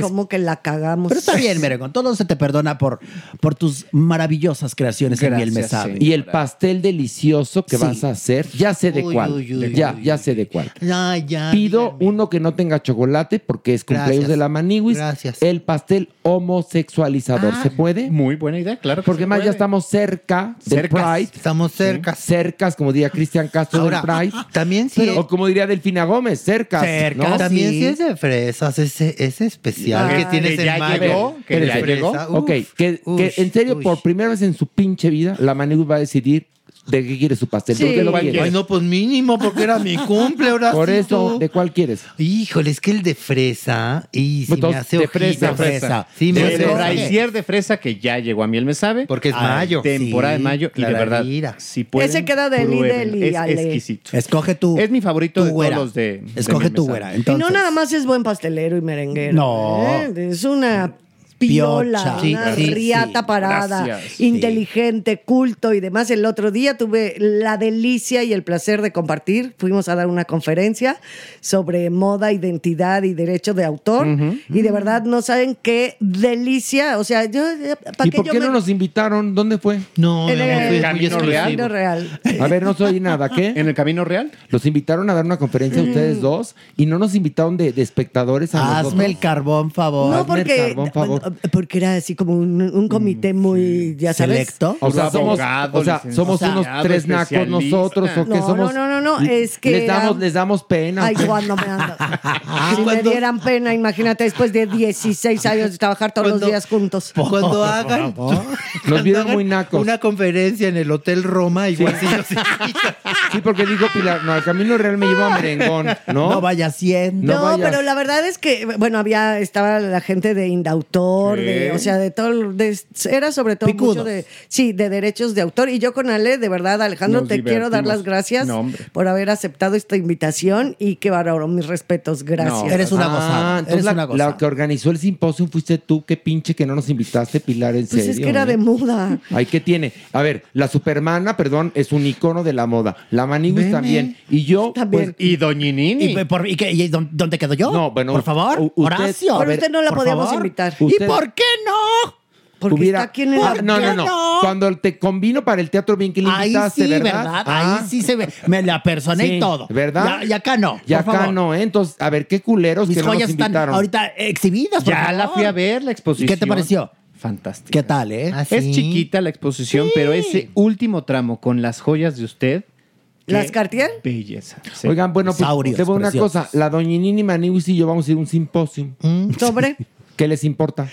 Como que la cagamos. Pero está bien, Merengón. Todo se te perdona por, por tus maravillosas creaciones que miel me sabe. Y el pastel delicioso que Sí. vas a hacer, ya sé de Uy, cuál. uy, uy, ya, uy, ya sé de cuál. Ya. Pido uno que no tenga chocolate porque es cumpleaños Gracias. de la Maniwis. Gracias. El pastel homosexualizador. Ah. ¿Se puede? Muy buena idea, claro. Porque más ya estamos cerca del Cercas. Pride. Estamos cerca. Cercas, como diría Cristian Castro Ahora, del Pride. También sí. O como diría Delfina Gómez, cercas. ¿no? También sí es de fresas, ese, ese especial Ah, que tienes que en ya mayo. llegó, que de ya llegó. fresa. Ok, Uf, que, ush, que en serio, por primera vez en su pinche vida, la Maniwis va a decidir de qué quiere su pastel. ¿De qué lo quiere? Ay, no, pues mínimo, porque era mi cumple, ahora Por sí eso. ¿de cuál quieres? Híjole, es que el de fresa, y si Entonces, me hace de fresa, fresa. Sí, me de hace de fresa que ya llegó a miel me sabe. Porque es mayo. Temporada Sí, de mayo y de verdad. clararira. Si pueden, Ese queda deli, pruébenlo. deli, Es Ale. exquisito. Escoge tú. Es mi favorito de güera. todos los de. de Escoge tu güera. y Entonces, no nada más es buen pastelero y merenguero. No. ¿eh? Es una piola, Piocha. Sí, una sí, riata sí. parada, Gracias. inteligente, culto y demás. El otro día tuve la delicia y el placer de compartir. Fuimos a dar una conferencia sobre moda, identidad y derecho de autor. Y de verdad no saben qué delicia. O sea, yo... ¿para ¿Y por yo qué me- no nos invitaron? ¿Dónde fue? No, En el Camino. Real. Camino Real. A ver, no soy nada, ¿qué? ¿En el Camino Real? Los invitaron a dar una conferencia a ustedes dos y no nos invitaron de, de espectadores a hazme nosotros. el carbón, favor. No, Hazme el porque, carbón, favor. Porque era así como un, un comité muy, ya sabes. Selecto. O sea, somos, o sea, somos unos tres nacos nosotros o que No, somos. no, no, no, no, es que les damos, era- les damos pena. Ay, ¿o qué? cuando me andas. si me dieran pena, imagínate, después de 16 años de trabajar todos Cuando- los días juntos. Cuando hagan, Nos vieron muy nacos. una conferencia en el Hotel Roma, igual sí, yo sí. Sí, porque dijo Pilar, no, al camino real me lleva a merengón, ¿no? No vaya siendo. No, vayas. pero la verdad es que, bueno, había, estaba la gente de Indautor, De, o sea, de todo, de- era sobre todo Picudos. mucho de, sí, de derechos de autor. Y yo con Ale, de verdad, Alejandro, Nos te quiero dar las gracias No, por haber aceptado esta invitación y que bárbaro, mis respetos, gracias. No, Eres una Ah, gozada. entonces Eres la, una la gozada. que organizó el simposio fuiste tú, qué pinche que no nos invitaste, Pilar, en pues serio. es que era ¿eh? de muda. Ay, ¿qué tiene? A ver, la Supermana, perdón, es un icono de la moda. La Maniguis también. Y yo, También. Y Doñinini. ¿Y, por, y, qué- y dónde- dónde quedo yo? No, bueno, Por favor, u- usted- Horacio. Pero usted no la podíamos favor. invitar. ¿Y Usted- por qué no? Porque hubiera- está aquí en el... Ah, no, no, no, no? Cuando te convino para el teatro bien que le Ahí invitaste, sí, ¿verdad? ¿verdad? Ah, Ahí sí se ve. Me la personé Sí, y todo. ¿verdad? Ya- Y, acá no. Y acá favor. no, ¿eh? Entonces, a ver, qué culeros Mis que no nos joyas están ahorita exhibidas. por Ya la favor. fui a ver, la exposición. ¿Qué te pareció? Fantástica. ¿Qué tal, eh? Ah, Es chiquita la exposición, pero ese último tramo con las joyas de usted. ¿Las Cartier? Belleza. Sí. Oigan, bueno, pues Saurios te voy a una cosa. La doñinini Maniwis y yo vamos a ir a un simposio. Sobre. ¿Qué les importa?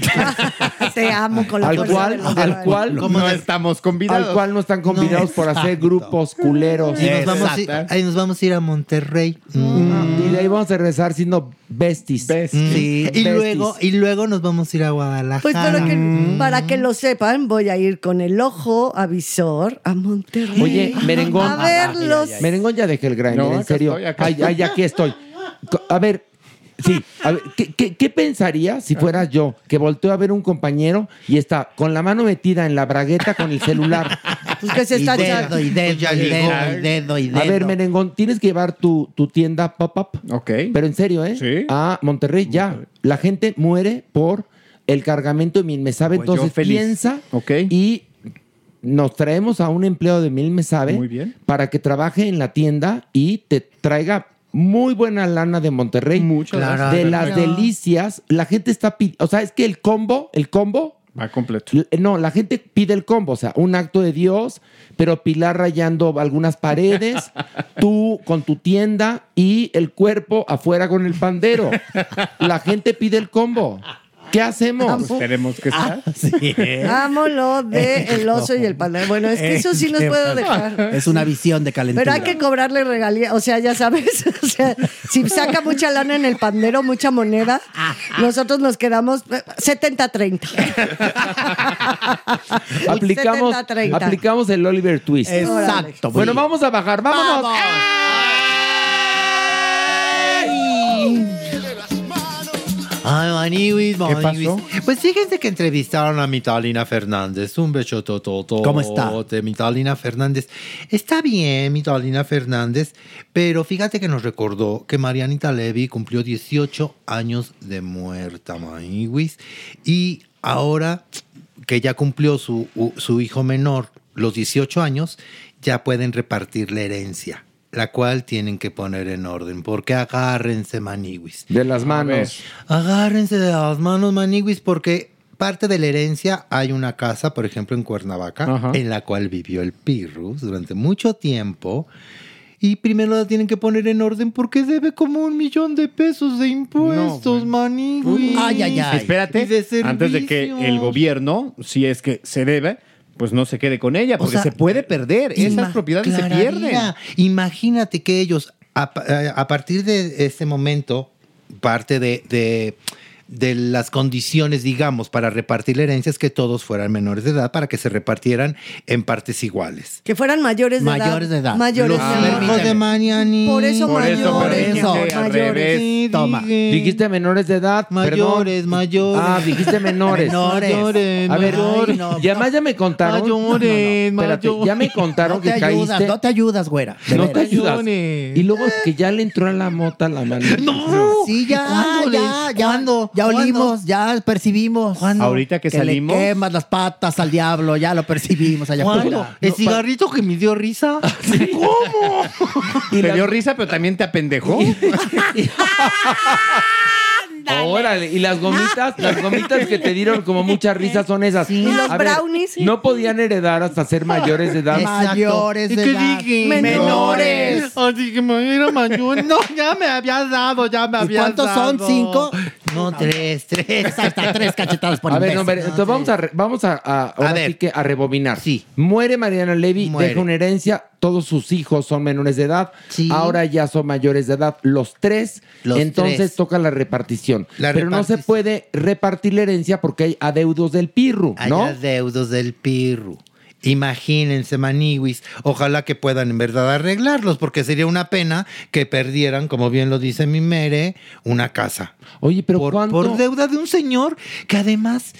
Te amo con la al cual, al cual, no estamos convidados. al cual no están convidados por hacer grupos culeros. Y nos vamos a ir- Exacto. ahí nos vamos a ir a Monterrey. Y de ahí vamos a regresar siendo besties. Besties. Sí, y Besties. luego, y luego nos vamos a ir a Guadalajara. Pues para que, para que lo sepan, voy a ir con el ojo avisor a Monterrey. Oye, Merengón. A verlos. Merengón ya dejé el grinder, No, en serio. estoy, acá ay, aquí estoy. A ver, sí, a ver, ¿qué, qué, qué pensaría si fuera yo que volteo a ver un compañero y está con la mano metida en la bragueta con el celular? Pues que se Y está dedo, y dedo, Ya y dedo, y dedo, y dedo. A ver, Merengón, tienes que llevar tu, tu tienda pop-up. Ok. Pero en serio, ¿eh? Sí. A Monterrey, ya. La gente muere por el cargamento de Mil Me Sabe. Pues Entonces feliz. piensa Ok. y nos traemos a un empleado de Mil Me Sabe Muy bien. para que trabaje en la tienda y te traiga muy buena lana de Monterrey. Muchas Claro. gracias. de las delicias. La gente está pidiendo, o sea, es que el combo, el combo, Va completo. no, la gente pide el combo, o sea, un acto de Dios, pero Pilar rayando algunas paredes, tú con tu tienda y el cuerpo afuera con el pandero. La gente pide el combo. ¿Qué hacemos? Pues tenemos que estar. Sí. Amo lo de el oso y el panda. Bueno, es que eso sí nos puedo dejar. Es una visión de calentura. Pero hay que cobrarle regalía, o sea, ya sabes, o sea, si saca mucha lana en el pandero, mucha moneda, nosotros nos quedamos eh, 70-30. aplicamos, 70-30. aplicamos el Oliver Twist. Exacto. Bueno, vamos a bajar, vámonos. Vamos. Ay, ¿Qué Maniwis. pasó? Pues fíjense que entrevistaron a Mitalina Fernández. Un beso tototo. ¿Cómo está? De Mitalina Fernández. Está bien, Mitalina Fernández, pero fíjate que nos recordó que Marianita Levy cumplió 18 años de muerta, Maniwis. Y ahora que ya cumplió su, su hijo menor los 18 años, ya pueden repartir la herencia. La cual tienen que poner en orden, porque agárrense, maniwis. De las manos. Agárrense de las manos, maniwis, porque parte de la herencia hay una casa, por ejemplo, en Cuernavaca, en la cual vivió el Pirrus durante mucho tiempo. Y primero la tienen que poner en orden porque debe como un millón de pesos de impuestos, maniwis. Espérate, Y de antes de que el gobierno, si es que se debe, pues no se quede con ella, O porque sea, se puede perder. Esas propiedades se pierden. Imagínate que ellos, a, pa- a partir de este momento, parte de, de- de las condiciones, digamos, para repartir la herencia es que todos fueran menores de edad para que se repartieran en partes iguales. Que fueran mayores de edad. Mayores de edad. Mayores Los de edad. hijos de Mariani. Por eso Por eso, mayores. dijiste al mayores. revés. Toma. Dijiste menores de edad. Mayores, perdón. mayores. Ah, dijiste menores. Menores. Mayores, A ver, mayores. no. y además ya me contaron. Mayores, No, no, espérate, ya me contaron que ayudas, caíste. no te ayudas, güera. no te ayudas. Y luego que ya le entró a la mota la mano. No, sí, ya, ¿Cuándo le- ya, ya, cuándo? Ya ¿Cuándo? olimos, ya percibimos. Ahorita que salimos. Le quemas las patas al diablo, ya lo percibimos allá ¿Cuándo? afuera. ¿El cigarrito que me dio risa? ¿Cómo? Te dio risa, pero también te apendejó. Órale, y las gomitas, las gomitas que te dieron como mucha risa son esas. ¿Y los A ver, brownies? No podían heredar hasta ser mayores de edad. Mayores ¿Y de qué edad. dije? Menores. Así que me era mayor. No, ya me habías dado, ya me ¿Y habías cuántos dado. son? ¿Cinco? No, tres, tres. Hasta tres cachetadas por A ver, no, a ver, entonces vamos a, re- vamos a, a- ahora ver. sí que a rebobinar. Sí. Muere Mariana Levy, Muere. deja una herencia, todos sus hijos son menores de edad, Sí. ahora ya son mayores de edad, los tres, Los entonces tres. toca la repartición. La Pero no se puede repartir la herencia porque hay adeudos del pirru, ¿no? Hay adeudos del pirru. Imagínense, maniwis. Ojalá que puedan en verdad arreglarlos, porque sería una pena que perdieran, como bien lo dice mi mere, una casa. Oye, pero por, ¿cuánto? por deuda de un señor que además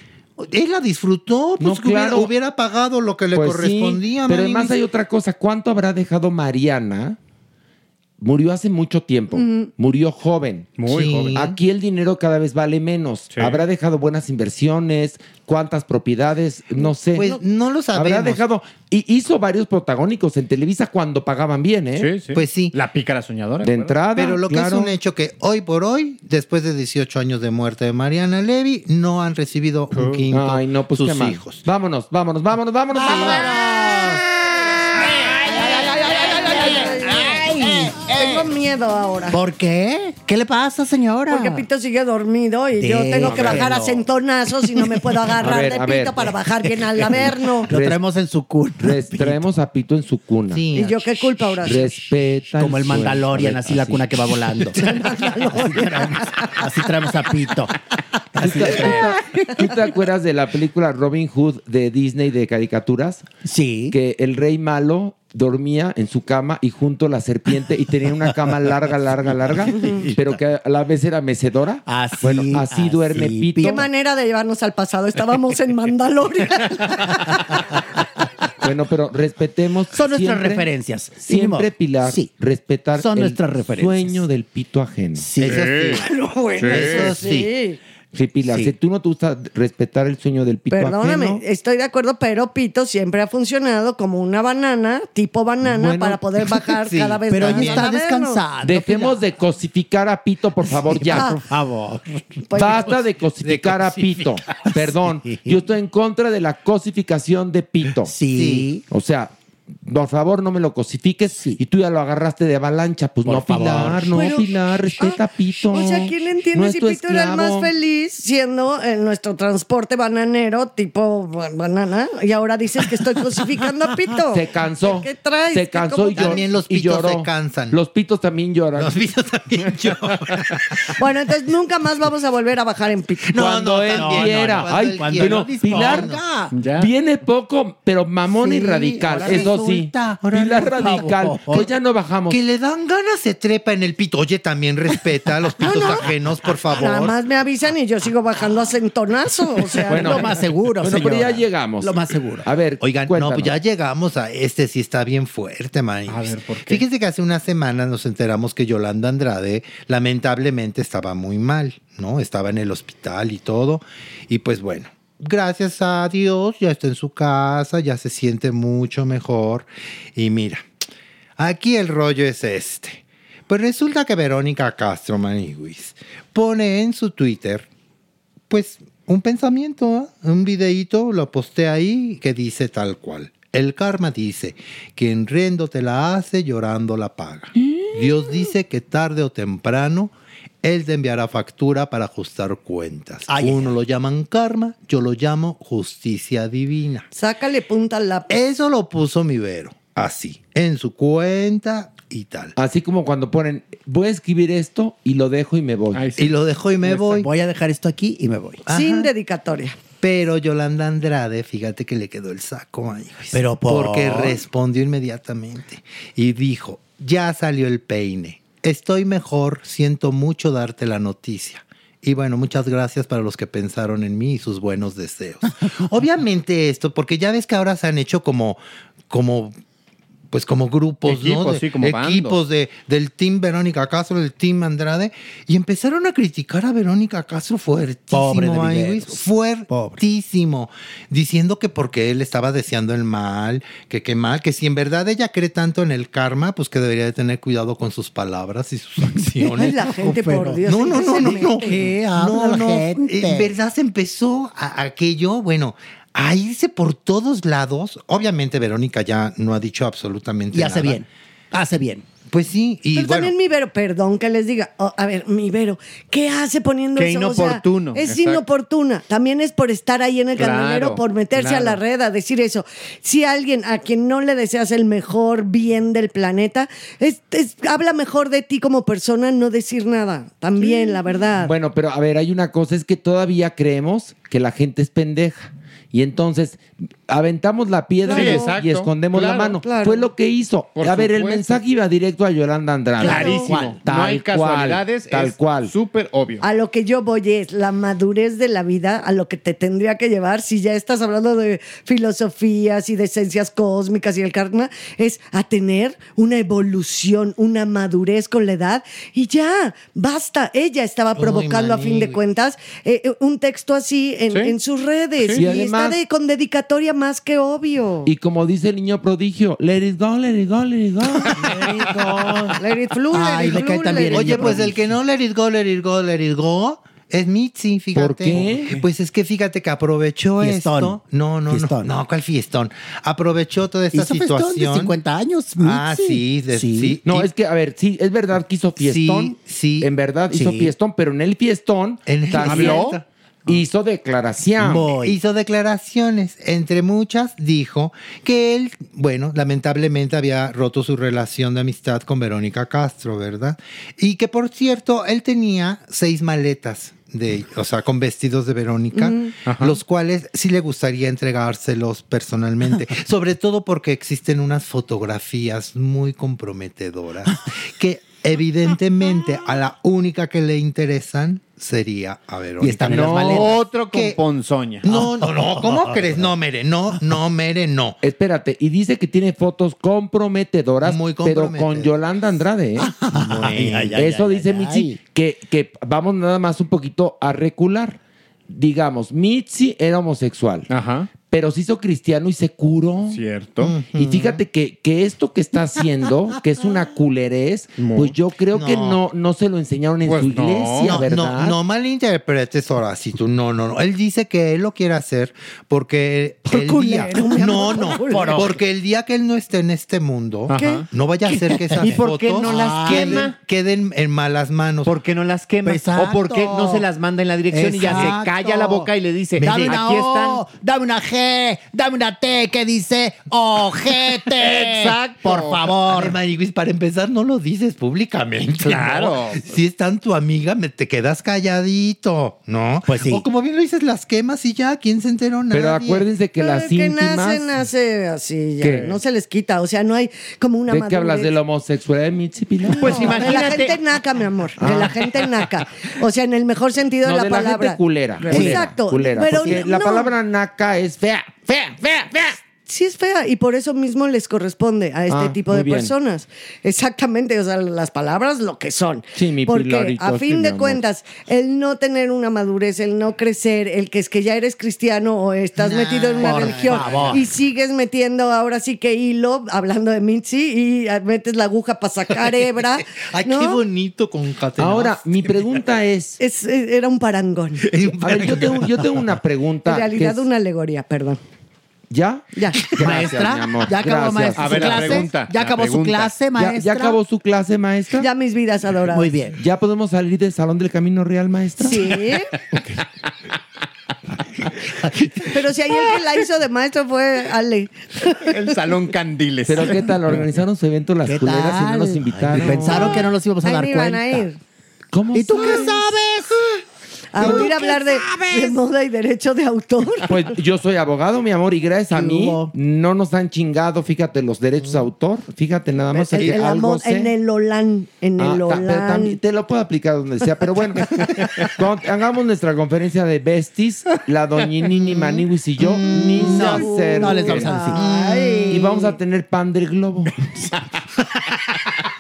él la disfrutó, pues No, que hubiera- claro. hubiera, pagado lo que le Pues sí, correspondía. pero maniwis. además hay otra cosa. ¿Cuánto habrá dejado Mariana? Murió hace mucho tiempo. Murió joven. Muy Sí. joven. Aquí el dinero cada vez vale menos. Sí. Habrá dejado buenas inversiones, cuántas propiedades, no sé. Pues no lo sabemos. Habrá dejado. Y hizo varios protagónicos en Televisa cuando pagaban bien, ¿eh? Sí, sí. Pues sí. La pícara soñadora. De entrada. Pero lo que es un hecho que hoy por hoy, después de 18 años de muerte de Mariana Levy, no han recibido un quinto Ay, no, pues sus qué mal. hijos. Vámonos, vámonos, vámonos, vámonos. Miedo ahora. ¿Por qué? ¿Qué le pasa, señora? Porque Pito sigue dormido y yo tengo que bajar a centonazos y no me puedo agarrar A ver, de a Pito ver. para bajar bien al averno. Lo traemos en su cuna. Res- traemos a Pito en su cuna. Sí. ¿Y yo qué culpa, Horacio? Respeta. Como el. Mandalorian, ver, así la cuna que va volando. así, traemos, así traemos a Pito. ¿Tú te, tú te- tú te acuerdas de la película Robin Hood de Disney de caricaturas? Sí. Que el rey malo dormía en su cama y junto a la serpiente y tenía una cama larga, larga, larga, pero que a la vez era mecedora. Así, bueno, así, así, duerme Pito. Qué manera de llevarnos al pasado. Estábamos en Mandalorian. Bueno, pero respetemos. Son nuestras siempre- referencias. Siempre. Pilar, Sí. respetar Son el nuestras referencias. sueño del pito ajeno. Sí. Eso sí. Bueno, Eso sí. sí. Sí, Pilar, Sí. si tú no te gusta respetar el sueño del pito Perdóname, ajeno. estoy de acuerdo, pero Pito siempre ha funcionado como una banana, tipo banana, Bueno, para poder bajar sí, cada vez Pero más ella está descansando. Dejemos de cosificar a Pito, por favor, ya. Por favor. Pues, Basta de cosificar a Pito. Perdón, yo estoy en contra de la cosificación de Pito. Sí. O sea, por favor, no me lo cosifiques y tú ya lo agarraste de avalancha. Pues Por no, favor. Pilar, no, Pero- Pilar, respeta a Pito. O sea, ¿quién le entiende No es si Pito era el más feliz siendo en nuestro transporte bananero tipo ba- banana? Y ahora dices que estoy cosificando a Pito. Se cansó. ¿Qué traes? Se ¿Qué- cansó y, lloró, También los pitos lloró. se cansan. Los pitos también lloran. Los pitos también lloran. Bueno, entonces nunca más vamos a volver a bajar en Pito. No, cuando no, él también, quiera. no, no, Ay, cuando él pero quiera. Pilar viene poco, pero mamón y Sí, radical. ahora Eso sí. Pilar Radical. Pues ya no bajamos. Que le dan ganas, se trepa en el pito. Oye, también respeta a los pitos ajenos, por favor. Nada más me avisan y yo sigo bajando a centonazo. O sea, Bueno, no. bueno, pero ya llegamos. Lo más seguro. A ver, Oigan, no, cuéntanos. pues ya llegamos a este, sí está bien fuerte, man. A ver, ¿por qué? Fíjense que hace unas semanas nos enteramos que Yolanda Andrade lamentablemente estaba muy mal, ¿no? Estaba en el hospital y todo. Y pues bueno, gracias a Dios ya está en su casa, ya se siente mucho mejor. Y mira, aquí el rollo es este. Pues resulta que Verónica Castro Maniguis pone en su Twitter pues un pensamiento, ¿eh? un videíto, lo posté ahí que dice tal cual. El karma dice, quien riendo te la hace, llorando la paga. Dios dice que tarde o temprano Él te enviará factura para ajustar cuentas. Uno lo llaman karma, yo lo llamo justicia divina. Sácale punta al lápiz. Eso lo puso mi Vero, así, en su cuenta y tal. Así como cuando ponen, voy a escribir esto y lo dejo y me voy. Y lo dejo y me voy. Voy a dejar esto aquí y me voy. Sin dedicatoria. Pero Yolanda Andrade, fíjate que le quedó el saco ahí. Pero por- Porque respondió inmediatamente y dijo, ya salió el peine. Estoy mejor, siento mucho darte la noticia. Y bueno, muchas gracias para los que pensaron en mí y sus buenos deseos. Obviamente esto, porque ya ves que ahora se han hecho como, como pues como grupos, ¿no? Equipos, De- sí, como equipos bandos. de, del team Verónica Castro, del team Andrade, y empezaron a criticar a Verónica Castro fuertísimo, Pobre de ay, Viveros. Luis, fuertísimo, diciendo que porque él estaba deseando el mal, que qué mal, que si en verdad ella cree tanto en el karma, pues que debería de tener cuidado con sus palabras y sus acciones. La gente, por Dios. No, no, ¿en qué no, no, no. ¿Qué habla No, no, gente? En verdad se empezó a- aquello, bueno, a irse por todos lados. Obviamente Verónica ya no ha dicho absolutamente Y nada. hace bien. Hace bien. Pues sí, y Pero bueno, también mi Vero, perdón que les diga, oh, a ver, mi Vero, ¿qué hace poniendo Qué eso? O sea, inoportuno, es exacto. inoportuna. También es por estar ahí en el Claro, candelero, por meterse a la red a decir eso. Si alguien a quien no le deseas el mejor bien del planeta, es, es- habla mejor de ti como persona no decir nada. También, la verdad. Bueno, pero a ver, hay una cosa, es que todavía creemos que la gente es pendeja. Y entonces aventamos la piedra Sí, y- escondemos la mano. claro. Fue lo que hizo. Por a ver, el mensaje iba directo a Yolanda Andrade. Clarísimo. Tal no hay cual, casualidades. Tal es cual. Súper obvio. A lo que yo voy es la madurez de la vida, a lo que te tendría que llevar, si ya estás hablando de filosofías y de esencias cósmicas y el karma, es a tener una evolución, una madurez con la edad y ya, basta. Ella estaba Uy, provocando a fin de cuentas eh, eh, un texto así en, Sí. en sus redes Sí. y, Y además- está de, con dedicatoria más que obvio. Y como dice el niño prodigio, let it go, let it go, let it go. Let it flew, let Ay, it me cae let también it Oye, pues el que no let it go, let it go, let it go, es Mitzi, fíjate. ¿Por qué? Pues es que fíjate que aprovechó Fiestón. esto. No, no, Fiestón. no. No, ¿cuál fiestón? Aprovechó toda esta Hizo festón de situación. 50 años. Ah, sí, de- sí. No, Y- es que, a ver, sí, es verdad que hizo fiestón. Sí, sí. En verdad hizo fiestón, pero en el fiestón En el fiestón. Hizo declaración. Voy. Hizo declaraciones, entre muchas dijo que él, bueno, lamentablemente había roto su relación de amistad con Verónica Castro, ¿verdad? Y que por cierto, él tenía seis maletas de, o sea, con vestidos de Verónica, los cuales sí le gustaría entregárselos personalmente, sobre todo porque existen unas fotografías muy comprometedoras que evidentemente a la única que le interesan sería a Verónica. Y están en las No, maletas. otro con ¿Qué? ponzoña. No, no, no, ¿cómo crees? No, Mere, no, no, Mere, no. Espérate, y dice que tiene fotos comprometedoras, Muy pero con. Yolanda Andrade. ¿eh? Ay, ay, ay, Eso ay, dice ay, Mitzi, ay. que, que vamos nada más un poquito a recular. Digamos, Mitzi era homosexual, Ajá. Pero se hizo cristiano y se curó. Cierto. Y fíjate que, que esto que está haciendo, que es una culerez, pues yo creo que No. no, se lo enseñaron en Pues su iglesia, No, ¿verdad? no, no malinterpretes Horacito. No, no, no. Él dice que él lo quiere hacer porque Por el día. culero, No, no. por. Porque el día que él no esté en este mundo, Ajá. no vaya a ser que esas ¿Y por qué fotos no las queden, quema? queden en malas manos. ¿Por qué no las quema? Exacto. ¿O por qué no se las manda en la dirección y ya se calla la boca y le dice, Dame aquí una están? O, dame una G, té, dame una té que dice ojete. Exacto. Por favor. Para empezar, no lo dices públicamente. Claro. ¿no? Si es tan tu amiga, me te quedas calladito, ¿no? Pues sí. O como bien lo dices, las quemas y ya, ¿quién se enteró? Nadie. Pero acuérdense que las que íntimas... nace, nace así, ya. ¿Qué? No se les quita. O sea, no hay como una ¿De qué hablas? madurez. ¿De la homosexualidad de Mitzi Pilar? Pues De la gente naca, mi amor. De la gente naca. O sea, en el mejor sentido No, de la de palabra. la gente culera. culera, Exacto. culera, pero porque la no. palabra naca es fea, fea, fea, fea. Sí es fea y por eso mismo les corresponde a este Ah, tipo de personas. Exactamente, o sea, las palabras lo que son. Sí, mi Porque Pilarito, a fin de cuentas, el no tener una madurez, el no crecer, el que es que ya eres cristiano o estás Nah, metido en una religión favor. y sigues metiendo ahora sí que hilo, hablando de Mitzi, y metes la aguja para sacar hebra. Ay, ¿no? qué bonito concatenar. Ahora, mi pregunta es... Es- es- era un parangón. A ver, yo tengo, yo tengo una pregunta. En realidad, que es- una alegoría, perdón. ¿Ya? Ya. Maestra, mi amor. ya acabó Gracias. maestra A su ver, la clase. pregunta, ya la acabó su pregunta. clase, ¿Ya, maestra. ya acabó su clase, maestra? Ya mis vidas adoradas. Muy bien. ¿Ya podemos salir del Salón del Camino Real, maestra? Sí. Pero si el que la hizo de maestro fue Ale. El Salón Candiles. Pero ¿qué tal? Organizaron su evento las ¿Qué culeras y no tal? nos invitaron. Ay, pensaron que no nos íbamos a Ahí dar me iban cuenta. a ir. ¿Cómo ¿Y tú qué sabes? A ¿Y tú oír hablar de, moda y derecho de autor. Pues yo soy abogado, mi amor, y gracias a ¿Qué mí hubo? no nos han chingado, fíjate, los derechos de autor. Fíjate, nada más El- que el algo amor- sé. en el Olán. En Ah, el ta- pero Olán. también te lo puedo aplicar donde sea. Pero bueno, cuando hagamos nuestra conferencia de besties, la doñinini Maniwis y yo, ni se no, acerquen. no les vamos a decir. Ay. Y vamos a tener pan del globo.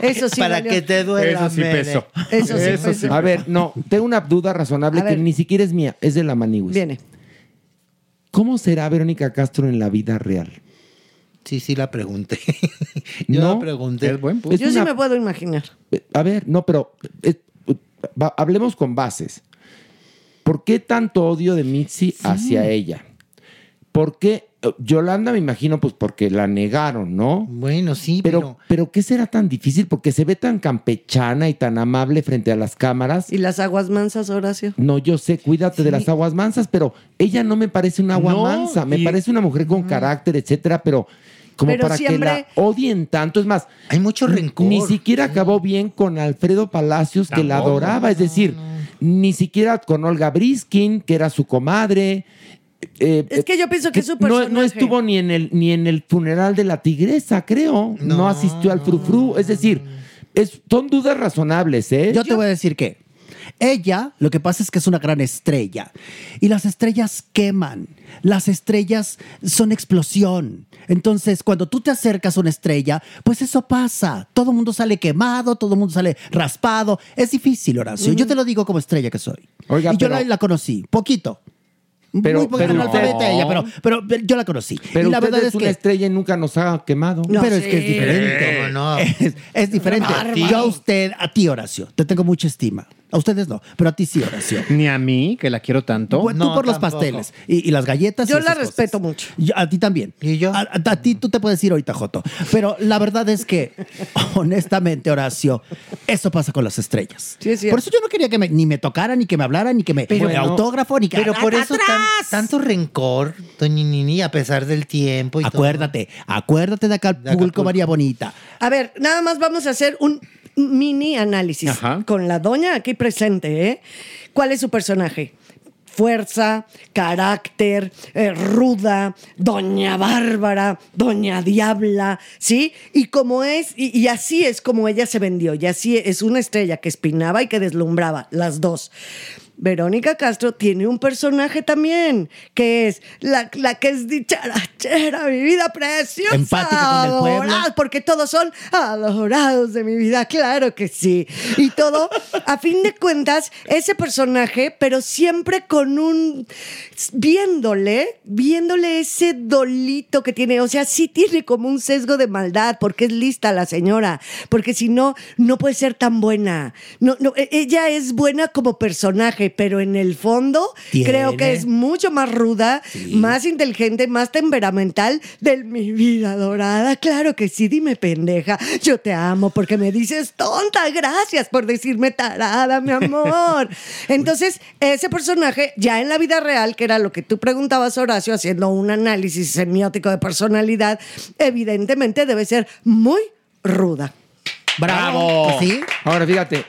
Eso sí Para valió. que te duela. Eso sí Mere. pesó. Eso sí, Eso sí. A ver, no, tengo una duda razonable A que ver. ni siquiera es mía, es de la Maniwis. Viene. ¿Cómo será Verónica Castro en la vida real? Sí, sí, la pregunté. Yo No, la pregunté. Es buen punto. Es Yo sí una- me puedo imaginar. A ver, no, pero eh, va- hablemos con bases. ¿Por qué tanto odio de Mitzi hacia ella? ¿Por qué? Yolanda me imagino pues porque la negaron, ¿no? Bueno, sí, Pero, pero... pero ¿qué será tan difícil? Porque se ve tan campechana y tan amable frente a las cámaras. ¿Y las aguas mansas, Horacio? No, yo sé, cuídate de las aguas mansas, pero ella no me parece una agua No, mansa, me y- parece una mujer con carácter, etcétera, pero como Pero para que la odien tanto. Es más, Hay mucho rencor. ni siquiera acabó bien con Alfredo Palacios, que la adoraba, es decir, ni siquiera con Olga Briskin, que era su comadre. Eh, Es que yo pienso que es su no, personaje. no estuvo ni en el ni en el funeral de la tigresa, creo. No, asistió al frufru. Es decir, es, son dudas razonables, ¿eh? Yo te voy a decir que ella, lo que pasa es que es una gran estrella. Y las estrellas queman. Las estrellas son explosión. Entonces, cuando tú te acercas a una estrella, pues eso pasa. Todo el mundo sale quemado, todo el mundo sale raspado. Es difícil, Horacio. Yo te lo digo como estrella que soy. Oiga, y yo pero- la, la conocí, poquito. Pero- Muy poquito pero analfabeta usted- ella, pero, pero, pero yo la conocí. Pero y la verdad es, es una que estrella y nunca nos ha quemado. No, pero es que es sí. diferente. ¿Cómo no? Es, es diferente. Yo a usted, a ti, Horacio, te tengo mucha estima. A ustedes no, pero a ti sí, Horacio. Ni a mí, que la quiero tanto. Bueno, tú por los tampoco. pasteles y, y las galletas. y Yo la cosas. respeto mucho. Yo- a ti también. ¿Y yo? A, a- a ti tú te puedes ir ahorita, Joto. Pero la verdad es que, honestamente, Horacio, eso pasa con las estrellas. Sí, es cierto. por eso yo no quería que me- ni me tocaran, ni que me hablaran, ni que me Pero- ni autógrafo, ni que. Pero por ¡Ah, eso tan- tanto rencor, doña Nini, a pesar del tiempo y todo. Acuérdate, acuérdate de Acapulco, Acapulco. María Bonita. A ver, nada más vamos a hacer un mini análisis Ajá. con la doña aquí presente, ¿eh? ¿Cuál es su personaje? Fuerza, carácter, eh, ruda, doña Bárbara, doña Diabla, ¿sí? Y como es, y, y así es como ella se vendió, y así es una estrella que espinaba y que deslumbraba, las dos. Verónica Castro tiene un personaje también, que es la, la que es dicharachera, mi vida preciosa. Empática con el pueblo. porque todos son adorados de mi vida, claro que sí. Y todo, a fin de cuentas, ese personaje, pero siempre con un, viéndole, viéndole ese dolito que tiene, o sea, sí tiene como un sesgo de maldad, porque es lista la señora, porque si no, no puede ser tan buena. No, no, e- ella es buena como personaje, personaje, pero en el fondo Tiene. creo que es mucho más ruda, más inteligente, más temperamental de mi vida dorada. Claro que sí, dime pendeja. Yo te amo porque me dices tonta. Gracias por decirme tarada, mi amor. Entonces, ese personaje, ya en la vida real, que era lo que tú preguntabas, Horacio, haciendo un análisis semiótico de personalidad, evidentemente debe ser muy ruda. Bravo. Sí. Ahora fíjate,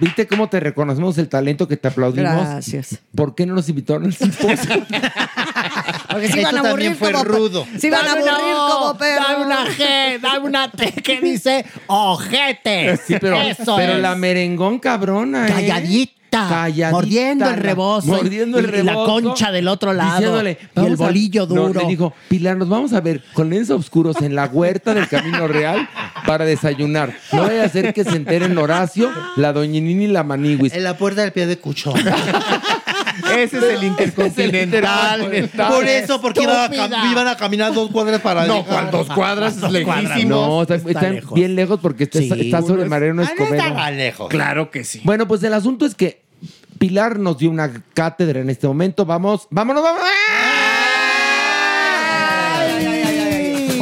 ¿viste cómo te reconocemos el talento que te aplaudimos? Gracias. ¿Por qué no nos invitaron al simposio? Porque se iban a aburrir como Se iban a Dame aburrir una O, como perros. Dame una G, dame una T que dice ojete. Sí, pero, Eso pero es. la merengón cabrona, ¿eh? Calladita. Calladita, mordiendo el la- rebozo. Mordiendo el y- y la rebozo. concha del otro lado. Y el bolillo No, duro. le dijo, Pilar, nos vamos a ver con lentes oscuros en la huerta del Camino Real para desayunar. No vaya a ser que se enteren Horacio, la Doñinini y la Maniwis. En la puerta del pie de cuchón. Ese es el intercontinental. Por eso, porque iban a, iban caminar dos cuadras para No, llegar. ¿cuál dos cuadras? Dos cuadras. Lejísimos. No, está, Está está lejos. bien lejos porque está, Sí. está sobre Mariano Ah, no Escobedo. está tan lejos. Claro que sí. Bueno, pues el asunto es que Pilar nos dio una cátedra en este momento. Vamos, vámonos, vámonos.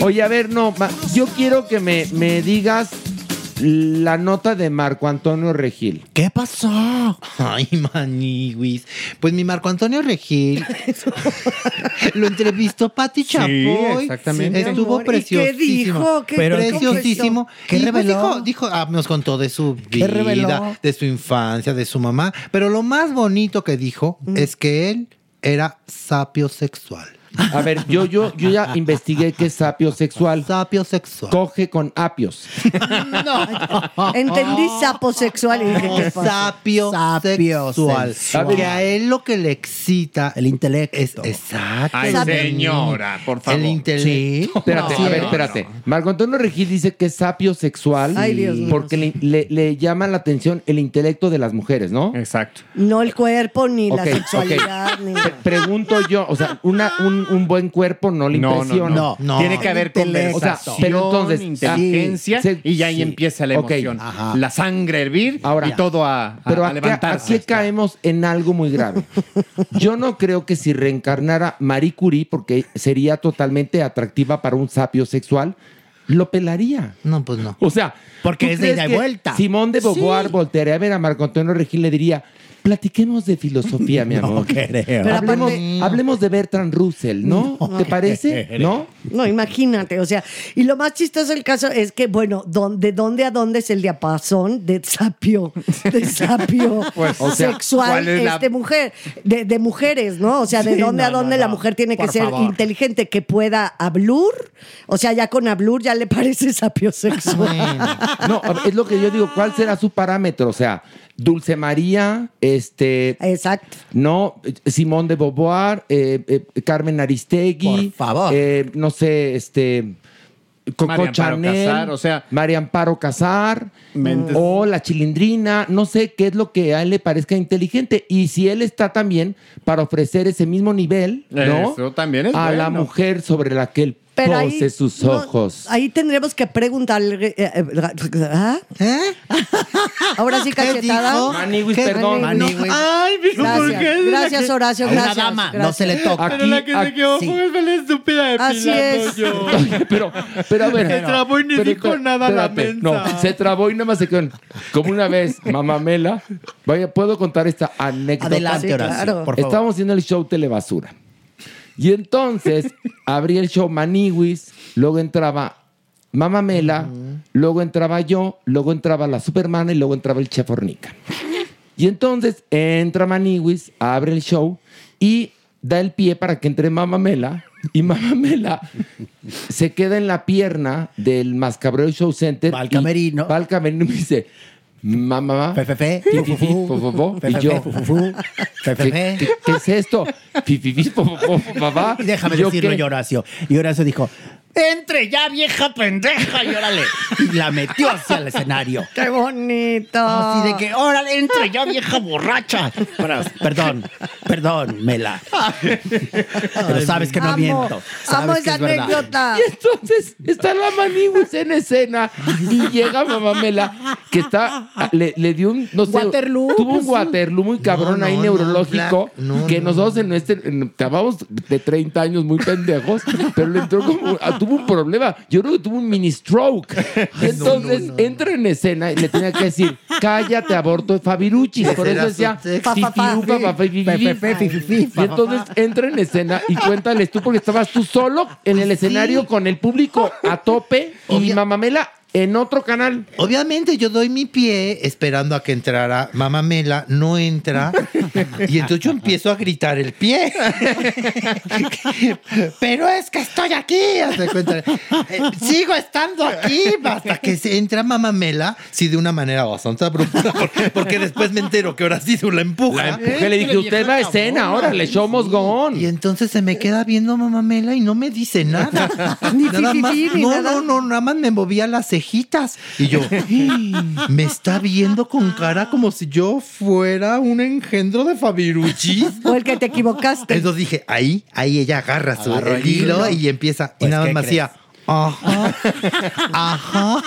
Oye, a ver, no, yo quiero que me, me digas la nota de Marco Antonio Regil. ¿Qué pasó? Ay, maniwis. Pues mi Marco Antonio Regil lo entrevistó Pati Chapoy. exactamente. Estuvo ¿y qué preciosísimo. dijo? ¿Qué- Pero preciosísimo. ¿Qué Y reveló? dijo, dijo, ah, nos contó de su vida, de su infancia, de su mamá. Pero lo más bonito que dijo Mm. es que él era sapio sexual. A ver, yo, yo, yo ya investigué que es sapio sexual. Sapio sexual. Coge con apios. Entendí sapo sexual y dije, ¿qué pasa? Sapio, Sapio sexual. sexual. Que a él lo que le excita El intelecto. es exacto. Ay, señora, por favor. El intelecto. Espérate, No, a ver, no, espérate. Marco Antonio Regil dice que es sapio sexual Ay, Dios mío. porque le, le- le llama la atención el intelecto de las mujeres, ¿no? Exacto. No el cuerpo, ni la sexualidad, ni Pre- pregunto yo, o sea, una, un, un buen cuerpo no le No, no, impresiona. no. No. Tiene que haber. O sea, pero entonces, inteligencia se- y ya ahí sí. empieza la emoción. La sangre a hervir Ahora, y todo a, a- Pero a aquí, levantarse. aquí caemos en algo muy grave. Yo no creo que si reencarnara Marie Curie, porque sería totalmente atractiva para un sapio sexual, lo pelaría. No, pues no. O sea, Porque ¿tú es de ida y vuelta. Simón de Beauvoir Sí. voltearía a ver a Marco Antonio Regil y le diría, platiquemos de filosofía, mi amor. creo. Pero hablemos, hablemos de Bertrand Russell, ¿no? ¿Te parece? ¿No? No, imagínate, o sea, y lo más chistoso del caso es que, bueno, don- ¿de dónde a dónde es el diapasón de sapio, de sapio Pues, o sea, sexual ¿cuál es la- este mujer, de, de mujeres, ¿no? O sea, ¿de Sí, dónde no, a dónde no, la no. mujer tiene que ser favor. inteligente, que pueda hablur? O sea, ya con hablur ya le parece sapio sexual. No, es lo que yo digo, ¿cuál será su parámetro? O sea, Dulce María, este, Exacto. no, Simón de Beauvoir, eh, eh, Carmen Aristegui, Por favor. eh, no sé, este, Coco María Amparo Chanel, Casar, o sea- María Amparo Casar, o la Chilindrina, no sé qué es lo que a él le parezca inteligente. Y si él está también para ofrecer ese mismo nivel, ¿no? Eso también es a la mujer sobre la que él Pero pose ahí, sus no, ojos. ahí tendremos que preguntarle. eh, eh, ¿ah? ¿Eh? Ahora sí, ¿Qué cachetada. Maniwis, ¿Qué- perdón. Maniwis. Ay, ¿por Gracias, qué? gracias Horacio, A una gracias. dama no gracias. se le toca. Aquí, Pero la que se aquí- equivocó sí. fue la estúpida de Así Pilar, es. no pero, pero a ver. Se trabó y ni pero- dijo pero- nada la espérate, mensa. No, se trabó y nada más se quedó en- Como una vez, mamamela. Vaya, puedo contar esta anécdota. Adelante, Horacio, claro. por favor. Estábamos haciendo el show Telebasura. Y entonces abrí el show Maniwis, luego entraba Mamamela, luego entraba yo, luego entraba la Superman y luego entraba el Chef Hornica. Y entonces entra Maniwis, abre el show y da el pie para que entre Mamamela. Y Mamamela se queda en la pierna del Mascabreo Show Center. Va al camerino. Va al camerino y me dice, mamá, Fefe, fi, fi, fi, fo, fo, fo". y yo, ¿qué, qué- qué es esto? Fi, fi, fi, papá. Déjame ¿Y yo decirlo yo, Horacio. Y Horacio dijo, entre ya, vieja pendeja, y órale. Y la metió hacia el escenario. ¡Qué bonito! Así de que, órale, entre ya, vieja borracha. Pero, perdón, perdón, Mela. Pero sabes que no Amo, miento. Sabes amo que esa es verdad. anécdota. Y entonces está la manigüis en escena y llega Mamamela que está, le, le dio un, no sé, Waterloo, tuvo un. Waterloo muy cabrón No, ahí no, neurológico no, Black, no, que no. nosotros en este, en- acabamos de 30 años muy pendejos, pero le entró como, ah, tuvo un problema, yo creo que tuvo un mini stroke. Y entonces entra en escena y le tenía que decir, cállate aborto de Fabiruchis, por eso decía. Y entonces entra en escena y cuéntales tú, porque estabas tú solo en el escenario con el público a tope y Mamamela en otro canal. Obviamente yo doy mi pie esperando a que entrara Mamamela, no entra y entonces yo empiezo a gritar el pie. Pero es que estoy aquí. Eh, sigo estando aquí hasta que se entra Mamamela, sí de una manera bastante abrupta, porque, porque después me entero que ahora sí se la empuja. La empujé, le dije, usted va a escena, show must go on. Y entonces se me queda viendo Mamamela y no me dice nada. Ni nada más, ni no, nada. no, no, nada más me movía las cejitas. Y yo, me está viendo con cara como si yo fuera un engendro de Fabiruchis. O el que te equivocaste. Entonces dije, ahí, ahí ella agarra su Agarró el el hilo hilo. y empieza. Pues, y nada ¿qué más crees? hacía. Ajá, ajá.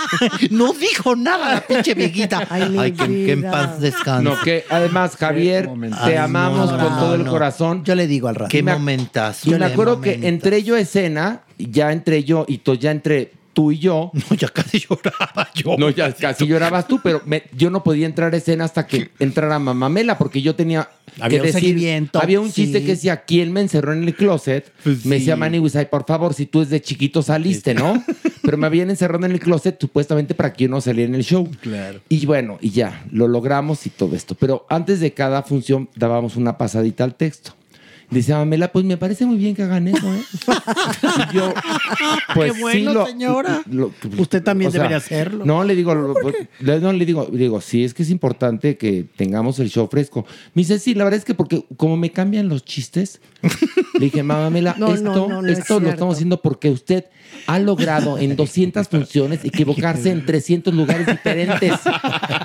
No dijo nada la pinche viejita. Ay, mi Ay, que, que en vida. paz descanse. No, que además, Javier, te Ay, amamos no, con todo el no. corazón. Yo le digo al rato. Qué me ac- momentazo. Y me acuerdo que entré yo a escena, ya entré yo, y to- ya entré tú y yo. No, ya casi lloraba yo. No, ya casi llorabas tú, pero me- yo no podía entrar a escena hasta que entrara Mamamela, porque yo tenía Había que un decir, había un chiste sí. que decía, ¿quién me encerró en el closet? Pues me decía. Manny ay, por favor, si tú desde chiquito saliste, ¿no? pero me habían encerrado en el closet supuestamente para que yo no saliera en el show. Claro. Y bueno, y ya, lo logramos y todo esto. Pero antes de cada función dábamos una pasadita al texto. Dice Mamela, pues me parece muy bien que hagan eso, ¿eh? Y yo, pues Qué bueno, sí, lo- señora. lo- Usted también o sea, debería hacerlo. No, le digo, lo- le, no, le digo, digo, sí, es que es importante que tengamos el show fresco. Me dice, sí, la verdad es que porque como me cambian los chistes, le dije, no, esto, no, no es esto lo estamos haciendo porque usted ha logrado en 200 funciones equivocarse en 300 lugares diferentes.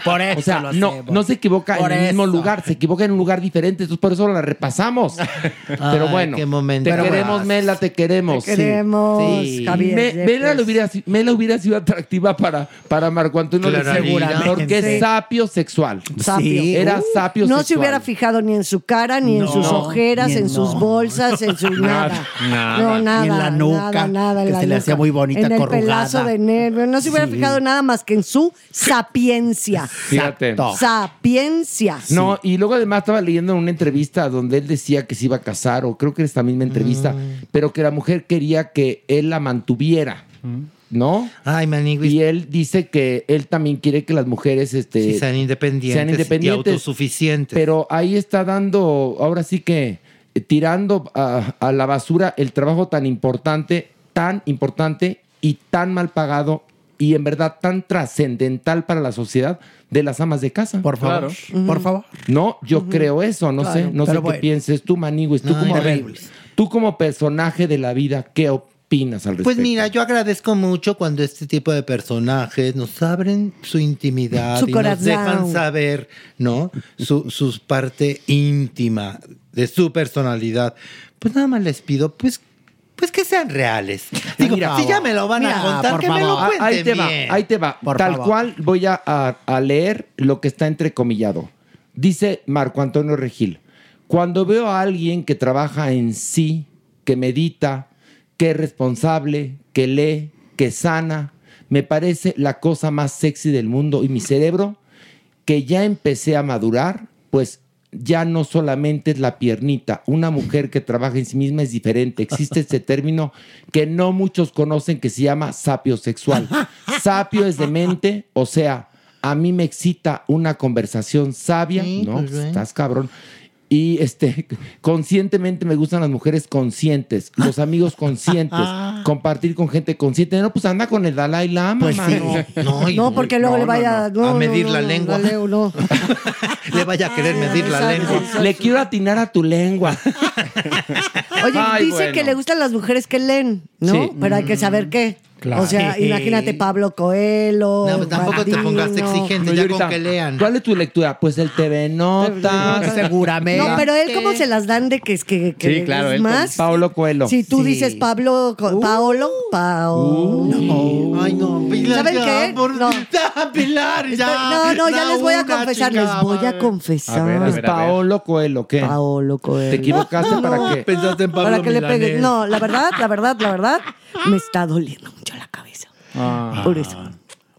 Por eso O sea, lo no, no se equivoca Por en el mismo eso. lugar, se equivoca en un lugar diferente, entonces por eso la repasamos. Pero bueno, qué momento. te Pero queremos, bueno. Mela, te queremos. Te queremos, Sí. Javier. Me- Yepes. Mela, hubiera, si- Mela hubiera sido atractiva para, para Marco Antonio Claro, Segura, seguramente. porque es Sí. sapio sexual. Sapio. Sí. Era Uh, sapio No sexual. se hubiera fijado ni en su cara, ni en No, sus ojeras, ni en- en sus no. bolsas, en su nada. nada. No, nada. Ni en la nuca, nada, nada, en que la se le nuca. hacía muy bonita, En el corrugada. pelazo de nervio. No se hubiera Sí. fijado nada más que en su sapiencia. Fíjate. Exacto. Sapiencia. No, y luego además estaba leyendo una entrevista donde él decía que se iba a casar, o creo que era esta misma entrevista, Mm. pero que la mujer quería que él la mantuviera, ¿no? Ay, Manigüis. Y él dice que él también quiere que las mujeres este, Sí, sean independientes, sean independientes. y autosuficientes. Pero ahí está dando, ahora sí que eh, tirando a, a la basura el trabajo tan importante, tan importante y tan mal pagado y en verdad tan trascendental para la sociedad de las amas de casa. Por favor. Por favor. No, yo creo eso, no Claro, sé, no sé qué bueno. pienses tú, Maniguis. Tú, No, como, tú como personaje de la vida, ¿qué opinas al respecto? Pues mira, yo agradezco mucho cuando este tipo de personajes nos abren su intimidad Su y nos corazón. dejan saber, ¿no? Su, su parte íntima de su personalidad. Pues nada más les pido, pues, pues que sean reales. Digo, Mira, si ya me lo van mira, a contar, que me lo cuenten ahí te va, bien. ahí te va. Por Tal favor. cual voy a, a- a leer lo que está entrecomillado. Dice Marco Antonio Regil, cuando veo a alguien que trabaja en sí, que medita, que es responsable, que lee, que sana, me parece la cosa más sexy del mundo y mi cerebro, que ya empecé a madurar, pues ya no solamente es la piernita. Una mujer que trabaja en sí misma es diferente. Existe este término que no muchos conocen que se llama sapio sexual. Sapio es de mente, o sea, a mí me excita una conversación sabia, Sí, ¿no? pues. Estás cabrón. Y este, conscientemente me gustan las mujeres conscientes, los amigos conscientes, compartir con gente consciente. No, pues anda con el Dalai Lama, Pues sí. mano. No, y- No, porque luego le vaya no, a no, medir no, la no, lengua. Leo, no. Le vaya a querer medir la lengua. Le quiero atinar a tu lengua. Oye, Ay, dice bueno. que le gustan las mujeres que leen, ¿no? Sí. Pero hay que saber qué. Claro. O sea, imagínate Pablo Coelho. No, pues tampoco te pongas exigente, No, ya ahorita, con que lean. ¿Cuál es tu lectura? Pues el TV Notas. Seguramente. No, pero él cómo se las dan de que es que, que Sí, claro, es él más. Paolo Coelho. Si tú Sí. dices Pablo, Co- Paolo, Paolo. Ay, no, Pilar, ¿Saben ya, qué? por- No. Ya, Pilar, ya. No, no, ya les voy a confesar, les voy a confesar. Es Paolo Coelho, ¿qué? Paolo Coelho. ¿Te equivocaste para No, qué? pensaste en Pablo Para que le pegues. No, la verdad, la verdad, la verdad, me está doliendo mucho la cabeza. Ah. Por eso.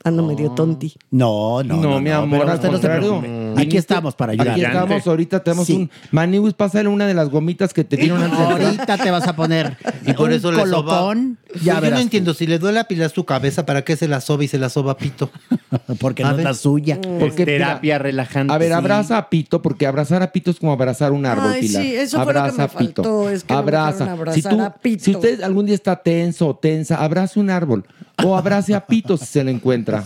Ando medio tonti. No, no, No, no. mi no, amor, pero al usted no se contrario. preocupe. Aquí estamos para ayudar. Aquí estamos, ahorita tenemos Sí. un... Maniwis, pásale una de las gomitas que te dieron antes. Ahorita te vas a poner Y por un eso le soba. colocón. Pues Ya yo verás no tú. entiendo, si le duele a Pilar su cabeza, ¿para qué se la soba y se la soba Pito? Porque A no es ver. la suya. Porque, Es terapia mira, relajante. A ver, Sí. abraza a Pito, porque abrazar a Pito es como abrazar un árbol, Ay, Pilar. sí, eso fue lo que abraza me a Pito. faltó, es que no me abraza. abrazar a Pito. si usted algún día está tenso o tensa, abrace un árbol. O abrace a Pito si se lo encuentra.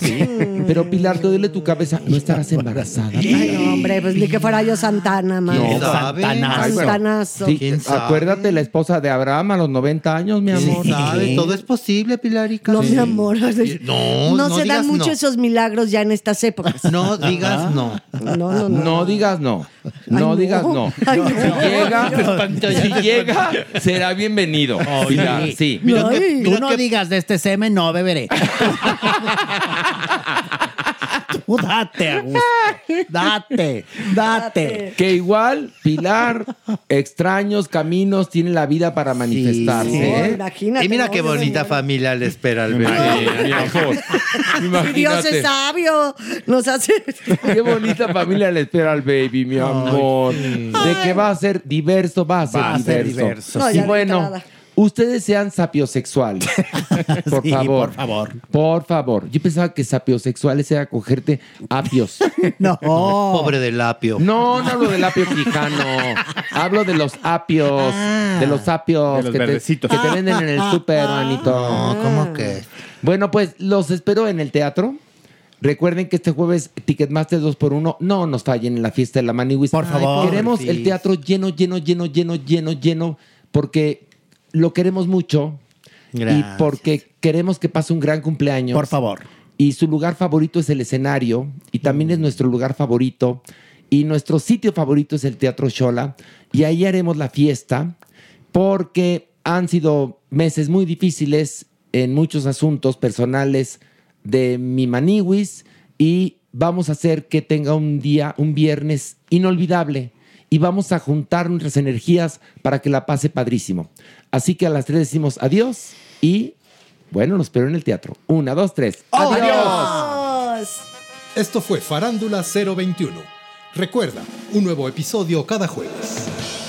Pero Pilar, te duele tu cabeza. No estarás embarazada. Ay, no, hombre, pues ni que fuera yo Santana, man. No? Santanazo. Santanazo. Sí, ¿Quién sabe? acuérdate la esposa de Abraham a los 90 años, mi amor. ¿Quién sabe? Todo es posible, Pilarica. No, mi amor. No, no se digas dan mucho no. esos milagros ya en estas épocas. No digas no. No, no, no. No digas no. No no. digas no. Ay, no. Si llega, si se llega, será bienvenido. Pilar, sí. Mira que-. Tú no que- digas de este semen, no beberé. Tú date, Augusto. Date, date. Que igual, Pilar, extraños caminos tiene la vida para manifestarse. No, ¿eh? imagínate. Y mira no, qué bonita familia le espera al bebé. mi amor. Si Dios Imagínate. es sabio, nos hace. Qué bonita familia le espera al baby, mi amor. De que va a ser diverso, va a ser Va a diverso. ser diverso, No, y de bueno, entrada. Ustedes sean sapiosexuales. Por Sí, favor. por favor. Por favor. Yo pensaba que sapiosexuales era cogerte apios. No. Pobre del apio. No, no hablo del apio quijano. Hablo de los apios. De los apios De los que, te, verdecitos. que te venden en el súper, manito. No, ¿cómo que? Bueno, pues los espero en el teatro. Recuerden que este jueves Ticketmaster 2x1 no nos fallen en la fiesta de la Maniwis. Por favor, Queremos sí. el teatro lleno, lleno, lleno, lleno, lleno, lleno, porque lo queremos mucho y Gracias. porque queremos que pase un gran cumpleaños. Por favor. Y su lugar favorito es el escenario y también es nuestro lugar favorito. Y nuestro sitio favorito es el Teatro Shola. Y ahí haremos la fiesta porque han sido meses muy difíciles en muchos asuntos personales de mi maniwis y vamos a hacer que tenga un día, un viernes inolvidable y vamos a juntar nuestras energías para que la pase padrísimo. Así que a las tres decimos adiós y bueno, nos espero en el teatro. Una, dos, tres. ¡Adiós! Esto fue Farándula 021. Recuerda, un nuevo episodio cada jueves.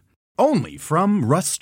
Only from Rust